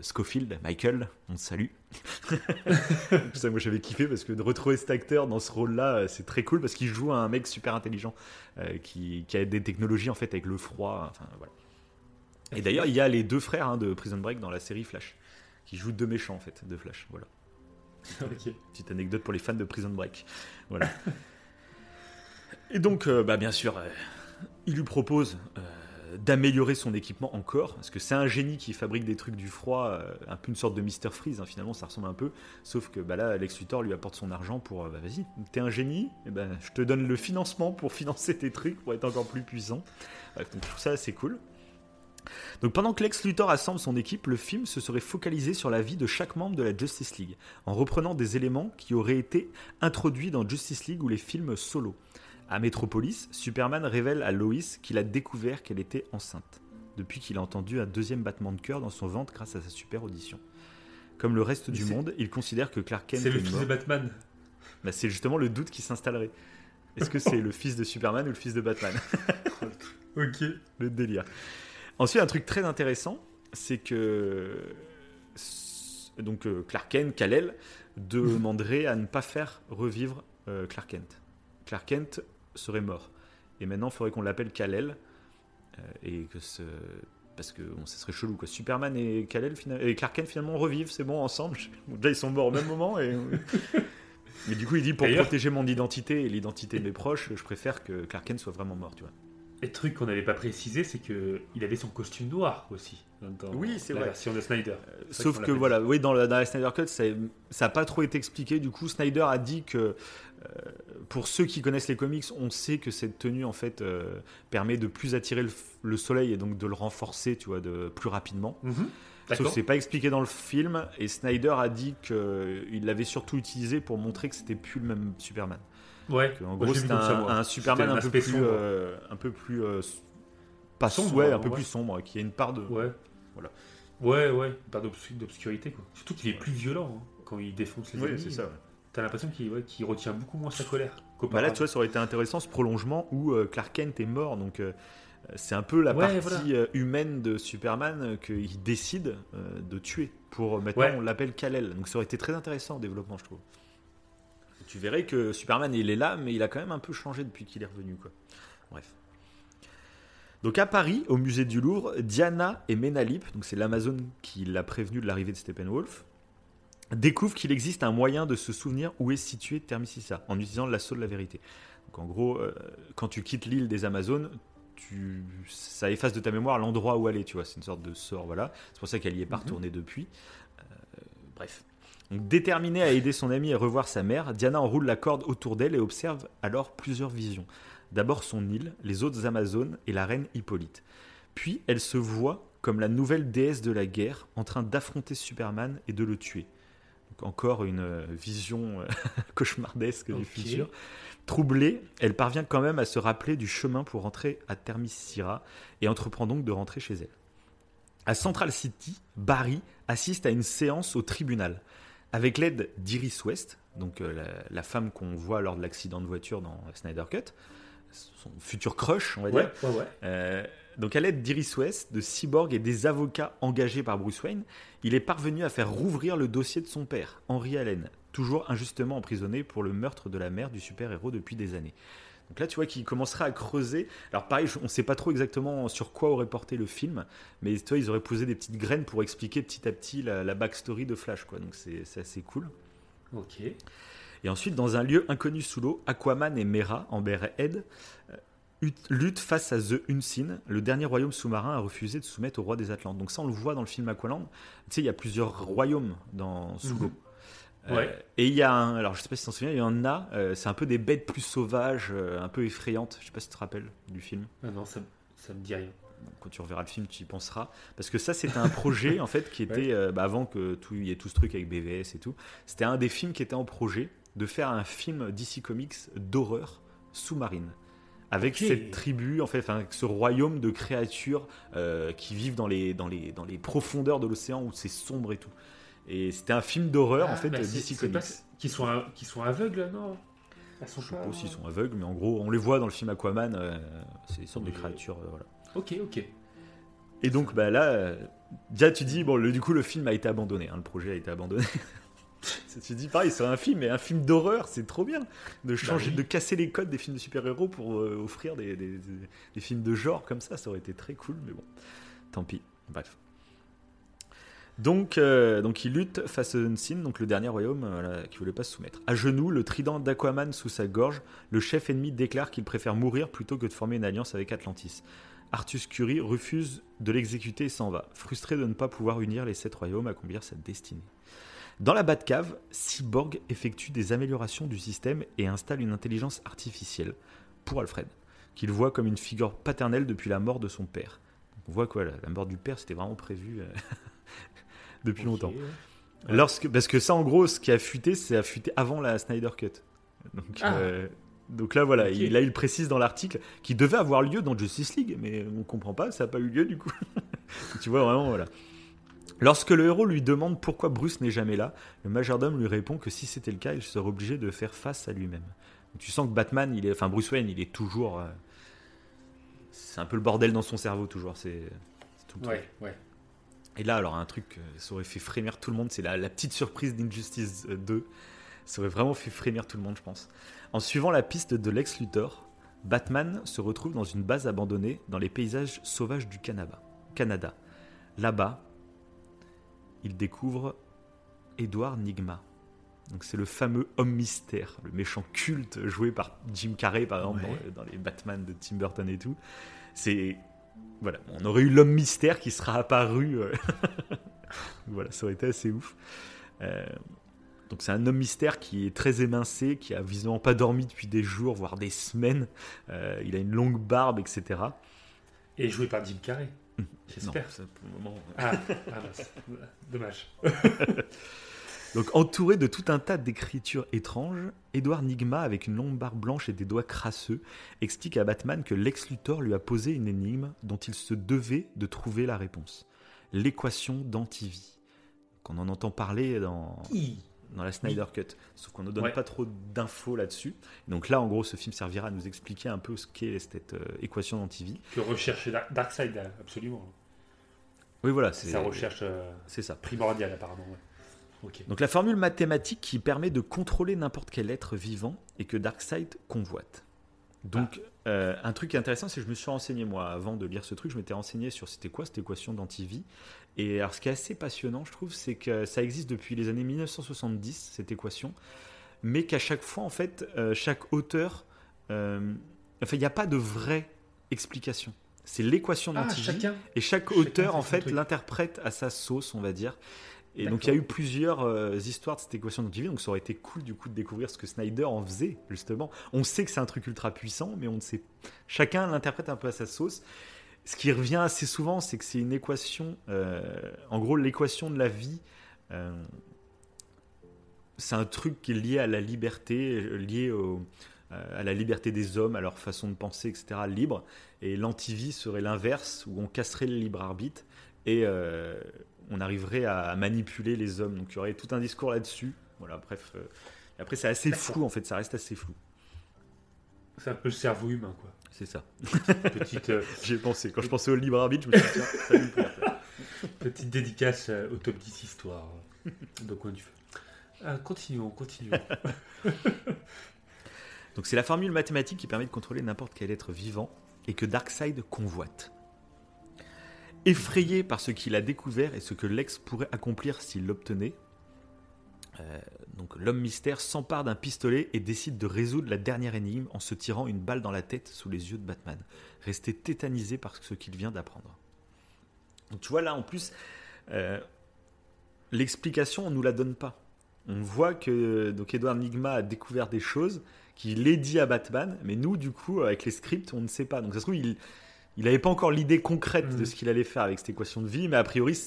Schofield, Michael, on te salue. ça, moi j'avais kiffé parce que de retrouver cet acteur dans ce rôle-là, c'est très cool parce qu'il joue un mec super intelligent qui, a des technologies en fait avec le froid. Enfin, voilà. Et d'ailleurs, il y a les deux frères hein, de Prison Break dans la série Flash qui jouent deux méchants en fait de Flash. Voilà. Petite anecdote pour les fans de Prison Break. Voilà. Et donc, euh, bah, bien sûr, euh, il lui propose euh, d'améliorer son équipement encore, parce que c'est un génie qui fabrique des trucs du froid, un peu une sorte de Mister Freeze, hein, finalement, ça ressemble un peu. Sauf que bah, là, Lex Luthor lui apporte son argent pour, bah, vas-y, t'es un génie, et ben je te donne le financement pour financer tes trucs, pour être encore plus puissant. donc trouve ça c'est cool. Donc pendant que Lex Luthor assemble son équipe, le film se serait focalisé sur la vie de chaque membre de la Justice League, en reprenant des éléments qui auraient été introduits dans Justice League ou les films solo. À Metropolis, Superman révèle à Lois qu'il a découvert qu'elle était enceinte, depuis qu'il a entendu un deuxième battement de cœur dans son ventre grâce à sa super audition. Comme le reste du monde, il considère que Clark Kent C'est le fils de Batman. Bah, c'est justement le doute qui s'installerait. Est-ce que c'est le fils de Superman ou le fils de Batman? Ok. Le délire. Ensuite, un truc très intéressant, c'est que donc euh, Clark Kent, Kal-El, demanderait à ne pas faire revivre euh, Clark Kent. Clark Kent serait mort. Et maintenant, il faudrait qu'on l'appelle Kal-El. Euh, et que ce... Parce que bon, ça serait chelou. Quoi. Superman et, Kal-El, et Clark Kent finalement revivent, c'est bon, ensemble. déjà, ils sont morts au même moment. Et... Mais du coup, il dit pour protéger mon identité et l'identité de mes proches, je préfère que Clark Kent soit vraiment mort, tu vois. Et truc qu'on n'avait pas précisé, c'est que il avait son costume noir aussi. Dans oui, c'est la vrai. version de Snyder. Euh, sauf que voilà, oui, dans la, dans la Snyder Cut, ça n'a pas trop été expliqué. Du coup, Snyder a dit que euh, pour ceux qui connaissent les comics, on sait que cette tenue en fait euh, permet de plus attirer le, soleil et donc de le renforcer, tu vois, de plus rapidement. Mhm. Sauf que c'est pas expliqué dans le film. Et Snyder a dit qu'il l'avait surtout utilisé pour montrer que c'était plus le même Superman. Ouais. en gros, c'est un, Superman un, peu plus, euh, un peu plus, pas sombre, ouais, un peu plus sombre, qui a une part de. Ouais. Voilà. Ouais, ouais, une part d'obscurité quoi. Surtout qu'il est plus violent hein, quand il défonce les ennemis. c'est ça. T'as l'impression qu'il retient beaucoup moins sa colère. Bah là, tu vois, ça aurait été intéressant ce prolongement où euh, Clark Kent est mort, donc. Euh, c'est un peu la partie humaine de Superman qu'il décide de tuer. Pour maintenant, on l'appelle Kal-El. Donc ça aurait été très intéressant en développement, je trouve tu verrais que Superman, il est là, mais il a quand même un peu changé depuis qu'il est revenu. Quoi. Bref. Donc à Paris, au musée du Louvre, Diana et Ménalip, donc c'est l'Amazon qui l'a prévenu de l'arrivée de Steppenwolf, découvre qu'il existe un moyen de se souvenir où est situé Termississa en utilisant l'assaut de la vérité. Donc en gros, euh, quand tu quittes l'île des Amazones, tu, ça efface de ta mémoire l'endroit où aller, tu vois. C'est une sorte de sort, voilà. C'est pour ça qu'elle y est pas retournée depuis. Euh, bref. Donc, déterminée à aider son ami et revoir sa mère, Diana enroule la corde autour d'elle et observe alors plusieurs visions. D'abord son île, les autres Amazones et la reine Hippolyte. Puis elle se voit comme la nouvelle déesse de la guerre en train d'affronter Superman et de le tuer. Donc encore une euh, vision euh, cauchemardesque du futur. Troublée, elle parvient quand même à se rappeler du chemin pour rentrer à Thermissira et entreprend donc de rentrer chez elle. À Central City, Barry assiste à une séance au tribunal. Avec l'aide d'Iris West, donc euh, la, la femme qu'on voit lors de l'accident de voiture dans Snyder Cut, son futur crush, on va dire. Ouais, ouais, ouais. Euh, donc à l'aide d'Iris West, de Cyborg et des avocats engagés par Bruce Wayne, il est parvenu à faire rouvrir le dossier de son père, Henry Allen, toujours injustement emprisonné pour le meurtre de la mère du super-héros depuis des années. Donc là, tu vois qu'il commencerait à creuser. Alors pareil, on ne sait pas trop exactement sur quoi aurait porté le film, mais tu vois, ils auraient posé des petites graines pour expliquer petit à petit la, la backstory de Flash, quoi. Donc c'est assez cool. Ok. Et ensuite, dans un lieu inconnu sous l'eau, Aquaman et Mera, Amber et Ed, euh, ut- luttent face à The Unseen, le dernier royaume sous-marin à refuser de soumettre au roi des Atlantes. Donc ça, on le voit dans le film Aqualand. Tu sais, il y a plusieurs royaumes dans, sous Mhm. l'eau. Ouais. et il y a un, alors je sais pas si tu t'en souviens, il y en a, euh, c'est un peu des bêtes plus sauvages, euh, un peu effrayantes. Je sais pas si tu te rappelles du film. Ah non, ça, ça me dit rien. Quand tu reverras le film, tu y penseras. Parce que ça, c'était un projet, en fait, qui était, euh, bah, avant que tout, il y ait tout ce truc avec BVS et tout, c'était un des films qui était en projet de faire un film DC Comics d'horreur sous-marine. Avec cette tribu, en fait, enfin, avec ce royaume de créatures euh, qui vivent dans les, dans, les, dans les profondeurs de l'océan où c'est sombre et tout. Et c'était un film d'horreur, en Ah, fait, bah, DC Comics. Qu'ils sont, qu'ils sont aveugles, non? Elles sont Je sais pas- pas s'ils sont aveugles, mais en gros, on les voit dans le film Aquaman, euh, c'est des sortes de créatures, euh, voilà. Ok, ok. Et donc, bah là, euh, déjà, tu dis, bon, le, du coup, le film a été abandonné, hein, le projet a été abandonné. tu dis, pareil, c'est un film, mais un film d'horreur, c'est trop bien de changer, Bah oui. de casser les codes des films de super-héros pour euh, offrir des, des- des- des films de genre comme ça, ça aurait été très cool, mais bon, tant pis. Bref. Donc, euh, donc il lutte face à Unseen, donc le dernier royaume euh, qui voulait pas se soumettre. À genoux, le trident d'Aquaman sous sa gorge, le chef ennemi déclare qu'il préfère mourir plutôt que de former une alliance avec Atlantis. Artus Curie refuse de l'exécuter et s'en va, frustré de ne pas pouvoir unir les sept royaumes, accomplir sa destinée. Dans la Batcave, Cyborg effectue des améliorations du système et installe une intelligence artificielle pour Alfred, qu'il voit comme une figure paternelle depuis la mort de son père. On voit quoi, la, la mort du père, c'était vraiment prévu euh, depuis longtemps. Lorsque, parce que ça, en gros, ce qui a fuité, c'est a fuité avant la Snyder Cut. Donc, Ah. euh, donc là, voilà, il, là, il précise dans l'article qui devait avoir lieu dans Justice League, mais on comprend pas, ça n'a pas eu lieu du coup. tu vois vraiment, voilà. Lorsque le héros lui demande pourquoi Bruce n'est jamais là, le majordome lui répond que si c'était le cas, il serait obligé de faire face à lui-même. Tu sens que Batman, il est, enfin Bruce Wayne, il est toujours, euh, c'est un peu le bordel dans son cerveau toujours. C'est tout le truc. Ouais, ouais. Et là, alors, un truc, euh, ça aurait fait frémir tout le monde, c'est la, la petite surprise d'Injustice 2. Ça aurait vraiment fait frémir tout le monde, je pense. En suivant la piste de Lex Luthor, Batman se retrouve dans une base abandonnée dans les paysages sauvages du Canada. Canada. Là-bas, il découvre Edward Nigma. Donc c'est le fameux homme mystère, le méchant culte joué par Jim Carrey par exemple Ouais. dans, dans les Batman de Tim Burton et tout. C'est voilà, on aurait eu l'homme mystère qui sera apparu. euh, voilà, ça aurait été assez ouf. Euh, donc c'est un homme mystère qui est très émincé, qui a visiblement pas dormi depuis des jours, voire des semaines. Euh, il a une longue barbe, etc. Et joué par Jim Carrey. Non, J'espère. ça, pour le moment, Ah, ah dommage. Donc entouré de tout un tas d'écritures étranges, Edward Nigma, avec une longue barbe blanche et des doigts crasseux, explique à Batman que Lex Luthor lui a posé une énigme dont il se devait de trouver la réponse. L'équation d'antivie. Qu'on en entend parler dans, dans la Snyder Cut, sauf qu'on ne donne Ouais. pas trop d'infos là-dessus. Donc là, en gros, ce film servira à nous expliquer un peu ce qu'est cette euh, équation d'antivie. Que recherche Dark- Darkseid, absolument. Oui, voilà, C'est c'est sa recherche euh, c'est ça. primordiale, apparemment. ouais. Donc la formule mathématique qui permet de contrôler n'importe quel être vivant et que Darkseid convoite. Donc, euh, un truc intéressant, c'est que je me suis renseigné, moi, avant de lire ce truc, je m'étais renseigné sur c'était quoi cette équation d'antivie. Et alors, ce qui est assez passionnant, je trouve, c'est que ça existe depuis les années 1970, cette équation, mais qu'à chaque fois, en fait, euh, chaque auteur. euh, enfin, il n'y a pas de vraie explication. C'est l'équation Ah, d'antivie. Et chaque auteur, en fait, l'interprète à sa sauce, on va dire. Et donc, il y a eu plusieurs euh, histoires de cette équation d'antivie. Donc, ça aurait été cool, du coup, de découvrir ce que Snyder en faisait, justement. On sait que c'est un truc ultra puissant, mais on ne sait. Chacun l'interprète un peu à sa sauce. Ce qui revient assez souvent, c'est que c'est une équation. euh, en gros, l'équation de la vie. euh, c'est un truc qui est lié à la liberté, lié à la liberté des hommes, à leur façon de penser, etc., libre. Et l'antivie serait l'inverse, où on casserait le libre arbitre et euh, on arriverait à manipuler les hommes. Donc il y aurait tout un discours là-dessus. Voilà, bref. euh, et après, c'est assez flou, en fait, ça reste assez flou. C'est un peu le cerveau humain, quoi. C'est ça. Petite, euh, J'ai pensé. Quand je pensais au libre arbitre, je me suis dit, tiens, ça lui petite dédicace au top 10 histoire de coin du feu. Ah, continuons, continuons. Donc c'est la formule mathématique qui permet de contrôler n'importe quel être vivant et que Darkseid convoite. Effrayé par ce qu'il a découvert et ce que Lex pourrait accomplir s'il l'obtenait, euh, donc l'homme mystère s'empare d'un pistolet et décide de résoudre la dernière énigme en se tirant une balle dans la tête sous les yeux de Batman, resté tétanisé par ce qu'il vient d'apprendre. Donc tu vois là en plus, euh, l'explication on nous la donne pas. On voit que donc Edward Nigma a découvert des choses qu'il les dit à Batman, mais nous, du coup, avec les scripts, on ne sait pas. Donc ça se trouve, il il n'avait pas encore l'idée concrète de Mhm. ce qu'il allait faire avec cette équation de vie, mais a priori,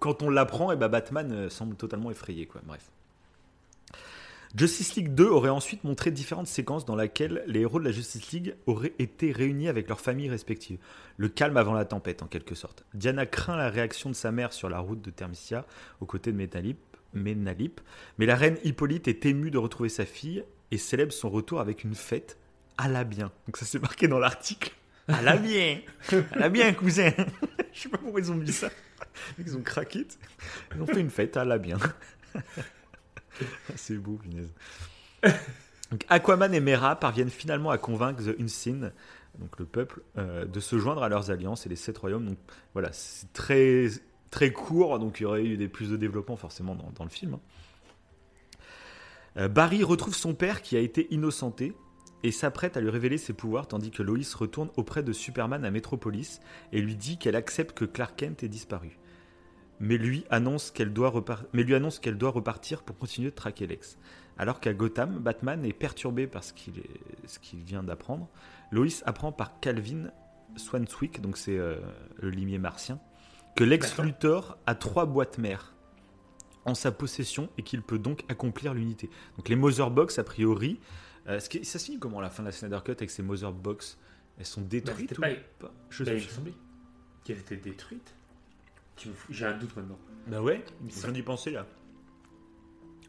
quand on l'apprend, et ben Batman euh, semble totalement effrayé. Quoi. Bref. Justice League 2 aurait ensuite montré différentes séquences dans lesquelles les héros de la Justice League auraient été réunis avec leurs familles respectives. Le calme avant la tempête, en quelque sorte. Diana craint la réaction de sa mère sur la route de Thermisia, aux côtés de Ménalip, mais la reine Hippolyte est émue de retrouver sa fille et célèbre son retour avec une fête à la bien. Donc ça s'est marqué dans l'article. À la bien À la bien, cousin Je sais pas pourquoi ils ont mis ça. Ils ont craqué. Ils ont fait une fête à la bien. C'est beau, punaise. Donc, Aquaman et Mera parviennent finalement à convaincre The Unseen, donc le peuple, euh, de se joindre à leurs alliances et les sept royaumes. Donc voilà, c'est très, très court, donc il y aurait eu des plus de développement forcément dans, dans le film. hein. Euh, Barry retrouve son père qui a été innocenté et s'apprête à lui révéler ses pouvoirs tandis que Lois retourne auprès de Superman à Metropolis et lui dit qu'elle accepte que Clark Kent ait disparu. Mais lui annonce qu'elle doit, doit repartir pour continuer de traquer Lex. Alors qu'à Gotham, Batman est perturbé par ce qu'il est- vient d'apprendre. Lois apprend par Calvin Swanswick, donc c'est euh, le limier martien, que Lex. Luthor a trois boîtes mères en sa possession et qu'il peut donc accomplir l'unité. Donc les Mother Box, a priori, euh, ce qui- ça se finit comment la fin de la Snyder Cut avec ces Mother Box? Elles sont détruites c'était ou pas- pas? Je Bah, sais- semblait qu'elle était détruite. Tu me fous- J'ai un doute maintenant. Bah ouais, je viens d'y penser là.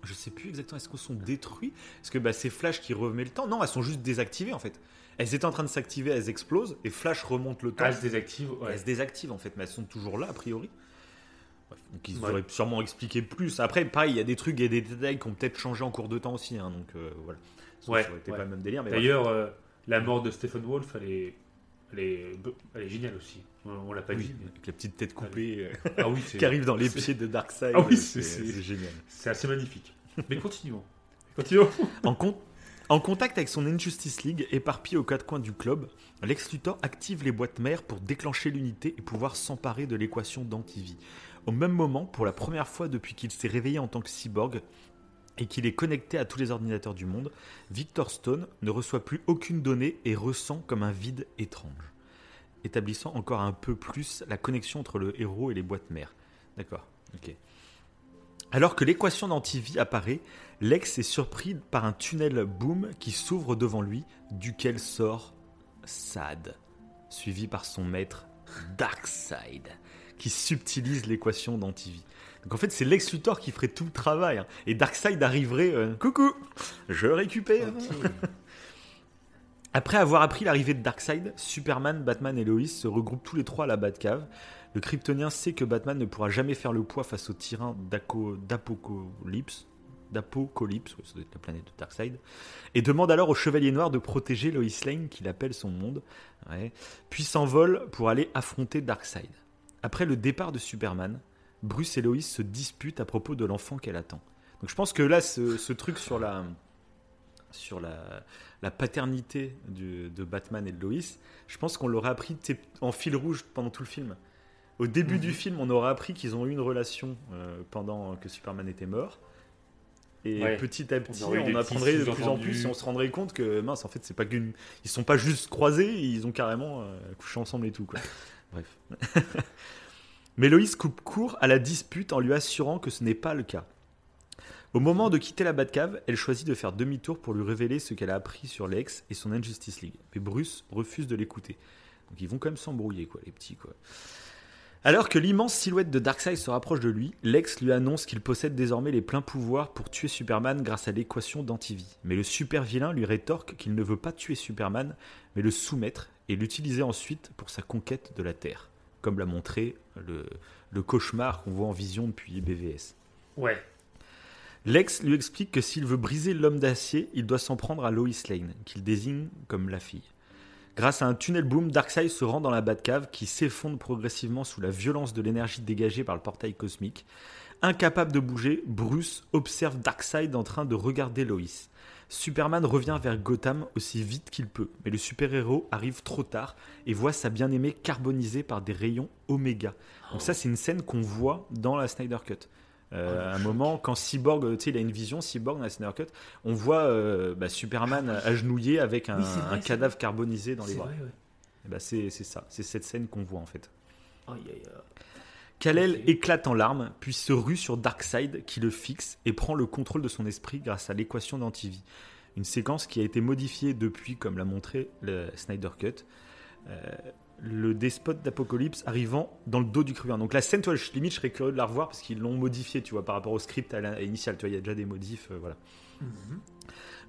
Je sais plus exactement, est-ce qu'elles sont détruites? Est-ce que bah, c'est Flash qui remet le temps Non, elles sont juste désactivées en fait. Elles étaient en train de s'activer, elles explosent, et Flash remonte le temps. Ah, elle se désactive. ouais. Elles se désactivent en fait, mais elles sont toujours là a priori. Bref, donc ils Ouais. auraient sûrement expliqué plus. Après, pareil, il y a des trucs et des détails qui ont peut-être changé en cours de temps aussi, hein, donc euh, voilà. Ça Ouais, aurait été ouais. pas le même délire, D'ailleurs, euh, la mort de Stephen Wolf, elle est, elle est, elle est géniale aussi. On, on l'a pas dit. Oui, mais- avec la petite tête coupée euh, Ah oui, qui arrive dans les pieds de Darkseid. Ah oui, c'est c'est- génial. C'est assez magnifique. Mais continuons. Continuons. En, con- en contact avec son Injustice League, éparpillé aux quatre coins du globe, Lex Luthor active les boîtes mères pour déclencher l'unité et pouvoir s'emparer de l'équation d'antivie. Au même moment, pour la première fois depuis qu'il s'est réveillé en tant que cyborg et qu'il est connecté à tous les ordinateurs du monde, Victor Stone ne reçoit plus aucune donnée et ressent comme un vide étrange, établissant encore un peu plus la connexion entre le héros et les boîtes mères. D'accord, ok. Alors que l'équation d'antivie apparaît, Lex est surpris par un tunnel boom qui s'ouvre devant lui, duquel sort Sad, suivi par son maître Darkseid, qui subtilise l'équation d'antivie. Donc en fait, c'est Lex Luthor qui ferait tout le travail, hein. et Darkseid arriverait euh, Coucou, je récupère. Après avoir appris l'arrivée de Darkseid, Superman, Batman et Lois se regroupent tous les trois à la Batcave. Le Kryptonien sait que Batman ne pourra jamais faire le poids face au tyran d'Apocalypse. d'Apocalypse, ça doit être la planète de Darkseid, et demande alors au Chevalier Noir de protéger Lois Lane, qu'il appelle son monde, puis s'envole pour aller affronter Darkseid. Après le départ de Superman, Bruce et Lois se disputent à propos de l'enfant qu'elle attend. Donc je pense que là, ce, truc sur la, sur la, la paternité de Batman et de Lois, je pense qu'on l'aurait appris en fil rouge pendant tout le film. Au début du mhm. film, on aurait appris qu'ils ont eu une relation euh, pendant que Superman était mort. Et petit à petit, on, apprendrait de plus en plus et on se rendrait compte que mince, en fait, c'est pas qu'une. Ils sont pas juste croisés, ils ont carrément euh, couché ensemble et tout. Quoi. Bref. Mais coupe court à la dispute en lui assurant que ce n'est pas le cas. Au moment de quitter la Batcave, elle choisit de faire demi-tour pour lui révéler ce qu'elle a appris sur Lex et son Injustice League. Mais Bruce refuse de l'écouter. Donc ils vont quand même s'embrouiller, quoi, les petits, quoi. Alors que l'immense silhouette de Darkseid se rapproche de lui, Lex lui annonce qu'il possède désormais les pleins pouvoirs pour tuer Superman grâce à l'équation d'antivie. Mais le super vilain lui rétorque qu'il ne veut pas tuer Superman, mais le soumettre et l'utiliser ensuite pour sa conquête de la Terre, comme l'a montré le, le cauchemar qu'on voit en vision depuis BVS. Ouais. Lex lui explique que s'il veut briser l'homme d'acier, il doit s'en prendre à Lois Lane, qu'il désigne comme la fille. Grâce à un tunnel boom, Darkseid se rend dans la Batcave qui s'effondre progressivement sous la violence de l'énergie dégagée par le portail cosmique. Incapable de bouger, Bruce observe Darkseid en train de regarder Lois. Superman revient vers Gotham aussi vite qu'il peut, mais le super-héros arrive trop tard et voit sa bien-aimée carbonisée par des rayons Oméga. Donc ça c'est une scène qu'on voit dans la Snyder Cut. Euh, à un moment, quand Cyborg, tu sais, il a une vision, Cyborg dans la Snyder Cut, on voit euh, bah, Superman agenouillé avec un, cadavre carbonisé dans les bras. Bah, c'est ça, c'est cette scène qu'on voit en fait. Kal-El éclate en larmes, puis se rue sur Darkseid qui le fixe et prend le contrôle de son esprit grâce à l'équation d'antivie. Une séquence qui a été modifiée depuis, comme l'a montré le Snyder Cut. Euh, le despote d'Apocalypse arrivant dans le dos du cruin. Donc la scène, toi, je, limite, je serais curieux de la revoir parce qu'ils l'ont modifié, tu vois, par rapport au script initial. Tu vois, il y a déjà des modifs, euh, voilà. Mhm.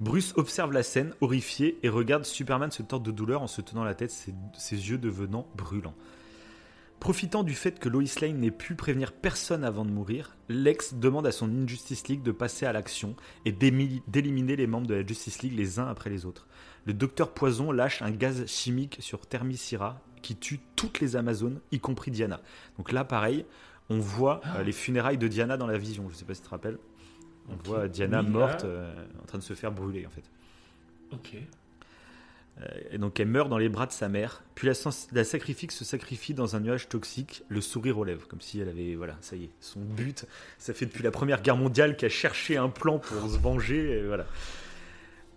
Bruce observe la scène, horrifié, et regarde Superman se tordre de douleur en se tenant la tête, ses, ses yeux devenant brûlants. Profitant du fait que Lois Lane n'ait pu prévenir personne avant de mourir, Lex demande à son Injustice League de passer à l'action et d'éliminer les membres de la Justice League les uns après les autres. Le docteur Poison lâche un gaz chimique sur Thermisira qui tue toutes les Amazones, y compris Diana. Donc là, pareil, on voit euh, les funérailles de Diana dans la vision. Je ne sais pas si tu te rappelles. On voit Diana morte euh, en train de se faire brûler, en fait. Ok. Euh, et donc elle meurt dans les bras de sa mère. Puis la, la sacrifique se sacrifie dans un nuage toxique, le sourire aux lèvres, comme si elle avait, voilà, ça y est, son but. Ça fait depuis la Première Guerre mondiale qu'elle cherché un plan pour se venger, voilà.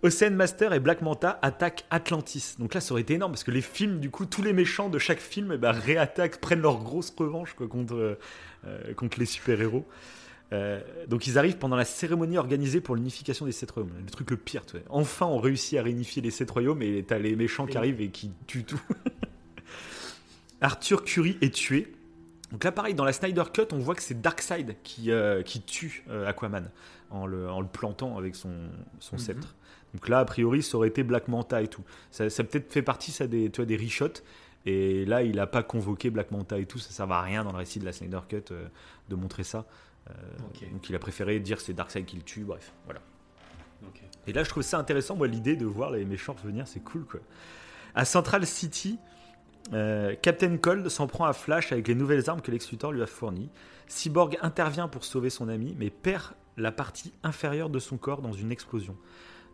Ocean Master et Black Manta attaquent Atlantis. Donc là, ça aurait été énorme parce que les films, du coup, tous les méchants de chaque film eh ben, réattaquent, prennent leur grosse revanche contre, euh, contre les super-héros. Euh, donc ils arrivent pendant la cérémonie organisée pour l'unification des sept royaumes. Le truc le pire. Enfin, on réussit à réunifier les sept royaumes et t'as les méchants qui arrivent et qui tuent tout. Arthur Curry est tué. Donc là, pareil, dans la Snyder Cut, on voit que c'est Darkseid qui, euh, qui tue Aquaman en le, en le, plantant avec son, son mhm. sceptre. Donc là, a priori, ça aurait été Black Manta et tout. Ça, peut-être fait partie ça des, tu vois, des reshots. Et là, il n'a pas convoqué Black Manta et tout. Ça ne sert à rien dans le récit de la Snyder Cut euh, de montrer ça. Euh, donc il a préféré dire c'est Darkseid qui le tue. Bref, voilà. Et là, je trouve ça intéressant, moi, l'idée de voir les méchants revenir. C'est cool, quoi. À Central City, euh, Captain Cold s'en prend à Flash avec les nouvelles armes que Lex Luthor lui a fournies. Cyborg intervient pour sauver son ami, mais perd la partie inférieure de son corps dans une explosion.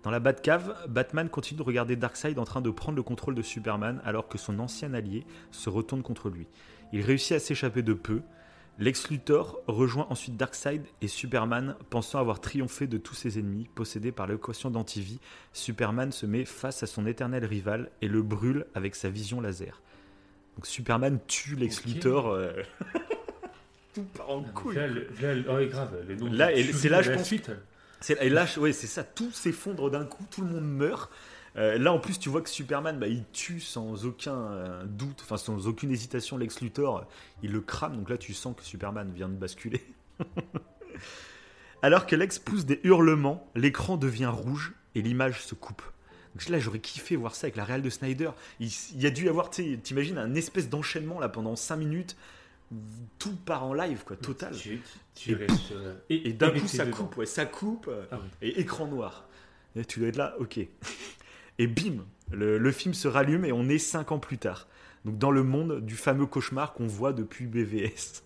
Dans la Batcave, Batman continue de regarder Darkseid en train de prendre le contrôle de Superman alors que son ancien allié se retourne contre lui. Il réussit à s'échapper de peu. Lex Luthor rejoint ensuite Darkseid et Superman, pensant avoir triomphé de tous ses ennemis, possédés par l'équation d'antivie, Superman se met face à son éternel rival et le brûle avec sa vision laser. Donc Superman tue Lex Luthor. Euh, Tout part en couille. Là, oh, grave, là c'est là, je pense. Et là, ouais, c'est ça, tout s'effondre d'un coup, tout le monde meurt. Euh, là, en plus, tu vois que Superman, bah, il tue sans aucun euh, doute, enfin sans aucune hésitation Lex Luthor. Il le crame, donc là, tu sens que Superman vient de basculer. Alors que Lex pousse des hurlements, l'écran devient rouge et l'image se coupe. Donc là, j'aurais kiffé voir ça avec la réelle de Snyder. Il, y a dû y avoir, t'imagines, un espèce d'enchaînement là pendant 5 minutes tout part en live, quoi, total. Tu, tu Et- restes, euh, Et, et d'un coup, ça dedans. coupe, ouais, ça coupe, Ah oui. et écran noir. Et tu dois être là, ok. Et bim, le, le film se rallume et on est cinq ans plus tard. Donc dans le monde du fameux cauchemar qu'on voit depuis BVS.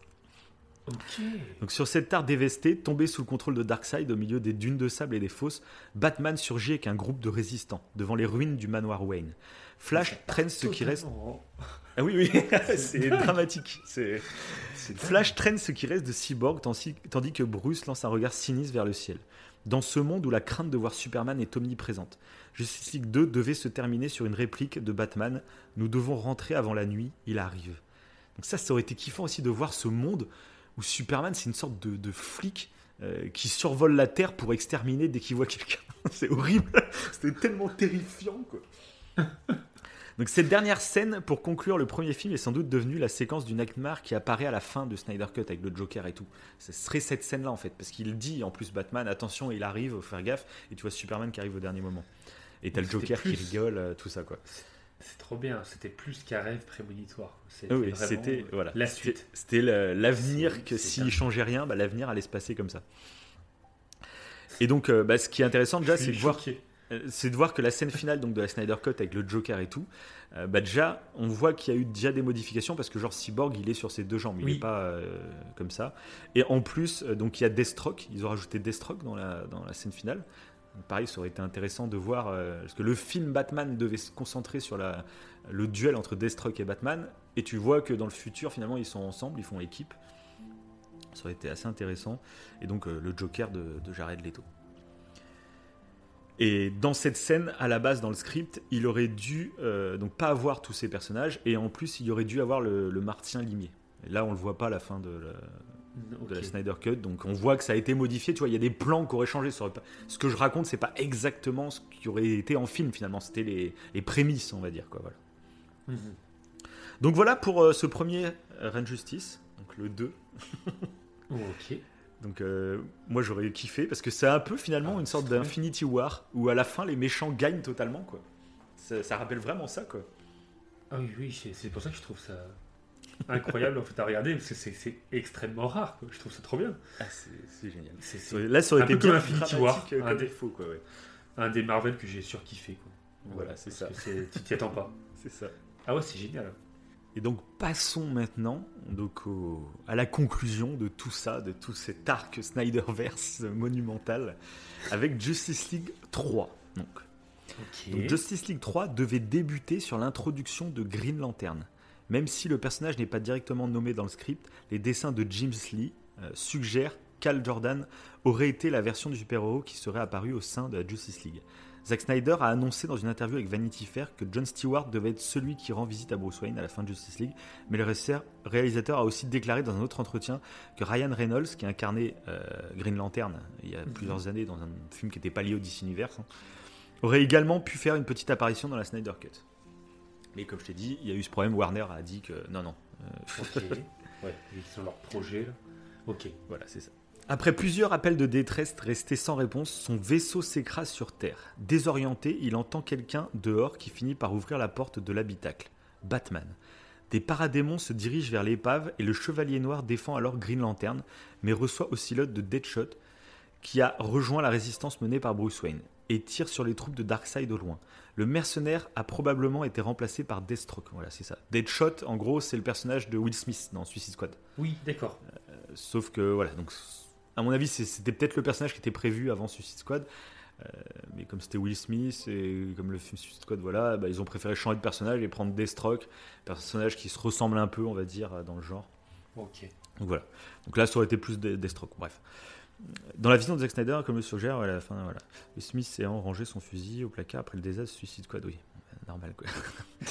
Donc sur cette terre dévastée, tombée sous le contrôle de Darkseid au milieu des dunes de sable et des fosses, Batman surgit avec un groupe de résistants devant les ruines du manoir Wayne. Flash traîne ce qui reste. Ah oui, oui, c'est dramatique. Flash traîne ce qui reste de Cyborg tandis tandis que Bruce lance un regard sinistre vers le ciel. Dans ce monde où la crainte de voir Superman est omniprésente, Justice League 2 devait se terminer sur une réplique de Batman Nous devons rentrer avant la nuit, il arrive. Donc, ça, ça aurait été kiffant aussi de voir ce monde où Superman, c'est une sorte de, de flic euh, qui survole la Terre pour exterminer dès qu'il voit quelqu'un. c'est horrible. C'était tellement terrifiant, quoi. Donc cette dernière scène pour conclure le premier film est sans doute devenue la séquence du Nightmare qui apparaît à la fin de Snyder Cut avec le Joker et tout. Ce serait cette scène-là en fait, parce qu'il dit en plus Batman, attention, il arrive, faut faire gaffe, et tu vois Superman qui arrive au dernier moment. Et t'as le Joker qui rigole, euh, tout ça quoi. C'est trop bien. C'était plus qu'un rêve prémonitoire. C'était Oui, vraiment, c'était euh, voilà, la suite. C'était l'avenir que s'il changeait rien, bah, l'avenir allait se passer comme ça. Et donc, euh, bah, ce qui est intéressant déjà, c'est de voir choqué. C'est de voir que la scène finale donc de la Snyder Cut avec le Joker et tout, euh, bah déjà on voit qu'il y a eu déjà des modifications parce que genre Cyborg il est sur ses deux jambes, il Oui. n'est pas euh, comme ça. Et en plus euh, donc il y a Deathstroke, ils ont rajouté Deathstroke dans la dans la scène finale. Pareil, ça aurait été intéressant de voir euh, parce que le film Batman devait se concentrer sur le duel entre Deathstroke et Batman et tu vois que dans le futur finalement ils sont ensemble, ils font équipe. Ça aurait été assez intéressant et donc euh, le Joker de, Jared Leto. Et dans cette scène, à la base, dans le script, il aurait dû euh, pas avoir tous ces personnages, et en plus, il aurait dû avoir le, Martien Limier. Là, on le voit pas à la fin de Ok. de la Snyder Cut, donc on voit que ça a été modifié. Tu vois, il y a des plans qui auraient changé. Ce que je raconte, c'est pas exactement ce qui aurait été en film finalement. C'était les, les prémices, on va dire quoi. Voilà. Mhm. Donc voilà pour euh, ce premier euh, Reign Justice, donc le 2. Ok. Donc euh, moi j'aurais kiffé parce que c'est un peu finalement Ah, une sorte d'Infinity War où à la fin les méchants gagnent totalement quoi. Ça, ça rappelle vraiment ça quoi. Ah oui, oui, c'est pour ça que je trouve ça incroyable en fait à regarder parce que c'est- extrêmement rare. Quoi. Je trouve ça trop bien. Ah, c'est génial. Là ça aurait Un été peu comme Infinity War, euh, un comme des- il faut quoi. Ouais. un des Marvel que j'ai surkiffé. Quoi. Voilà, c'est ça. Tu t'y attends pas. C'est ça. Ah ouais, c'est génial. Et donc passons maintenant donc au- à la conclusion de tout ça, de tout cet arc Snyderverse monumental avec Justice League 3. Donc. Ok. Donc, Justice League 3 devait débuter sur l'introduction de Green Lantern. Même si le personnage n'est pas directement nommé dans le script, les dessins de James Lee euh, suggèrent qu'Al Jordan aurait été la version du super-héros qui serait apparue au sein de la Justice League. Zack Snyder a annoncé dans une interview avec Vanity Fair que John Stewart devait être celui qui rend visite à Bruce Wayne à la fin de Justice League, mais le réalisateur- a aussi déclaré dans un autre entretien que Ryan Reynolds, qui a incarné euh, Green Lantern il y a Mhm. plusieurs années dans un film qui n'était pas lié au DC Universe, hein, aurait également pu faire une petite apparition dans la Snyder Cut. Mais comme je t'ai dit, il y a eu ce problème, Warner a dit que non, non. euh, Ok. Ouais, ils ont leur projet là. Ok. voilà, c'est ça. Après plusieurs appels de détresse restés sans réponse, son vaisseau s'écrase sur Terre. Désorienté, il entend quelqu'un dehors qui finit par ouvrir la porte de l'habitacle. Batman. Des paradémons se dirigent vers l'épave et le Chevalier Noir défend alors Green Lantern, mais reçoit aussi l'autre de Deadshot, qui a rejoint la résistance menée par Bruce Wayne, et tire sur les troupes de Darkseid au loin. Le mercenaire a probablement été remplacé par Deathstroke. Voilà, c'est ça. Deadshot, en gros, c'est le personnage de Will Smith dans Suicide Squad. Oui, d'accord. Sauf que voilà, donc à mon avis, c'était peut-être le personnage qui était prévu avant Suicide Squad. Euh, mais comme c'était Will Smith et comme le film Suicide Squad, voilà, bah, ils ont préféré changer de personnage et prendre Deathstroke, personnage qui se ressemble un peu, on va dire, dans le genre. Ok. Donc voilà. Donc là, ça aurait été plus de- Deathstroke. Bref. Dans la vision de Zack Snyder, comme le suggère, Smith ayant rangé son fusil au placard après le désastre Suicide Squad, oui. Normal, quoi.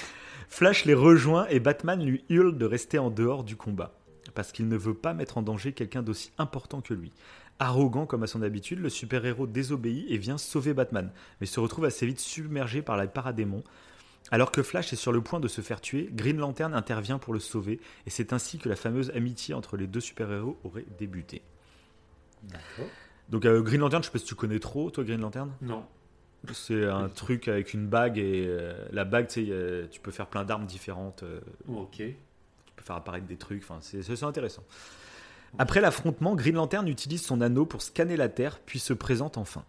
Flash les rejoint et Batman lui hurle de rester en dehors du combat. Parce qu'il ne veut pas mettre en danger quelqu'un d'aussi important que lui. Arrogant comme à son habitude, le super-héros désobéit et vient sauver Batman, mais se retrouve assez vite submergé par la paradémon. Alors que Flash est sur le point de se faire tuer, Green Lantern intervient pour le sauver, et c'est ainsi que la fameuse amitié entre les deux super-héros aurait débuté. D'accord. Donc euh, Green Lantern, je sais pas si tu connais trop, toi Green Lantern? Non. C'est un truc avec une bague, et euh, la bague, tu sais, euh, tu peux faire plein d'armes différentes. euh, Ok. tu peux peux faire apparaître des trucs. Enfin, c'est c'est intéressant. Après l'affrontement, Green Lantern utilise son anneau pour scanner la Terre, puis se présente enfin.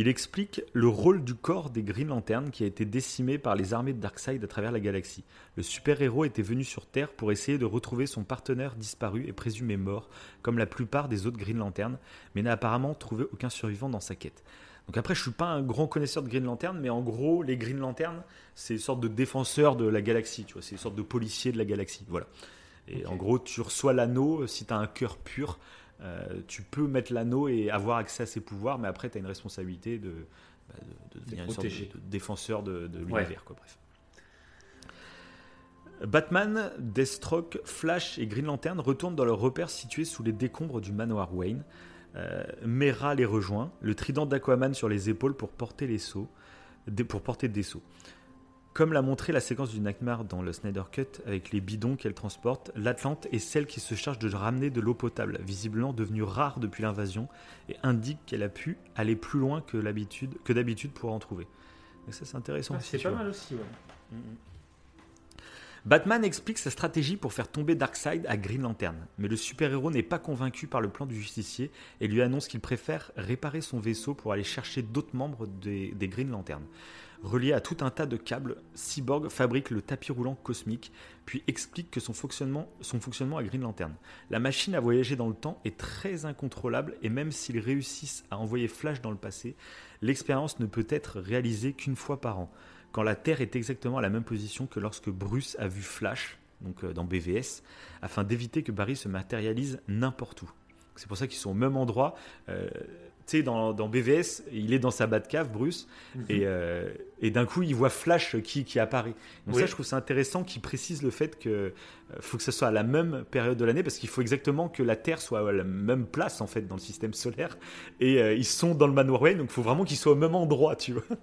Il explique le rôle du corps des Green Lantern qui a été décimé par les armées de Darkseid à travers la galaxie. Le super-héros était venu sur Terre pour essayer de retrouver son partenaire disparu et présumé mort, comme la plupart des autres Green Lantern, mais n'a apparemment trouvé aucun survivant dans sa quête. Donc après, je suis pas un grand connaisseur de Green Lantern, mais en gros, les Green Lantern, c'est une sorte de défenseurs de la galaxie, tu vois, c'est une sorte de policiers de la galaxie, voilà. Et en gros, tu reçois l'anneau, si tu as un cœur pur, euh, tu peux mettre l'anneau et avoir accès à ses pouvoirs, mais après, tu as une responsabilité de, bah, de- de devenir une sorte de, défenseur de, Ouais. l'univers, quoi, bref. Batman, Deathstroke, Flash et Green Lantern retournent dans leur repère situé sous les décombres du manoir Wayne. Euh, Mera les rejoint, le trident d'Aquaman sur les épaules pour porter les pour porter des seaux. Comme l'a montré la séquence du Nightmare dans le Snyder Cut avec les bidons qu'elle transporte, l'Atlante est celle qui se charge de ramener de l'eau potable, visiblement devenue rare depuis l'invasion, et indique qu'elle a pu aller plus loin que l'habitude- que d'habitude pour en trouver. Donc ça c'est intéressant. Ah, c'est pas vois. mal aussi, ouais. Batman explique sa stratégie pour faire tomber Darkseid à Green Lantern, mais le super-héros n'est pas convaincu par le plan du justicier et lui annonce qu'il préfère réparer son vaisseau pour aller chercher d'autres membres des, des Green Lantern. Relié à tout un tas de câbles, Cyborg fabrique le tapis roulant cosmique, puis explique que son fonctionnement, son fonctionnement à Green Lantern. La machine à voyager dans le temps est très incontrôlable et même s'ils réussissent à envoyer Flash dans le passé, l'expérience ne peut être réalisée qu'une fois par an quand la Terre est exactement à la même position que lorsque Bruce a vu Flash, donc euh, dans BVS, afin d'éviter que Barry se matérialise n'importe où. C'est pour ça qu'ils sont au même endroit. Euh, tu sais, dans, dans BVS, il est dans sa Batcave, Bruce, Mhm. et, euh, et d'un coup, il voit Flash qui, qui apparaît. Donc Oui. ça, je trouve ça intéressant qu'il précise le fait que euh, faut que ce soit à la même période de l'année, parce qu'il faut exactement que la Terre soit à la même place, en fait, dans le système solaire. Et euh, ils sont dans le Manoir Wayne, donc il faut vraiment qu'ils soient au même endroit, tu vois. Donc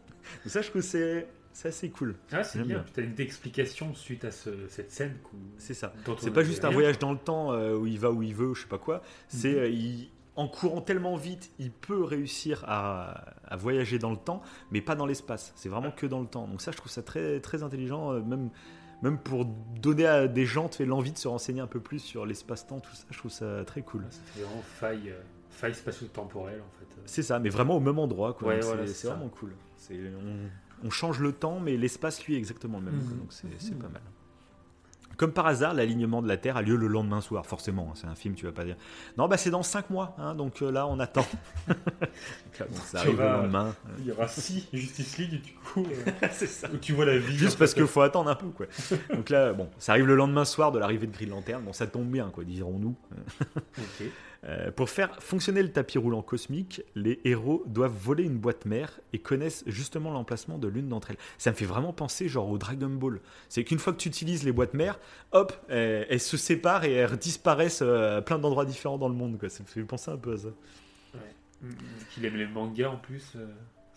ça, je trouve que c'est c'est assez cool. Ah, c'est bien. bien. Tu as une explication suite à ce- cette scène. C'est ça. C'est pas juste un voyage dans le temps euh, où il va où il veut, je sais pas quoi. C'est Mhm. euh, il- en courant tellement vite, il peut réussir à, à voyager dans le temps, mais pas dans l'espace. C'est vraiment que dans le temps. Donc ça, je trouve ça très très intelligent, euh, même même pour donner à des gens l'envie de se renseigner un peu plus sur l'espace-temps, tout ça. Je trouve ça très cool. Fait vraiment faille, euh, faille spatio-temporelle, en fait. C'est ça, mais vraiment au même endroit. Quoi. Ouais, voilà, c'est c'est c'est vraiment cool. C'est- On, on change le temps, mais l'espace lui est exactement le même. Mhm. Donc c'est c'est Mhm. pas mal. Comme par hasard, l'alignement de la Terre a lieu le lendemain soir, forcément. hein, c'est un film, tu vas pas dire. Non, bah c'est dans 5 mois, hein, donc euh, là on attend. Donc ça arrive le lendemain. Il y aura six Justice League, du coup, euh, c'est ça. où tu vois la vie. Juste parce qu'il faut attendre un peu, quoi. Donc là, bon, ça arrive le lendemain soir de l'arrivée de Green Lantern. Bon, ça tombe bien, quoi, dirons-nous. Ok. Euh, pour faire fonctionner le tapis roulant cosmique, les héros doivent voler une boîte mère et connaissent justement l'emplacement de l'une d'entre elles. Ça me fait vraiment penser genre au Dragon Ball. C'est qu'une fois que tu utilises les boîtes mères, hop, elles, se séparent et elles disparaissent euh, à plein d'endroits différents dans le monde. Ça me fait penser un peu à ça. Mm, Qu'il aime les mangas en plus, euh,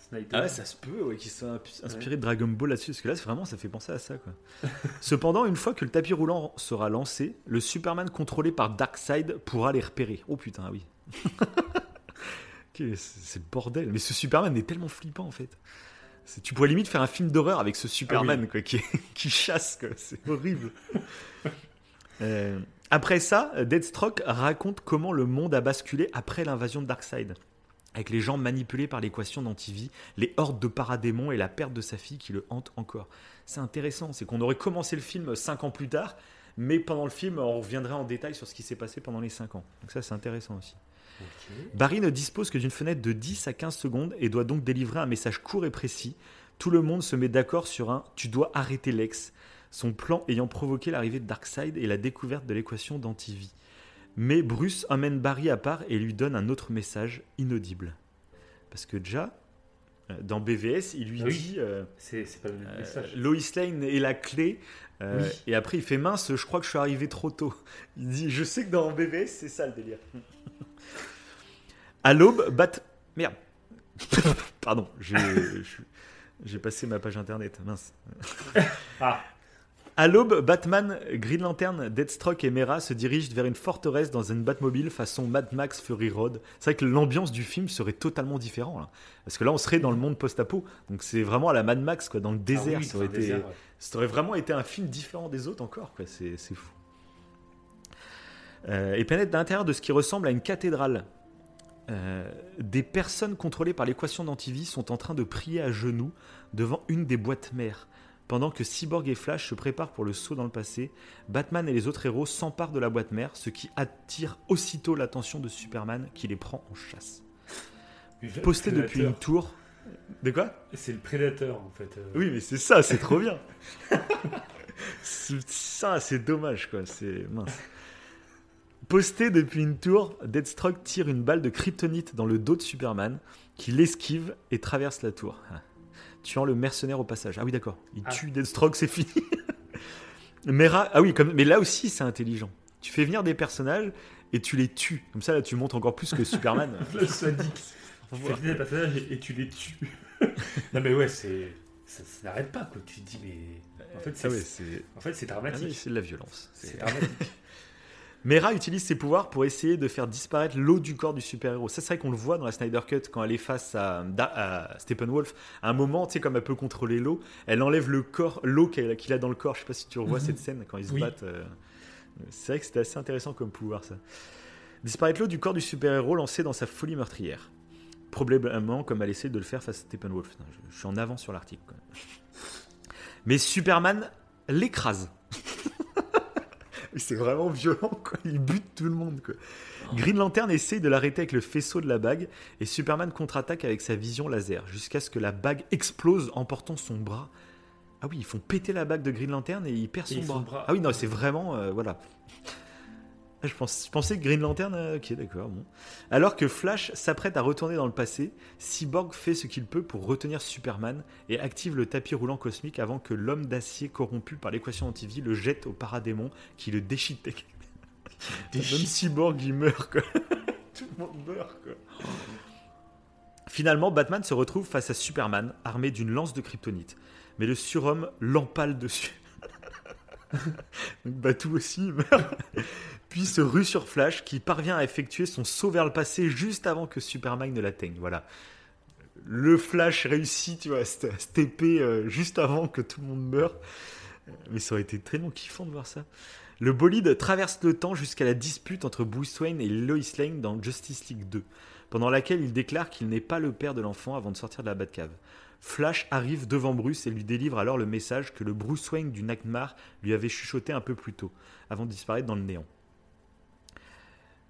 Snyder. Ah ouais, ça se peut, ouais, qu'ils soient inspirés de Dragon Ball là-dessus, parce que là, c'est vraiment, ça fait penser à ça, quoi. Cependant, une fois que le tapis roulant sera lancé, le Superman contrôlé par Darkseid pourra les repérer. Oh putain, oui. Ok, c'est le bordel. Mais ce Superman est tellement flippant, en fait. Tu pourrais limite faire un film d'horreur avec ce Superman, quoi, qui, qui chasse, quoi. C'est horrible. Euh, après ça, Deathstroke raconte comment le monde a basculé après l'invasion de Darkseid avec les gens manipulés par l'équation d'antivie, les hordes de paradémons et la perte de sa fille qui le hante encore. C'est intéressant, c'est qu'on aurait commencé le film cinq ans plus tard, mais pendant le film, on reviendrait en détail sur ce qui s'est passé pendant les cinq ans. Donc ça, c'est intéressant aussi. Barry ne dispose que d'une fenêtre de 10 à 15 secondes et doit donc délivrer un message court et précis. Tout le monde se met d'accord sur un Tu dois arrêter Lex, son plan ayant provoqué l'arrivée de Darkseid et la découverte de l'équation d'antivie. Mais Bruce emmène Barry à part et lui donne un autre message inaudible. Parce que déjà, euh, dans BVS, il lui Ah oui. dit euh, C'est pas le même euh, message. Lois Lane est la clé. euh, Oui. Et après, il fait mince, je crois que je suis arrivé trop tôt. Il dit Je sais que dans BVS, c'est ça le délire. À l'aube, Bat. Merde. Pardon, j'ai passé ma page internet. Mince. Ah, À l'aube, Batman, Green Lantern, Deathstroke et Mera se dirigent vers une forteresse dans une Batmobile façon Mad Max Fury Road. C'est vrai que l'ambiance du film serait totalement différente. Parce que là, on serait dans le monde post-apo. Donc c'est vraiment à la Mad Max, quoi, dans le ah désert. oui, ça, aurait dans le été, désert, ouais. ça aurait vraiment été un film différent des autres encore. quoi. C'est c'est fou. Euh, et pénètre à l'intérieur de ce qui ressemble à une cathédrale. Euh, des personnes contrôlées par l'équation d'antivie sont en train de prier à genoux devant une des boîtes mères. Pendant que Cyborg et Flash se préparent pour le saut dans le passé, Batman et les autres héros s'emparent de la boîte mère, ce qui attire aussitôt l'attention de Superman qui les prend en chasse. Posté depuis une tour. De quoi? C'est le prédateur en fait. euh. Oui, mais c'est ça, c'est trop bien. C'est- ça, c'est dommage, quoi. C'est mince. Posté depuis une tour, Deathstroke tire une balle de kryptonite dans le dos de Superman, qui l'esquive et traverse la tour, Ah. Tuant le mercenaire au passage. Ah oui, d'accord. Il Ah. tue Deathstroke, c'est fini. mais, ah oui, comme... mais là aussi, c'est intelligent. Tu fais venir des personnages et tu les tues. Comme ça, là, tu montres encore plus que Superman. Flash sadique. Tu fais venir des personnages et, et tu les tues. non mais ouais, c'est ça, ça n'arrête pas quoi. Tu te dis mais en fait c'est Ah ouais, c'est en fait c'est ah oui, dramatique. c'est de la violence. C'est dramatique. Mera utilise ses pouvoirs pour essayer de faire disparaître l'eau du corps du super-héros. Ça, c'est vrai qu'on le voit dans la Snyder Cut quand elle est face à, à Steppenwolf. À un moment, tu sais, comme elle peut contrôler l'eau, elle enlève le corps, l'eau qu'il a dans le corps. Je sais pas si tu revois Mhm. cette scène quand ils se Oui. battent. euh, C'est vrai que c'était assez intéressant comme pouvoir, ça. Disparaître l'eau du corps du super-héros lancé dans sa folie meurtrière. Probablement comme elle essaie de le faire face à Steppenwolf. Putain, Je, je suis en avance sur l'article. Mais Superman l'écrase. C'est vraiment violent, quoi. Il bute tout le monde, quoi. Green Lantern essaye de l'arrêter avec le faisceau de la bague et Superman contre-attaque avec sa vision laser jusqu'à ce que la bague explose emportant son bras. Ah oui, ils font péter la bague de Green Lantern et il perd son son bras. bras. Ah oui, non, c'est vraiment. euh, voilà. Ah, Je, pense, je pensais que Green Lantern. euh, ok, d'accord. Bon. Alors que Flash s'apprête à retourner dans le passé, Cyborg fait ce qu'il peut pour retenir Superman et active le tapis roulant cosmique avant que l'homme d'acier corrompu par l'équation antivie le jette au paradémon qui le déchiquette. Même Cyborg, il meurt, quoi. Tout le monde meurt, quoi. Finalement, Batman se retrouve face à Superman, armé d'une lance de kryptonite. Mais le surhomme l'empale dessus. Donc Batou aussi meurt. Puis se rue sur Flash, qui parvient à effectuer son saut vers le passé juste avant que Superman ne l'atteigne. Voilà. Le Flash réussit, tu vois, à se taper euh, juste avant que tout le monde meure. Euh, Mais ça aurait été très long kiffant de voir ça. Le bolide traverse le temps jusqu'à la dispute entre Bruce Wayne et Lois Lane dans Justice League 2, pendant laquelle il déclare qu'il n'est pas le père de l'enfant avant de sortir de la Batcave. Flash arrive devant Bruce et lui délivre alors le message que le Bruce Wayne du Nightmare lui avait chuchoté un peu plus tôt, avant de disparaître dans le néant.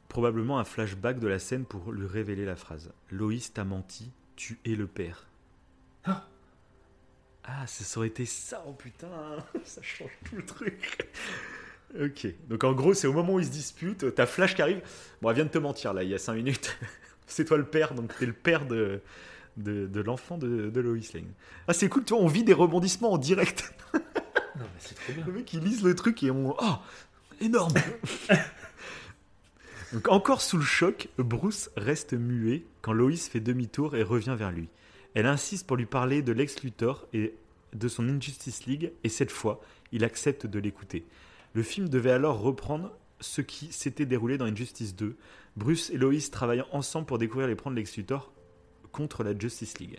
Probablement un flashback de la scène pour lui révéler la phrase. Loïs t'a menti, tu es le père. Ah. Ah, ça aurait été ça, oh putain, ça change tout le truc. Ok, donc en gros, c'est au moment où ils se disputent, t'as Flash qui arrive. Bon, elle vient de te mentir là, il y a 5 minutes. c'est toi le père, donc t'es le père de, de, de l'enfant de, de Lois Lane. Ah, c'est cool, tu vois, on vit des rebondissements en direct. Non mais c'est trop bien. Le mec, il lise le truc et on. Oh Énorme Encore sous le choc, Bruce reste muet quand Lois fait demi-tour et revient vers lui. Elle insiste pour lui parler de Lex Luthor et de son Injustice League, et cette fois, il accepte de l'écouter. Le film devait alors reprendre ce qui s'était déroulé dans Injustice 2, Bruce et Lois travaillant ensemble pour découvrir les plans de Lex Luthor contre la Justice League.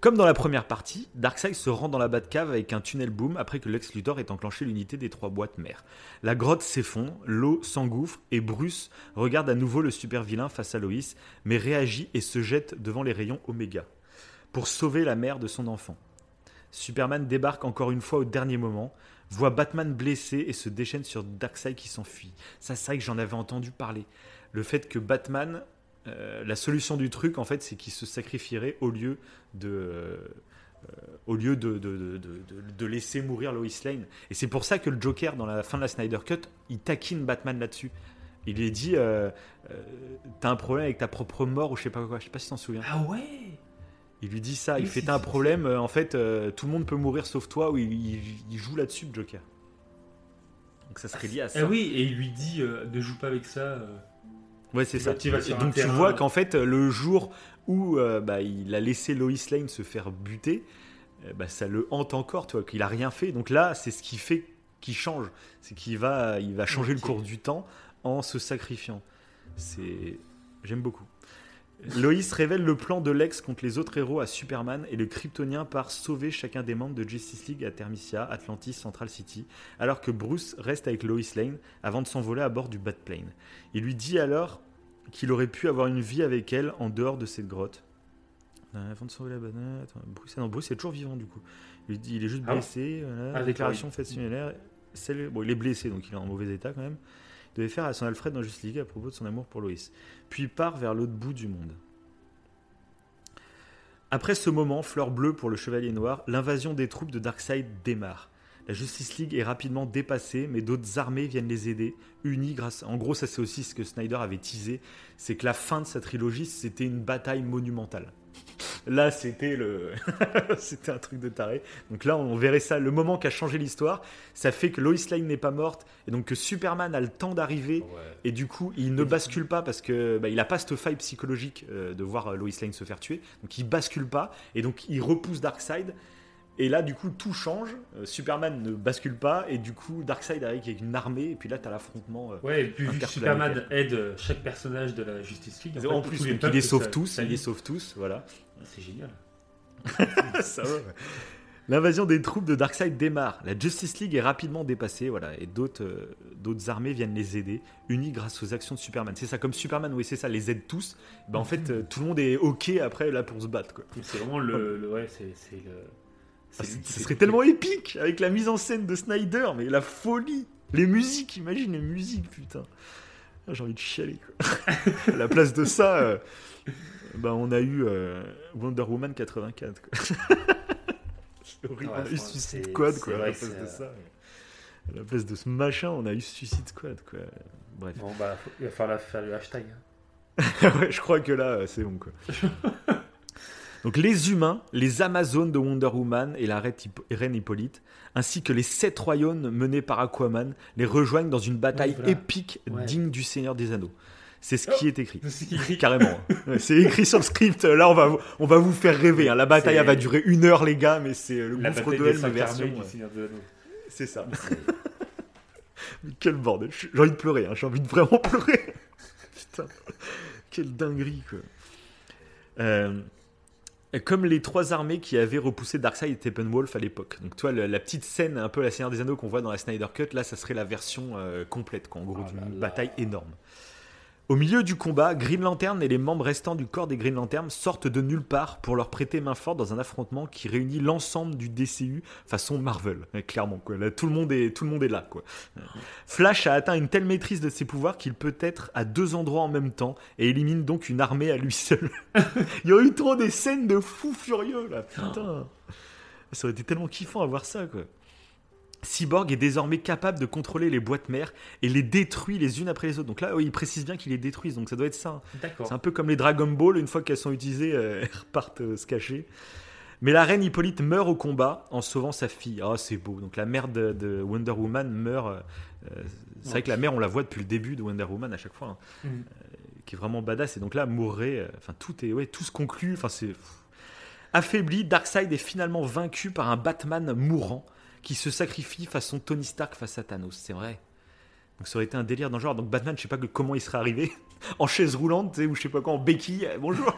Comme dans la première partie, Darkseid se rend dans la Batcave avec un tunnel boom après que Lex Luthor ait enclenché l'unité des trois boîtes mères. La grotte s'effondre, l'eau s'engouffre et Bruce regarde à nouveau le super vilain face à Lois, mais réagit et se jette devant les rayons Oméga pour sauver la mère de son enfant. Superman débarque encore une fois au dernier moment, voit Batman blessé et se déchaîne sur Darkseid qui s'enfuit. Ça, c'est j'en avais entendu parler. Le fait que Batman, euh, la solution du truc, en fait, c'est qu'il se sacrifierait au lieu de, euh, au lieu de, de, laisser mourir Lois Lane. Et c'est pour ça que le Joker, dans la fin de la Snyder Cut, il taquine Batman là-dessus. Il lui dit euh, T'as un problème avec ta propre mort ou je sais pas quoi. Je sais pas si t'en souviens. Ah ouais? Il lui dit ça. Il fait T'as un problème. en fait, tout le monde peut mourir sauf toi. Ou il, il- il joue là-dessus, le Joker. Donc ça serait lié à ça. Ah oui, et il lui dit ne joue pas avec ça. Ouais, c'est ça. donc tu vois qu'en fait, le jour où euh, bah, il a laissé Lois Lane se faire buter, euh, bah, ça le hante encore, tu vois, qu'il a rien fait. Donc là, c'est ce qui fait qu'il change. C'est qu'il va, il va changer le cours du temps en se sacrifiant. C'est, j'aime beaucoup. Loïs révèle le plan de Lex contre les autres héros à Superman et le Kryptonien part sauver chacun des membres de Justice League à Thermisia, Atlantis, Central City, alors que Bruce reste avec Lois Lane avant de s'envoler à bord du Batplane. Il lui dit alors qu'il aurait pu avoir une vie avec elle en dehors de cette grotte. Euh, Avant de sauver la banane, attends, Bruce, ah non, Bruce est toujours vivant du coup. Il, lui dit- il est juste Ah blessé. voilà. Ah, déclaration faite similaire. Celle- bon, il est blessé donc il est en mauvais état quand même. Devait faire à son Alfred dans Justice League à propos de son amour pour Lois. Puis part vers l'autre bout du monde. Après ce moment, fleur bleue pour le Chevalier Noir, l'invasion des troupes de Darkseid démarre. La Justice League est rapidement dépassée, mais d'autres armées viennent les aider, unies grâce. En gros, ça c'est aussi ce que Snyder avait teasé, c'est que la fin de sa trilogie, c'était une bataille monumentale. Là, c'était le, c'était un truc de taré. Donc là, on verrait ça. Le moment qui a changé l'histoire, ça fait que Lois Lane n'est pas morte et donc que Superman a le temps d'arriver Ouais. et du coup, il ne bascule pas parce que bah, il a pas cette faille psychologique euh, de voir euh, Lois Lane se faire tuer. Donc il bascule pas et donc il repousse Darkseid. Et là, du coup, tout change. Euh, Superman ne bascule pas et du coup, Darkseid arrive avec une armée et puis là, t'as l'affrontement. euh, Ouais, et puis vu que. Superman aide euh, chaque personnage de la Justice League. en fait, plus, les il les sauve ça- tous. ça Il les sauve tous. Voilà. C'est génial. Ça va. L'invasion des troupes de Darkseid démarre. La Justice League est rapidement dépassée, voilà, et d'autres euh, d'autres armées viennent les aider, unies grâce aux actions de Superman. C'est ça, comme Superman, oui, c'est ça, les aide tous. Ben, en fait, euh, tout le monde est ok après là pour se battre, quoi. C'est vraiment le, le- ouais, c'est le. Ah, Ce serait tellement épique avec la mise en scène de Snyder, mais la folie, les musiques, imagine les musiques, putain. Ah, J'ai envie de chialer, quoi. à la place de ça, euh, ben, on a eu euh, Wonder Woman 84, quoi. C'est horrible, Ouais, on a eu Suicide Squad, quoi, à la place de euh, ça. À la place de ce machin, on a eu Suicide Squad, quoi. Bref. Bon, bah, il va falloir faire le hashtag. hein. ouais, je crois que là, euh, c'est bon, quoi. Donc les humains, les Amazones de Wonder Woman et la reine Hippo- reine Hippolyte, ainsi que les sept royaumes menés par Aquaman, les rejoignent dans une bataille voilà. épique Ouais. digne du Seigneur des Anneaux. C'est ce qui est écrit. Carrément. C'est écrit sur le script. Là, on va, vous- on va vous faire rêver. hein. La bataille, elle va durer une heure, les gars, mais c'est euh, le La gouffre de cinq version. euh. C'est ça. Mais Quel bordel. J'ai envie de pleurer. hein. J'ai envie de vraiment pleurer. Putain. Quelle dinguerie, quoi. Euh, comme les trois armées qui avaient repoussé Darkseid et Steppenwolf à l'époque. Donc, toi, la, la petite scène, un peu la Seigneur des Anneaux qu'on voit dans la Snyder Cut, là, ça serait la version euh, complète, quoi, en gros, Oh d'une bataille énorme. Au milieu du combat, Green Lantern et les membres restants du corps des Green Lantern sortent de nulle part pour leur prêter main forte dans un affrontement qui réunit l'ensemble du DCU façon Marvel, euh, clairement. Quoi. Tout, le monde est, tout le monde est là. Quoi. Flash a atteint une telle maîtrise de ses pouvoirs qu'il peut être à deux endroits en même temps et élimine donc une armée à lui seul. Il y aurait eu trop des scènes de fous furieux là, putain. Ça aurait été tellement kiffant à voir ça quoi. Cyborg est désormais capable de contrôler les boîtes mères et les détruit les unes après les autres. Donc là, oui, il précise bien qu'il les détruise, donc ça doit être ça. hein. C'est un peu comme les Dragon Ball, une fois qu'elles sont utilisées, euh, elles repartent euh, se cacher. Mais la reine Hippolyte meurt au combat en sauvant sa fille. Ah, c'est beau. Donc la mère de, de Wonder Woman meurt. euh, c'est vrai que la mère, on la voit depuis le début de Wonder Woman à chaque fois, hein, Mhm. qui est vraiment badass. Et donc là, mourrait. Enfin, tout est, ouais, tout se conclut. Enfin, c'est affaibli. Darkseid est finalement vaincu par un Batman mourant qui se sacrifie façon Tony Stark face à Thanos. C'est vrai. Donc ça aurait été un délire dans le genre. Donc Batman, je sais pas que- comment il serait arrivé en chaise roulante, ou je sais pas quoi, en béquille. Bonjour.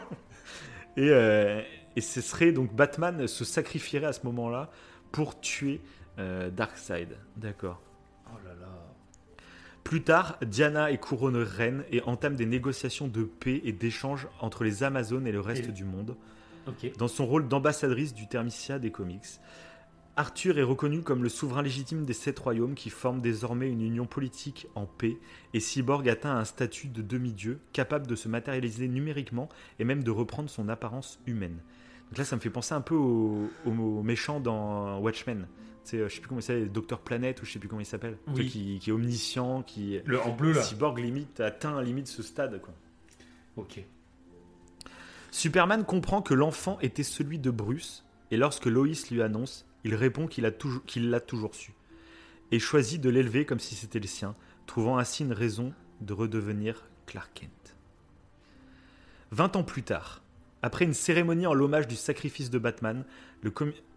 Et, euh, et ce serait donc Batman se sacrifierait à ce moment-là pour tuer euh, Darkseid. D'accord. Oh là là. Plus tard, Diana est couronnée reine et entame des négociations de paix et d'échange entre les Amazones et le reste Et- du monde. Dans son rôle d'ambassadrice du Thermisia des comics, Arthur est reconnu comme le souverain légitime des sept royaumes qui forment désormais une union politique en paix, et Cyborg atteint un statut de demi-dieu, capable de se matérialiser numériquement et même de reprendre son apparence humaine. Donc là, ça me fait penser un peu au, au- au méchant dans Watchmen. Tu sais, euh, je sais plus comment il s'appelle, Docteur Planète ou je sais plus comment il s'appelle. Oui. Qui, qui est omniscient, qui Le en bleu là. Cyborg limite atteint limite ce stade quoi. Ok. Superman comprend que l'enfant était celui de Bruce, et lorsque Lois lui annonce, il répond qu'il l'a toujours su, et choisit de l'élever comme si c'était le sien, trouvant ainsi une raison de redevenir Clark Kent. Vingt ans plus tard, après une cérémonie en l'hommage du sacrifice de Batman,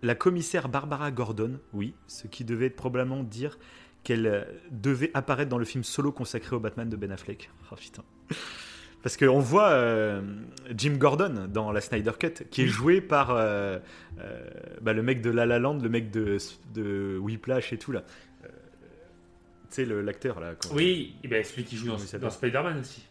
la commissaire Barbara Gordon, oui, ce qui devait probablement dire qu'elle euh, devait apparaître dans le film solo consacré au Batman de Ben Affleck. Oh. Parce qu'on voit euh, Jim Gordon dans la Snyder Cut, qui est joué par euh, euh, bah, le mec de La La Land, le mec de, de Whiplash et tout là. Tu sais, le- l'acteur là. Oui, et ben, celui qui joue dans, dans Spider-Man aussi.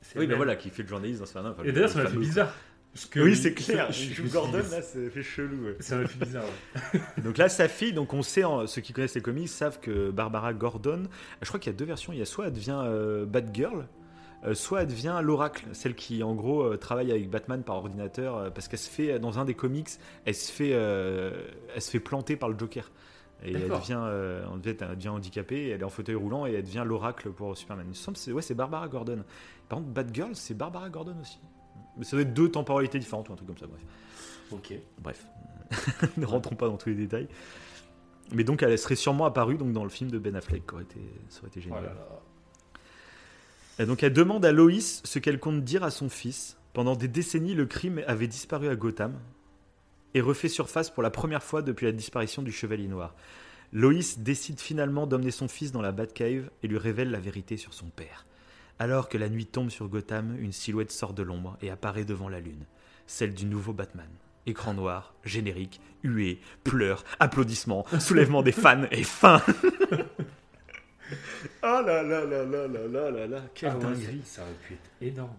C'est Oui, même. voilà, qui fait le journaliste dans Spider-Man. enfin, Et le- d'ailleurs, ça m'a fait bizarre. Parce que Oui, c'est clair. je- je Gordon là, ça fait chelou. ouais. Ça m'a fait bizarre. ouais. Donc là, sa fille, donc on sait, ceux qui connaissent les comics savent que Barbara Gordon, je crois qu'il y a deux versions. Il y a soit elle devient euh, Batgirl, soit elle devient l'Oracle, celle qui en gros euh, travaille avec Batman par ordinateur, euh, parce qu'elle se fait dans un des comics, elle se fait, euh, elle se fait planter par le Joker. Et elle devient, euh, en fait, elle devient handicapée, elle est en fauteuil roulant et elle devient l'oracle pour Superman. Il me semble c'est ouais, c'est Barbara Gordon. Par contre, Batgirl, c'est Barbara Gordon aussi. Mais ça doit être deux temporalités différentes ou un truc comme ça, bref. Ok. Bref, ne rentrons pas dans tous les détails. Mais donc, elle serait sûrement apparue donc, dans le film de Ben Affleck, qui aurait été, ça aurait été Oh génial. Et donc, elle demande à Loïs ce qu'elle compte dire à son fils. Pendant des décennies, le crime avait disparu à Gotham et refait surface pour la première fois depuis la disparition du Chevalier Noir. Loïs décide finalement d'emmener son fils dans la Batcave et lui révèle la vérité sur son père. Alors que la nuit tombe sur Gotham, une silhouette sort de l'ombre et apparaît devant la lune, celle du nouveau Batman. Écran noir, générique, huée, pleurs, applaudissements, soulèvement des fans et fin. oh là là là là là là là là, quelle Ah dinguerie. ça, aurait pu être énorme.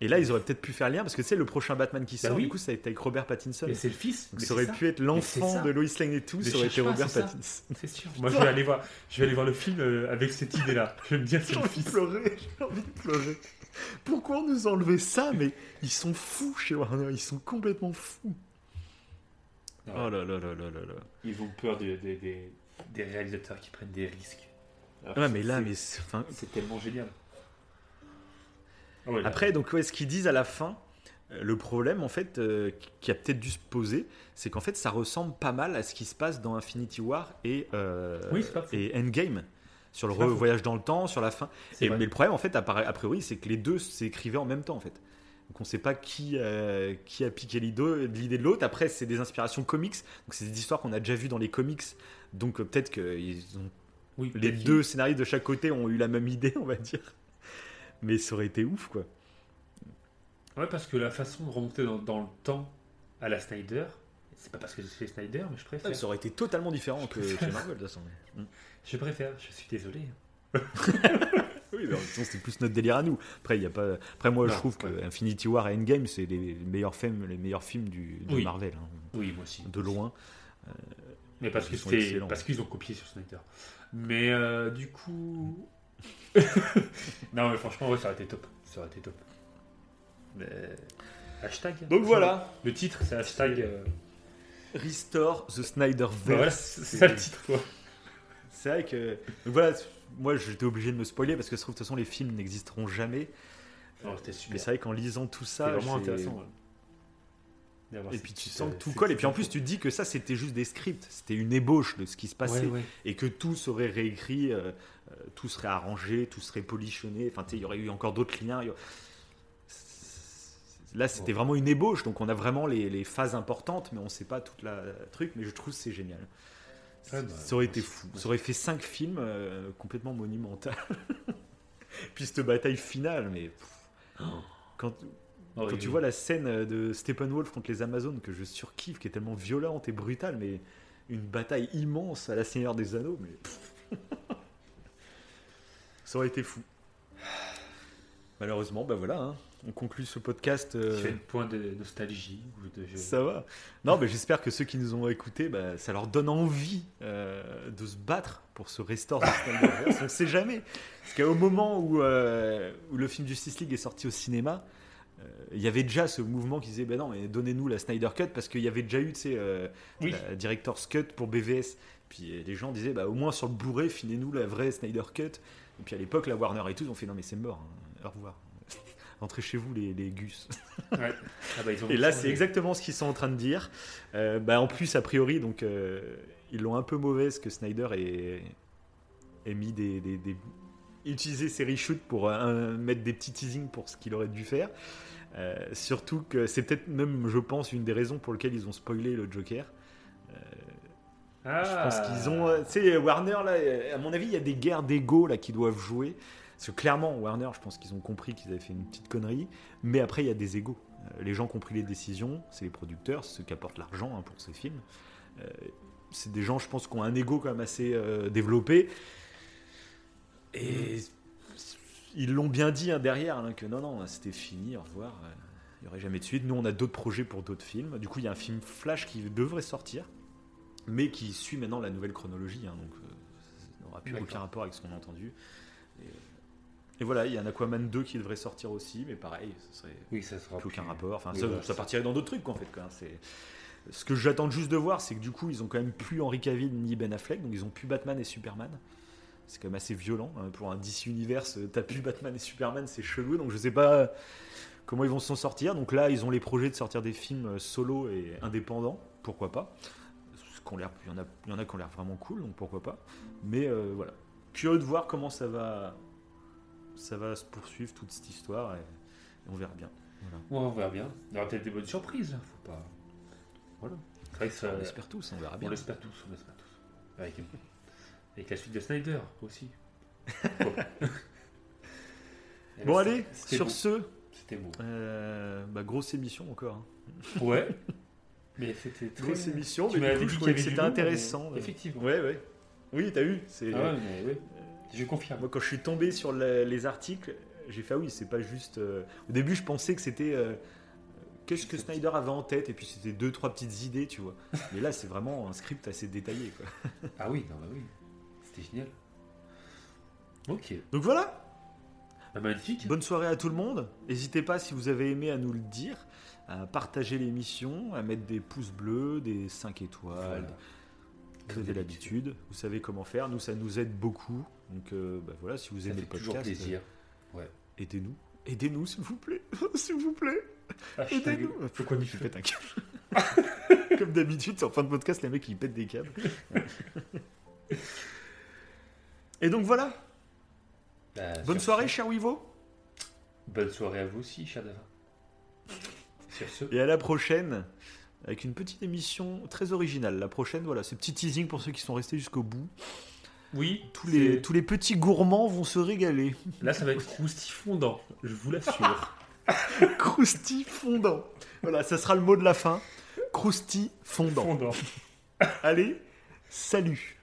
Et là, ils auraient peut-être pu faire lien parce que c'est le prochain Batman qui Bah sort. oui. Du coup, ça a été avec Robert Pattinson. Et c'est le fils. Donc mais ça aurait pu être l'enfant de Lois Lane et tout. Ne Ça aurait été pas, Robert. Pattinson. C'est sûr. Moi, je vais aller voir. Je vais aller voir le film euh, avec cette idée-là. Je vais me dire c'est J'ai le envie de fils. pleurer. J'ai envie de pleurer. Pourquoi nous enlever ça Mais ils sont fous chez Warner. Ils sont complètement fous. Ouais. Oh là là là là là là. Ils ont peur des, des réalisateurs qui prennent des risques. Alors Ouais, mais là, c'est- mais c'est- enfin, c'est tellement génial. Ah ouais, Après, donc, ouais, ce qu'ils disent à la fin, euh, le problème, en fait, euh, qui a peut-être dû se poser, c'est qu'en fait, ça ressemble pas mal à ce qui se passe dans Infinity War et, euh, Oui, et Endgame, sur le voyage dans le temps, sur la fin. Et, mais le problème, en fait, a priori, c'est que les deux s'écrivaient en même temps, en fait. Donc, on sait pas qui, euh, qui a piqué l'idée l'idée de l'autre. Après, c'est des inspirations comics. Donc, c'est des histoires qu'on a déjà vues dans les comics. Donc, euh, peut-être que ils ont Oui, les deux scénaristes de chaque côté ont eu la même idée, on va dire. Mais ça aurait été ouf, quoi. qu'il- Ouais, parce que la façon de remonter dans, dans le temps à la Snyder, c'est pas parce que c'est Snyder, mais je préfère. Ça aurait été totalement différent que chez Marvel, de toute façon. Mm. Je préfère, je suis désolé. Oui, mais en même temps, c'était plus notre délire à nous. Après, y a pas. Après, moi, je trouve que. Infinity War et Endgame, c'est les, meilleurs films, les meilleurs films du, de Oui. Marvel, hein, Oui, moi aussi. de loin. Mais parce Ils que sont c'était excellents. parce qu'ils ont copié sur Snyder. Mais euh, du coup, non mais franchement ouais, ça aurait été top, ça aurait été top. Mais... Hashtag. Donc voilà, Le titre c'est hashtag. euh, Restore the Snyderverse. bah voilà, c'est ça le titre quoi. C'est vrai que. Donc voilà, moi, j'étais obligé de me spoiler parce que, je trouve, de toute façon, les films n'existeront jamais. C'était Mais c'est vrai qu'en lisant tout ça. vraiment j'ai- intéressant. ouais. Et puis tu sens euh, que tout cette colle. Et puis en plus, tu te dis que ça, c'était juste des scripts. C'était une ébauche de ce qui se passait. Ouais, ouais. Et que tout serait réécrit, euh, euh, tout serait arrangé, tout serait polichonné. Enfin, tu sais, il y aurait eu encore d'autres liens. Là, c'était Ouais. vraiment une ébauche. Donc, on a vraiment les, les phases importantes, mais on sait pas toute la truc. Mais je trouve que c'est génial. Ouais, bah, ça aurait été fou. Ça aurait fait cinq films euh, complètement monumentaux. Puis cette bataille finale, mais pff, quand, Oh, quand oui, tu oui. vois la scène de Steppenwolf contre les Amazones que je surkiffe, qui est tellement violente et brutale, mais une bataille immense à la Seigneur des Anneaux, mais ça aurait été fou. Malheureusement, bah voilà, hein. on conclut ce podcast. euh, Tu fais le point de nostalgie ou de ça va. Non, mais j'espère que ceux qui nous ont écoutés, bah, ça leur donne envie euh, de se battre pour ce restore de Snyderverse. On sait jamais. Parce qu'au moment où, euh, où le film Justice League est sorti au cinéma, euh, il y avait déjà ce mouvement qui disait ben non, mais donnez-nous la Snyder Cut parce qu'il y avait déjà eu tu sais, euh, Oui. la Director's Cut pour BVS. Puis euh, les gens disaient bah, au moins sur le Blu-ray, filez-nous la vraie Snyder Cut. Et puis à l'époque, la Warner et tout, ils ont fait non, mais c'est mort, hein. au revoir. Rentrez chez vous, les, les gus. Ouais. Ah bah, Et là, c'est exactement ce qu'ils sont en train de dire. Euh, bah, en plus, a priori, donc, euh, ils l'ont un peu mauvaise que Snyder ait, ait mis des, des, des- utilisé ses reshoots pour euh, mettre des petits teasings pour ce qu'il aurait dû faire. Euh, surtout que c'est peut-être même, je pense, une des raisons pour lesquelles ils ont spoilé le Joker. Ah. Je pense qu'ils ont, euh, tu sais, Warner là, euh, à mon avis, il y a des guerres d'ego là qui doivent jouer. Parce que clairement, Warner, je pense qu'ils ont compris qu'ils avaient fait une petite connerie, mais après, il y a des. Euh, les gens qui ont pris les décisions, c'est les producteurs, c'est ceux qui apportent l'argent hein, pour ces films. Euh, c'est des gens, je pense, qui ont un ego quand même assez euh, développé. Et ils l'ont bien dit hein, derrière, hein, que non, non, c'était fini, au revoir. euh, Il n'y aurait jamais de suite. Nous, on a d'autres projets pour d'autres films. Du coup, il y a un film Flash qui devrait sortir, mais qui suit maintenant la nouvelle chronologie. hein, donc, euh, ça n'aura plus aucun rapport avec ce qu'on a entendu. Et, et voilà, il y a un Aquaman 2 qui devrait sortir aussi, mais pareil, ce serait Oui, ça sera plus aucun plus- rapport. Enfin, Oui, ça, voilà, ça ça- partirait dans d'autres trucs, quoi, en fait. Quoi. C'est... Ce que j'attends juste de voir, c'est que du coup, ils ont quand même plus Henry Cavill ni Ben Affleck, donc ils ont plus Batman et Superman. C'est quand même assez violent. hein. Pour un DC Universe, euh, t'as plus Batman et Superman, c'est chelou, donc je sais pas comment ils vont s'en sortir. Donc là, ils ont les projets de sortir des films euh, solo et indépendants, pourquoi pas? Ce qu'on l'air- Il y, en a, il y en a qui ont l'air vraiment cool, donc pourquoi pas. Mais euh, voilà. Curieux de voir comment ça va, ça va se poursuivre toute cette histoire, et, et on verra bien. Voilà. Ouais, on verra bien. Il y aura peut-être des bonnes surprises. hein, Faut pas. Voilà. C'est vrai que ça. on l'espère tous, on verra On bien. l'espère tous, on l'espère tous. Avec, avec la suite de Snyder aussi. Bon allez, sur beau. ce, C'était beau. euh, bah, grosse émission encore. hein. Ouais. Mais c'était très. Grosse émission, Tu mais du coup, je c'était intéressant. mais de- Effectivement. Ouais, ouais. Oui, t'as vu c'est... Ah ouais, mais. Je confirme. Moi, quand je suis tombé sur la- les articles, j'ai fait ah oui, c'est pas juste. euh, Au début, je pensais que c'était. euh, Qu'est-ce que Snyder avait en tête Et puis c'était deux, trois petites idées, tu vois. Mais là, c'est vraiment un script assez détaillé. Quoi. Ah oui, non, bah oui. C'était génial. Ok. Donc voilà, Bah, magnifique. bonne soirée à tout le monde. N'hésitez pas, si vous avez aimé, à nous le dire, à partager l'émission, à mettre des pouces bleus, des 5 étoiles. Voilà. Vous avez l'habitude, vous savez comment faire. Nous, ça nous aide beaucoup. Donc euh, bah, voilà, si vous Ça aimez le toujours podcast, plaisir. euh, aidez-nous. Aidez-nous, s'il vous plaît. s'il vous plaît. Aidez-nous. faut qu'on y Je fait. pète un câble. Comme d'habitude, en fin de podcast, les mecs ils pètent des câbles. Et donc voilà. Bah, Bonne soirée, ce- cher Wivo. Bonne soirée à vous aussi, cher Dava. Sur ce. Et à la prochaine, avec une petite émission très originale. La prochaine, voilà, ce petit teasing pour ceux qui sont restés jusqu'au bout. Oui, Tous les, c'est- tous les petits gourmands vont se régaler. là ça va être croustifondant, je vous l'assure. Crousti fondant. Voilà, ça sera le mot de la fin. Crousti fondant. Fondant. Allez, salut.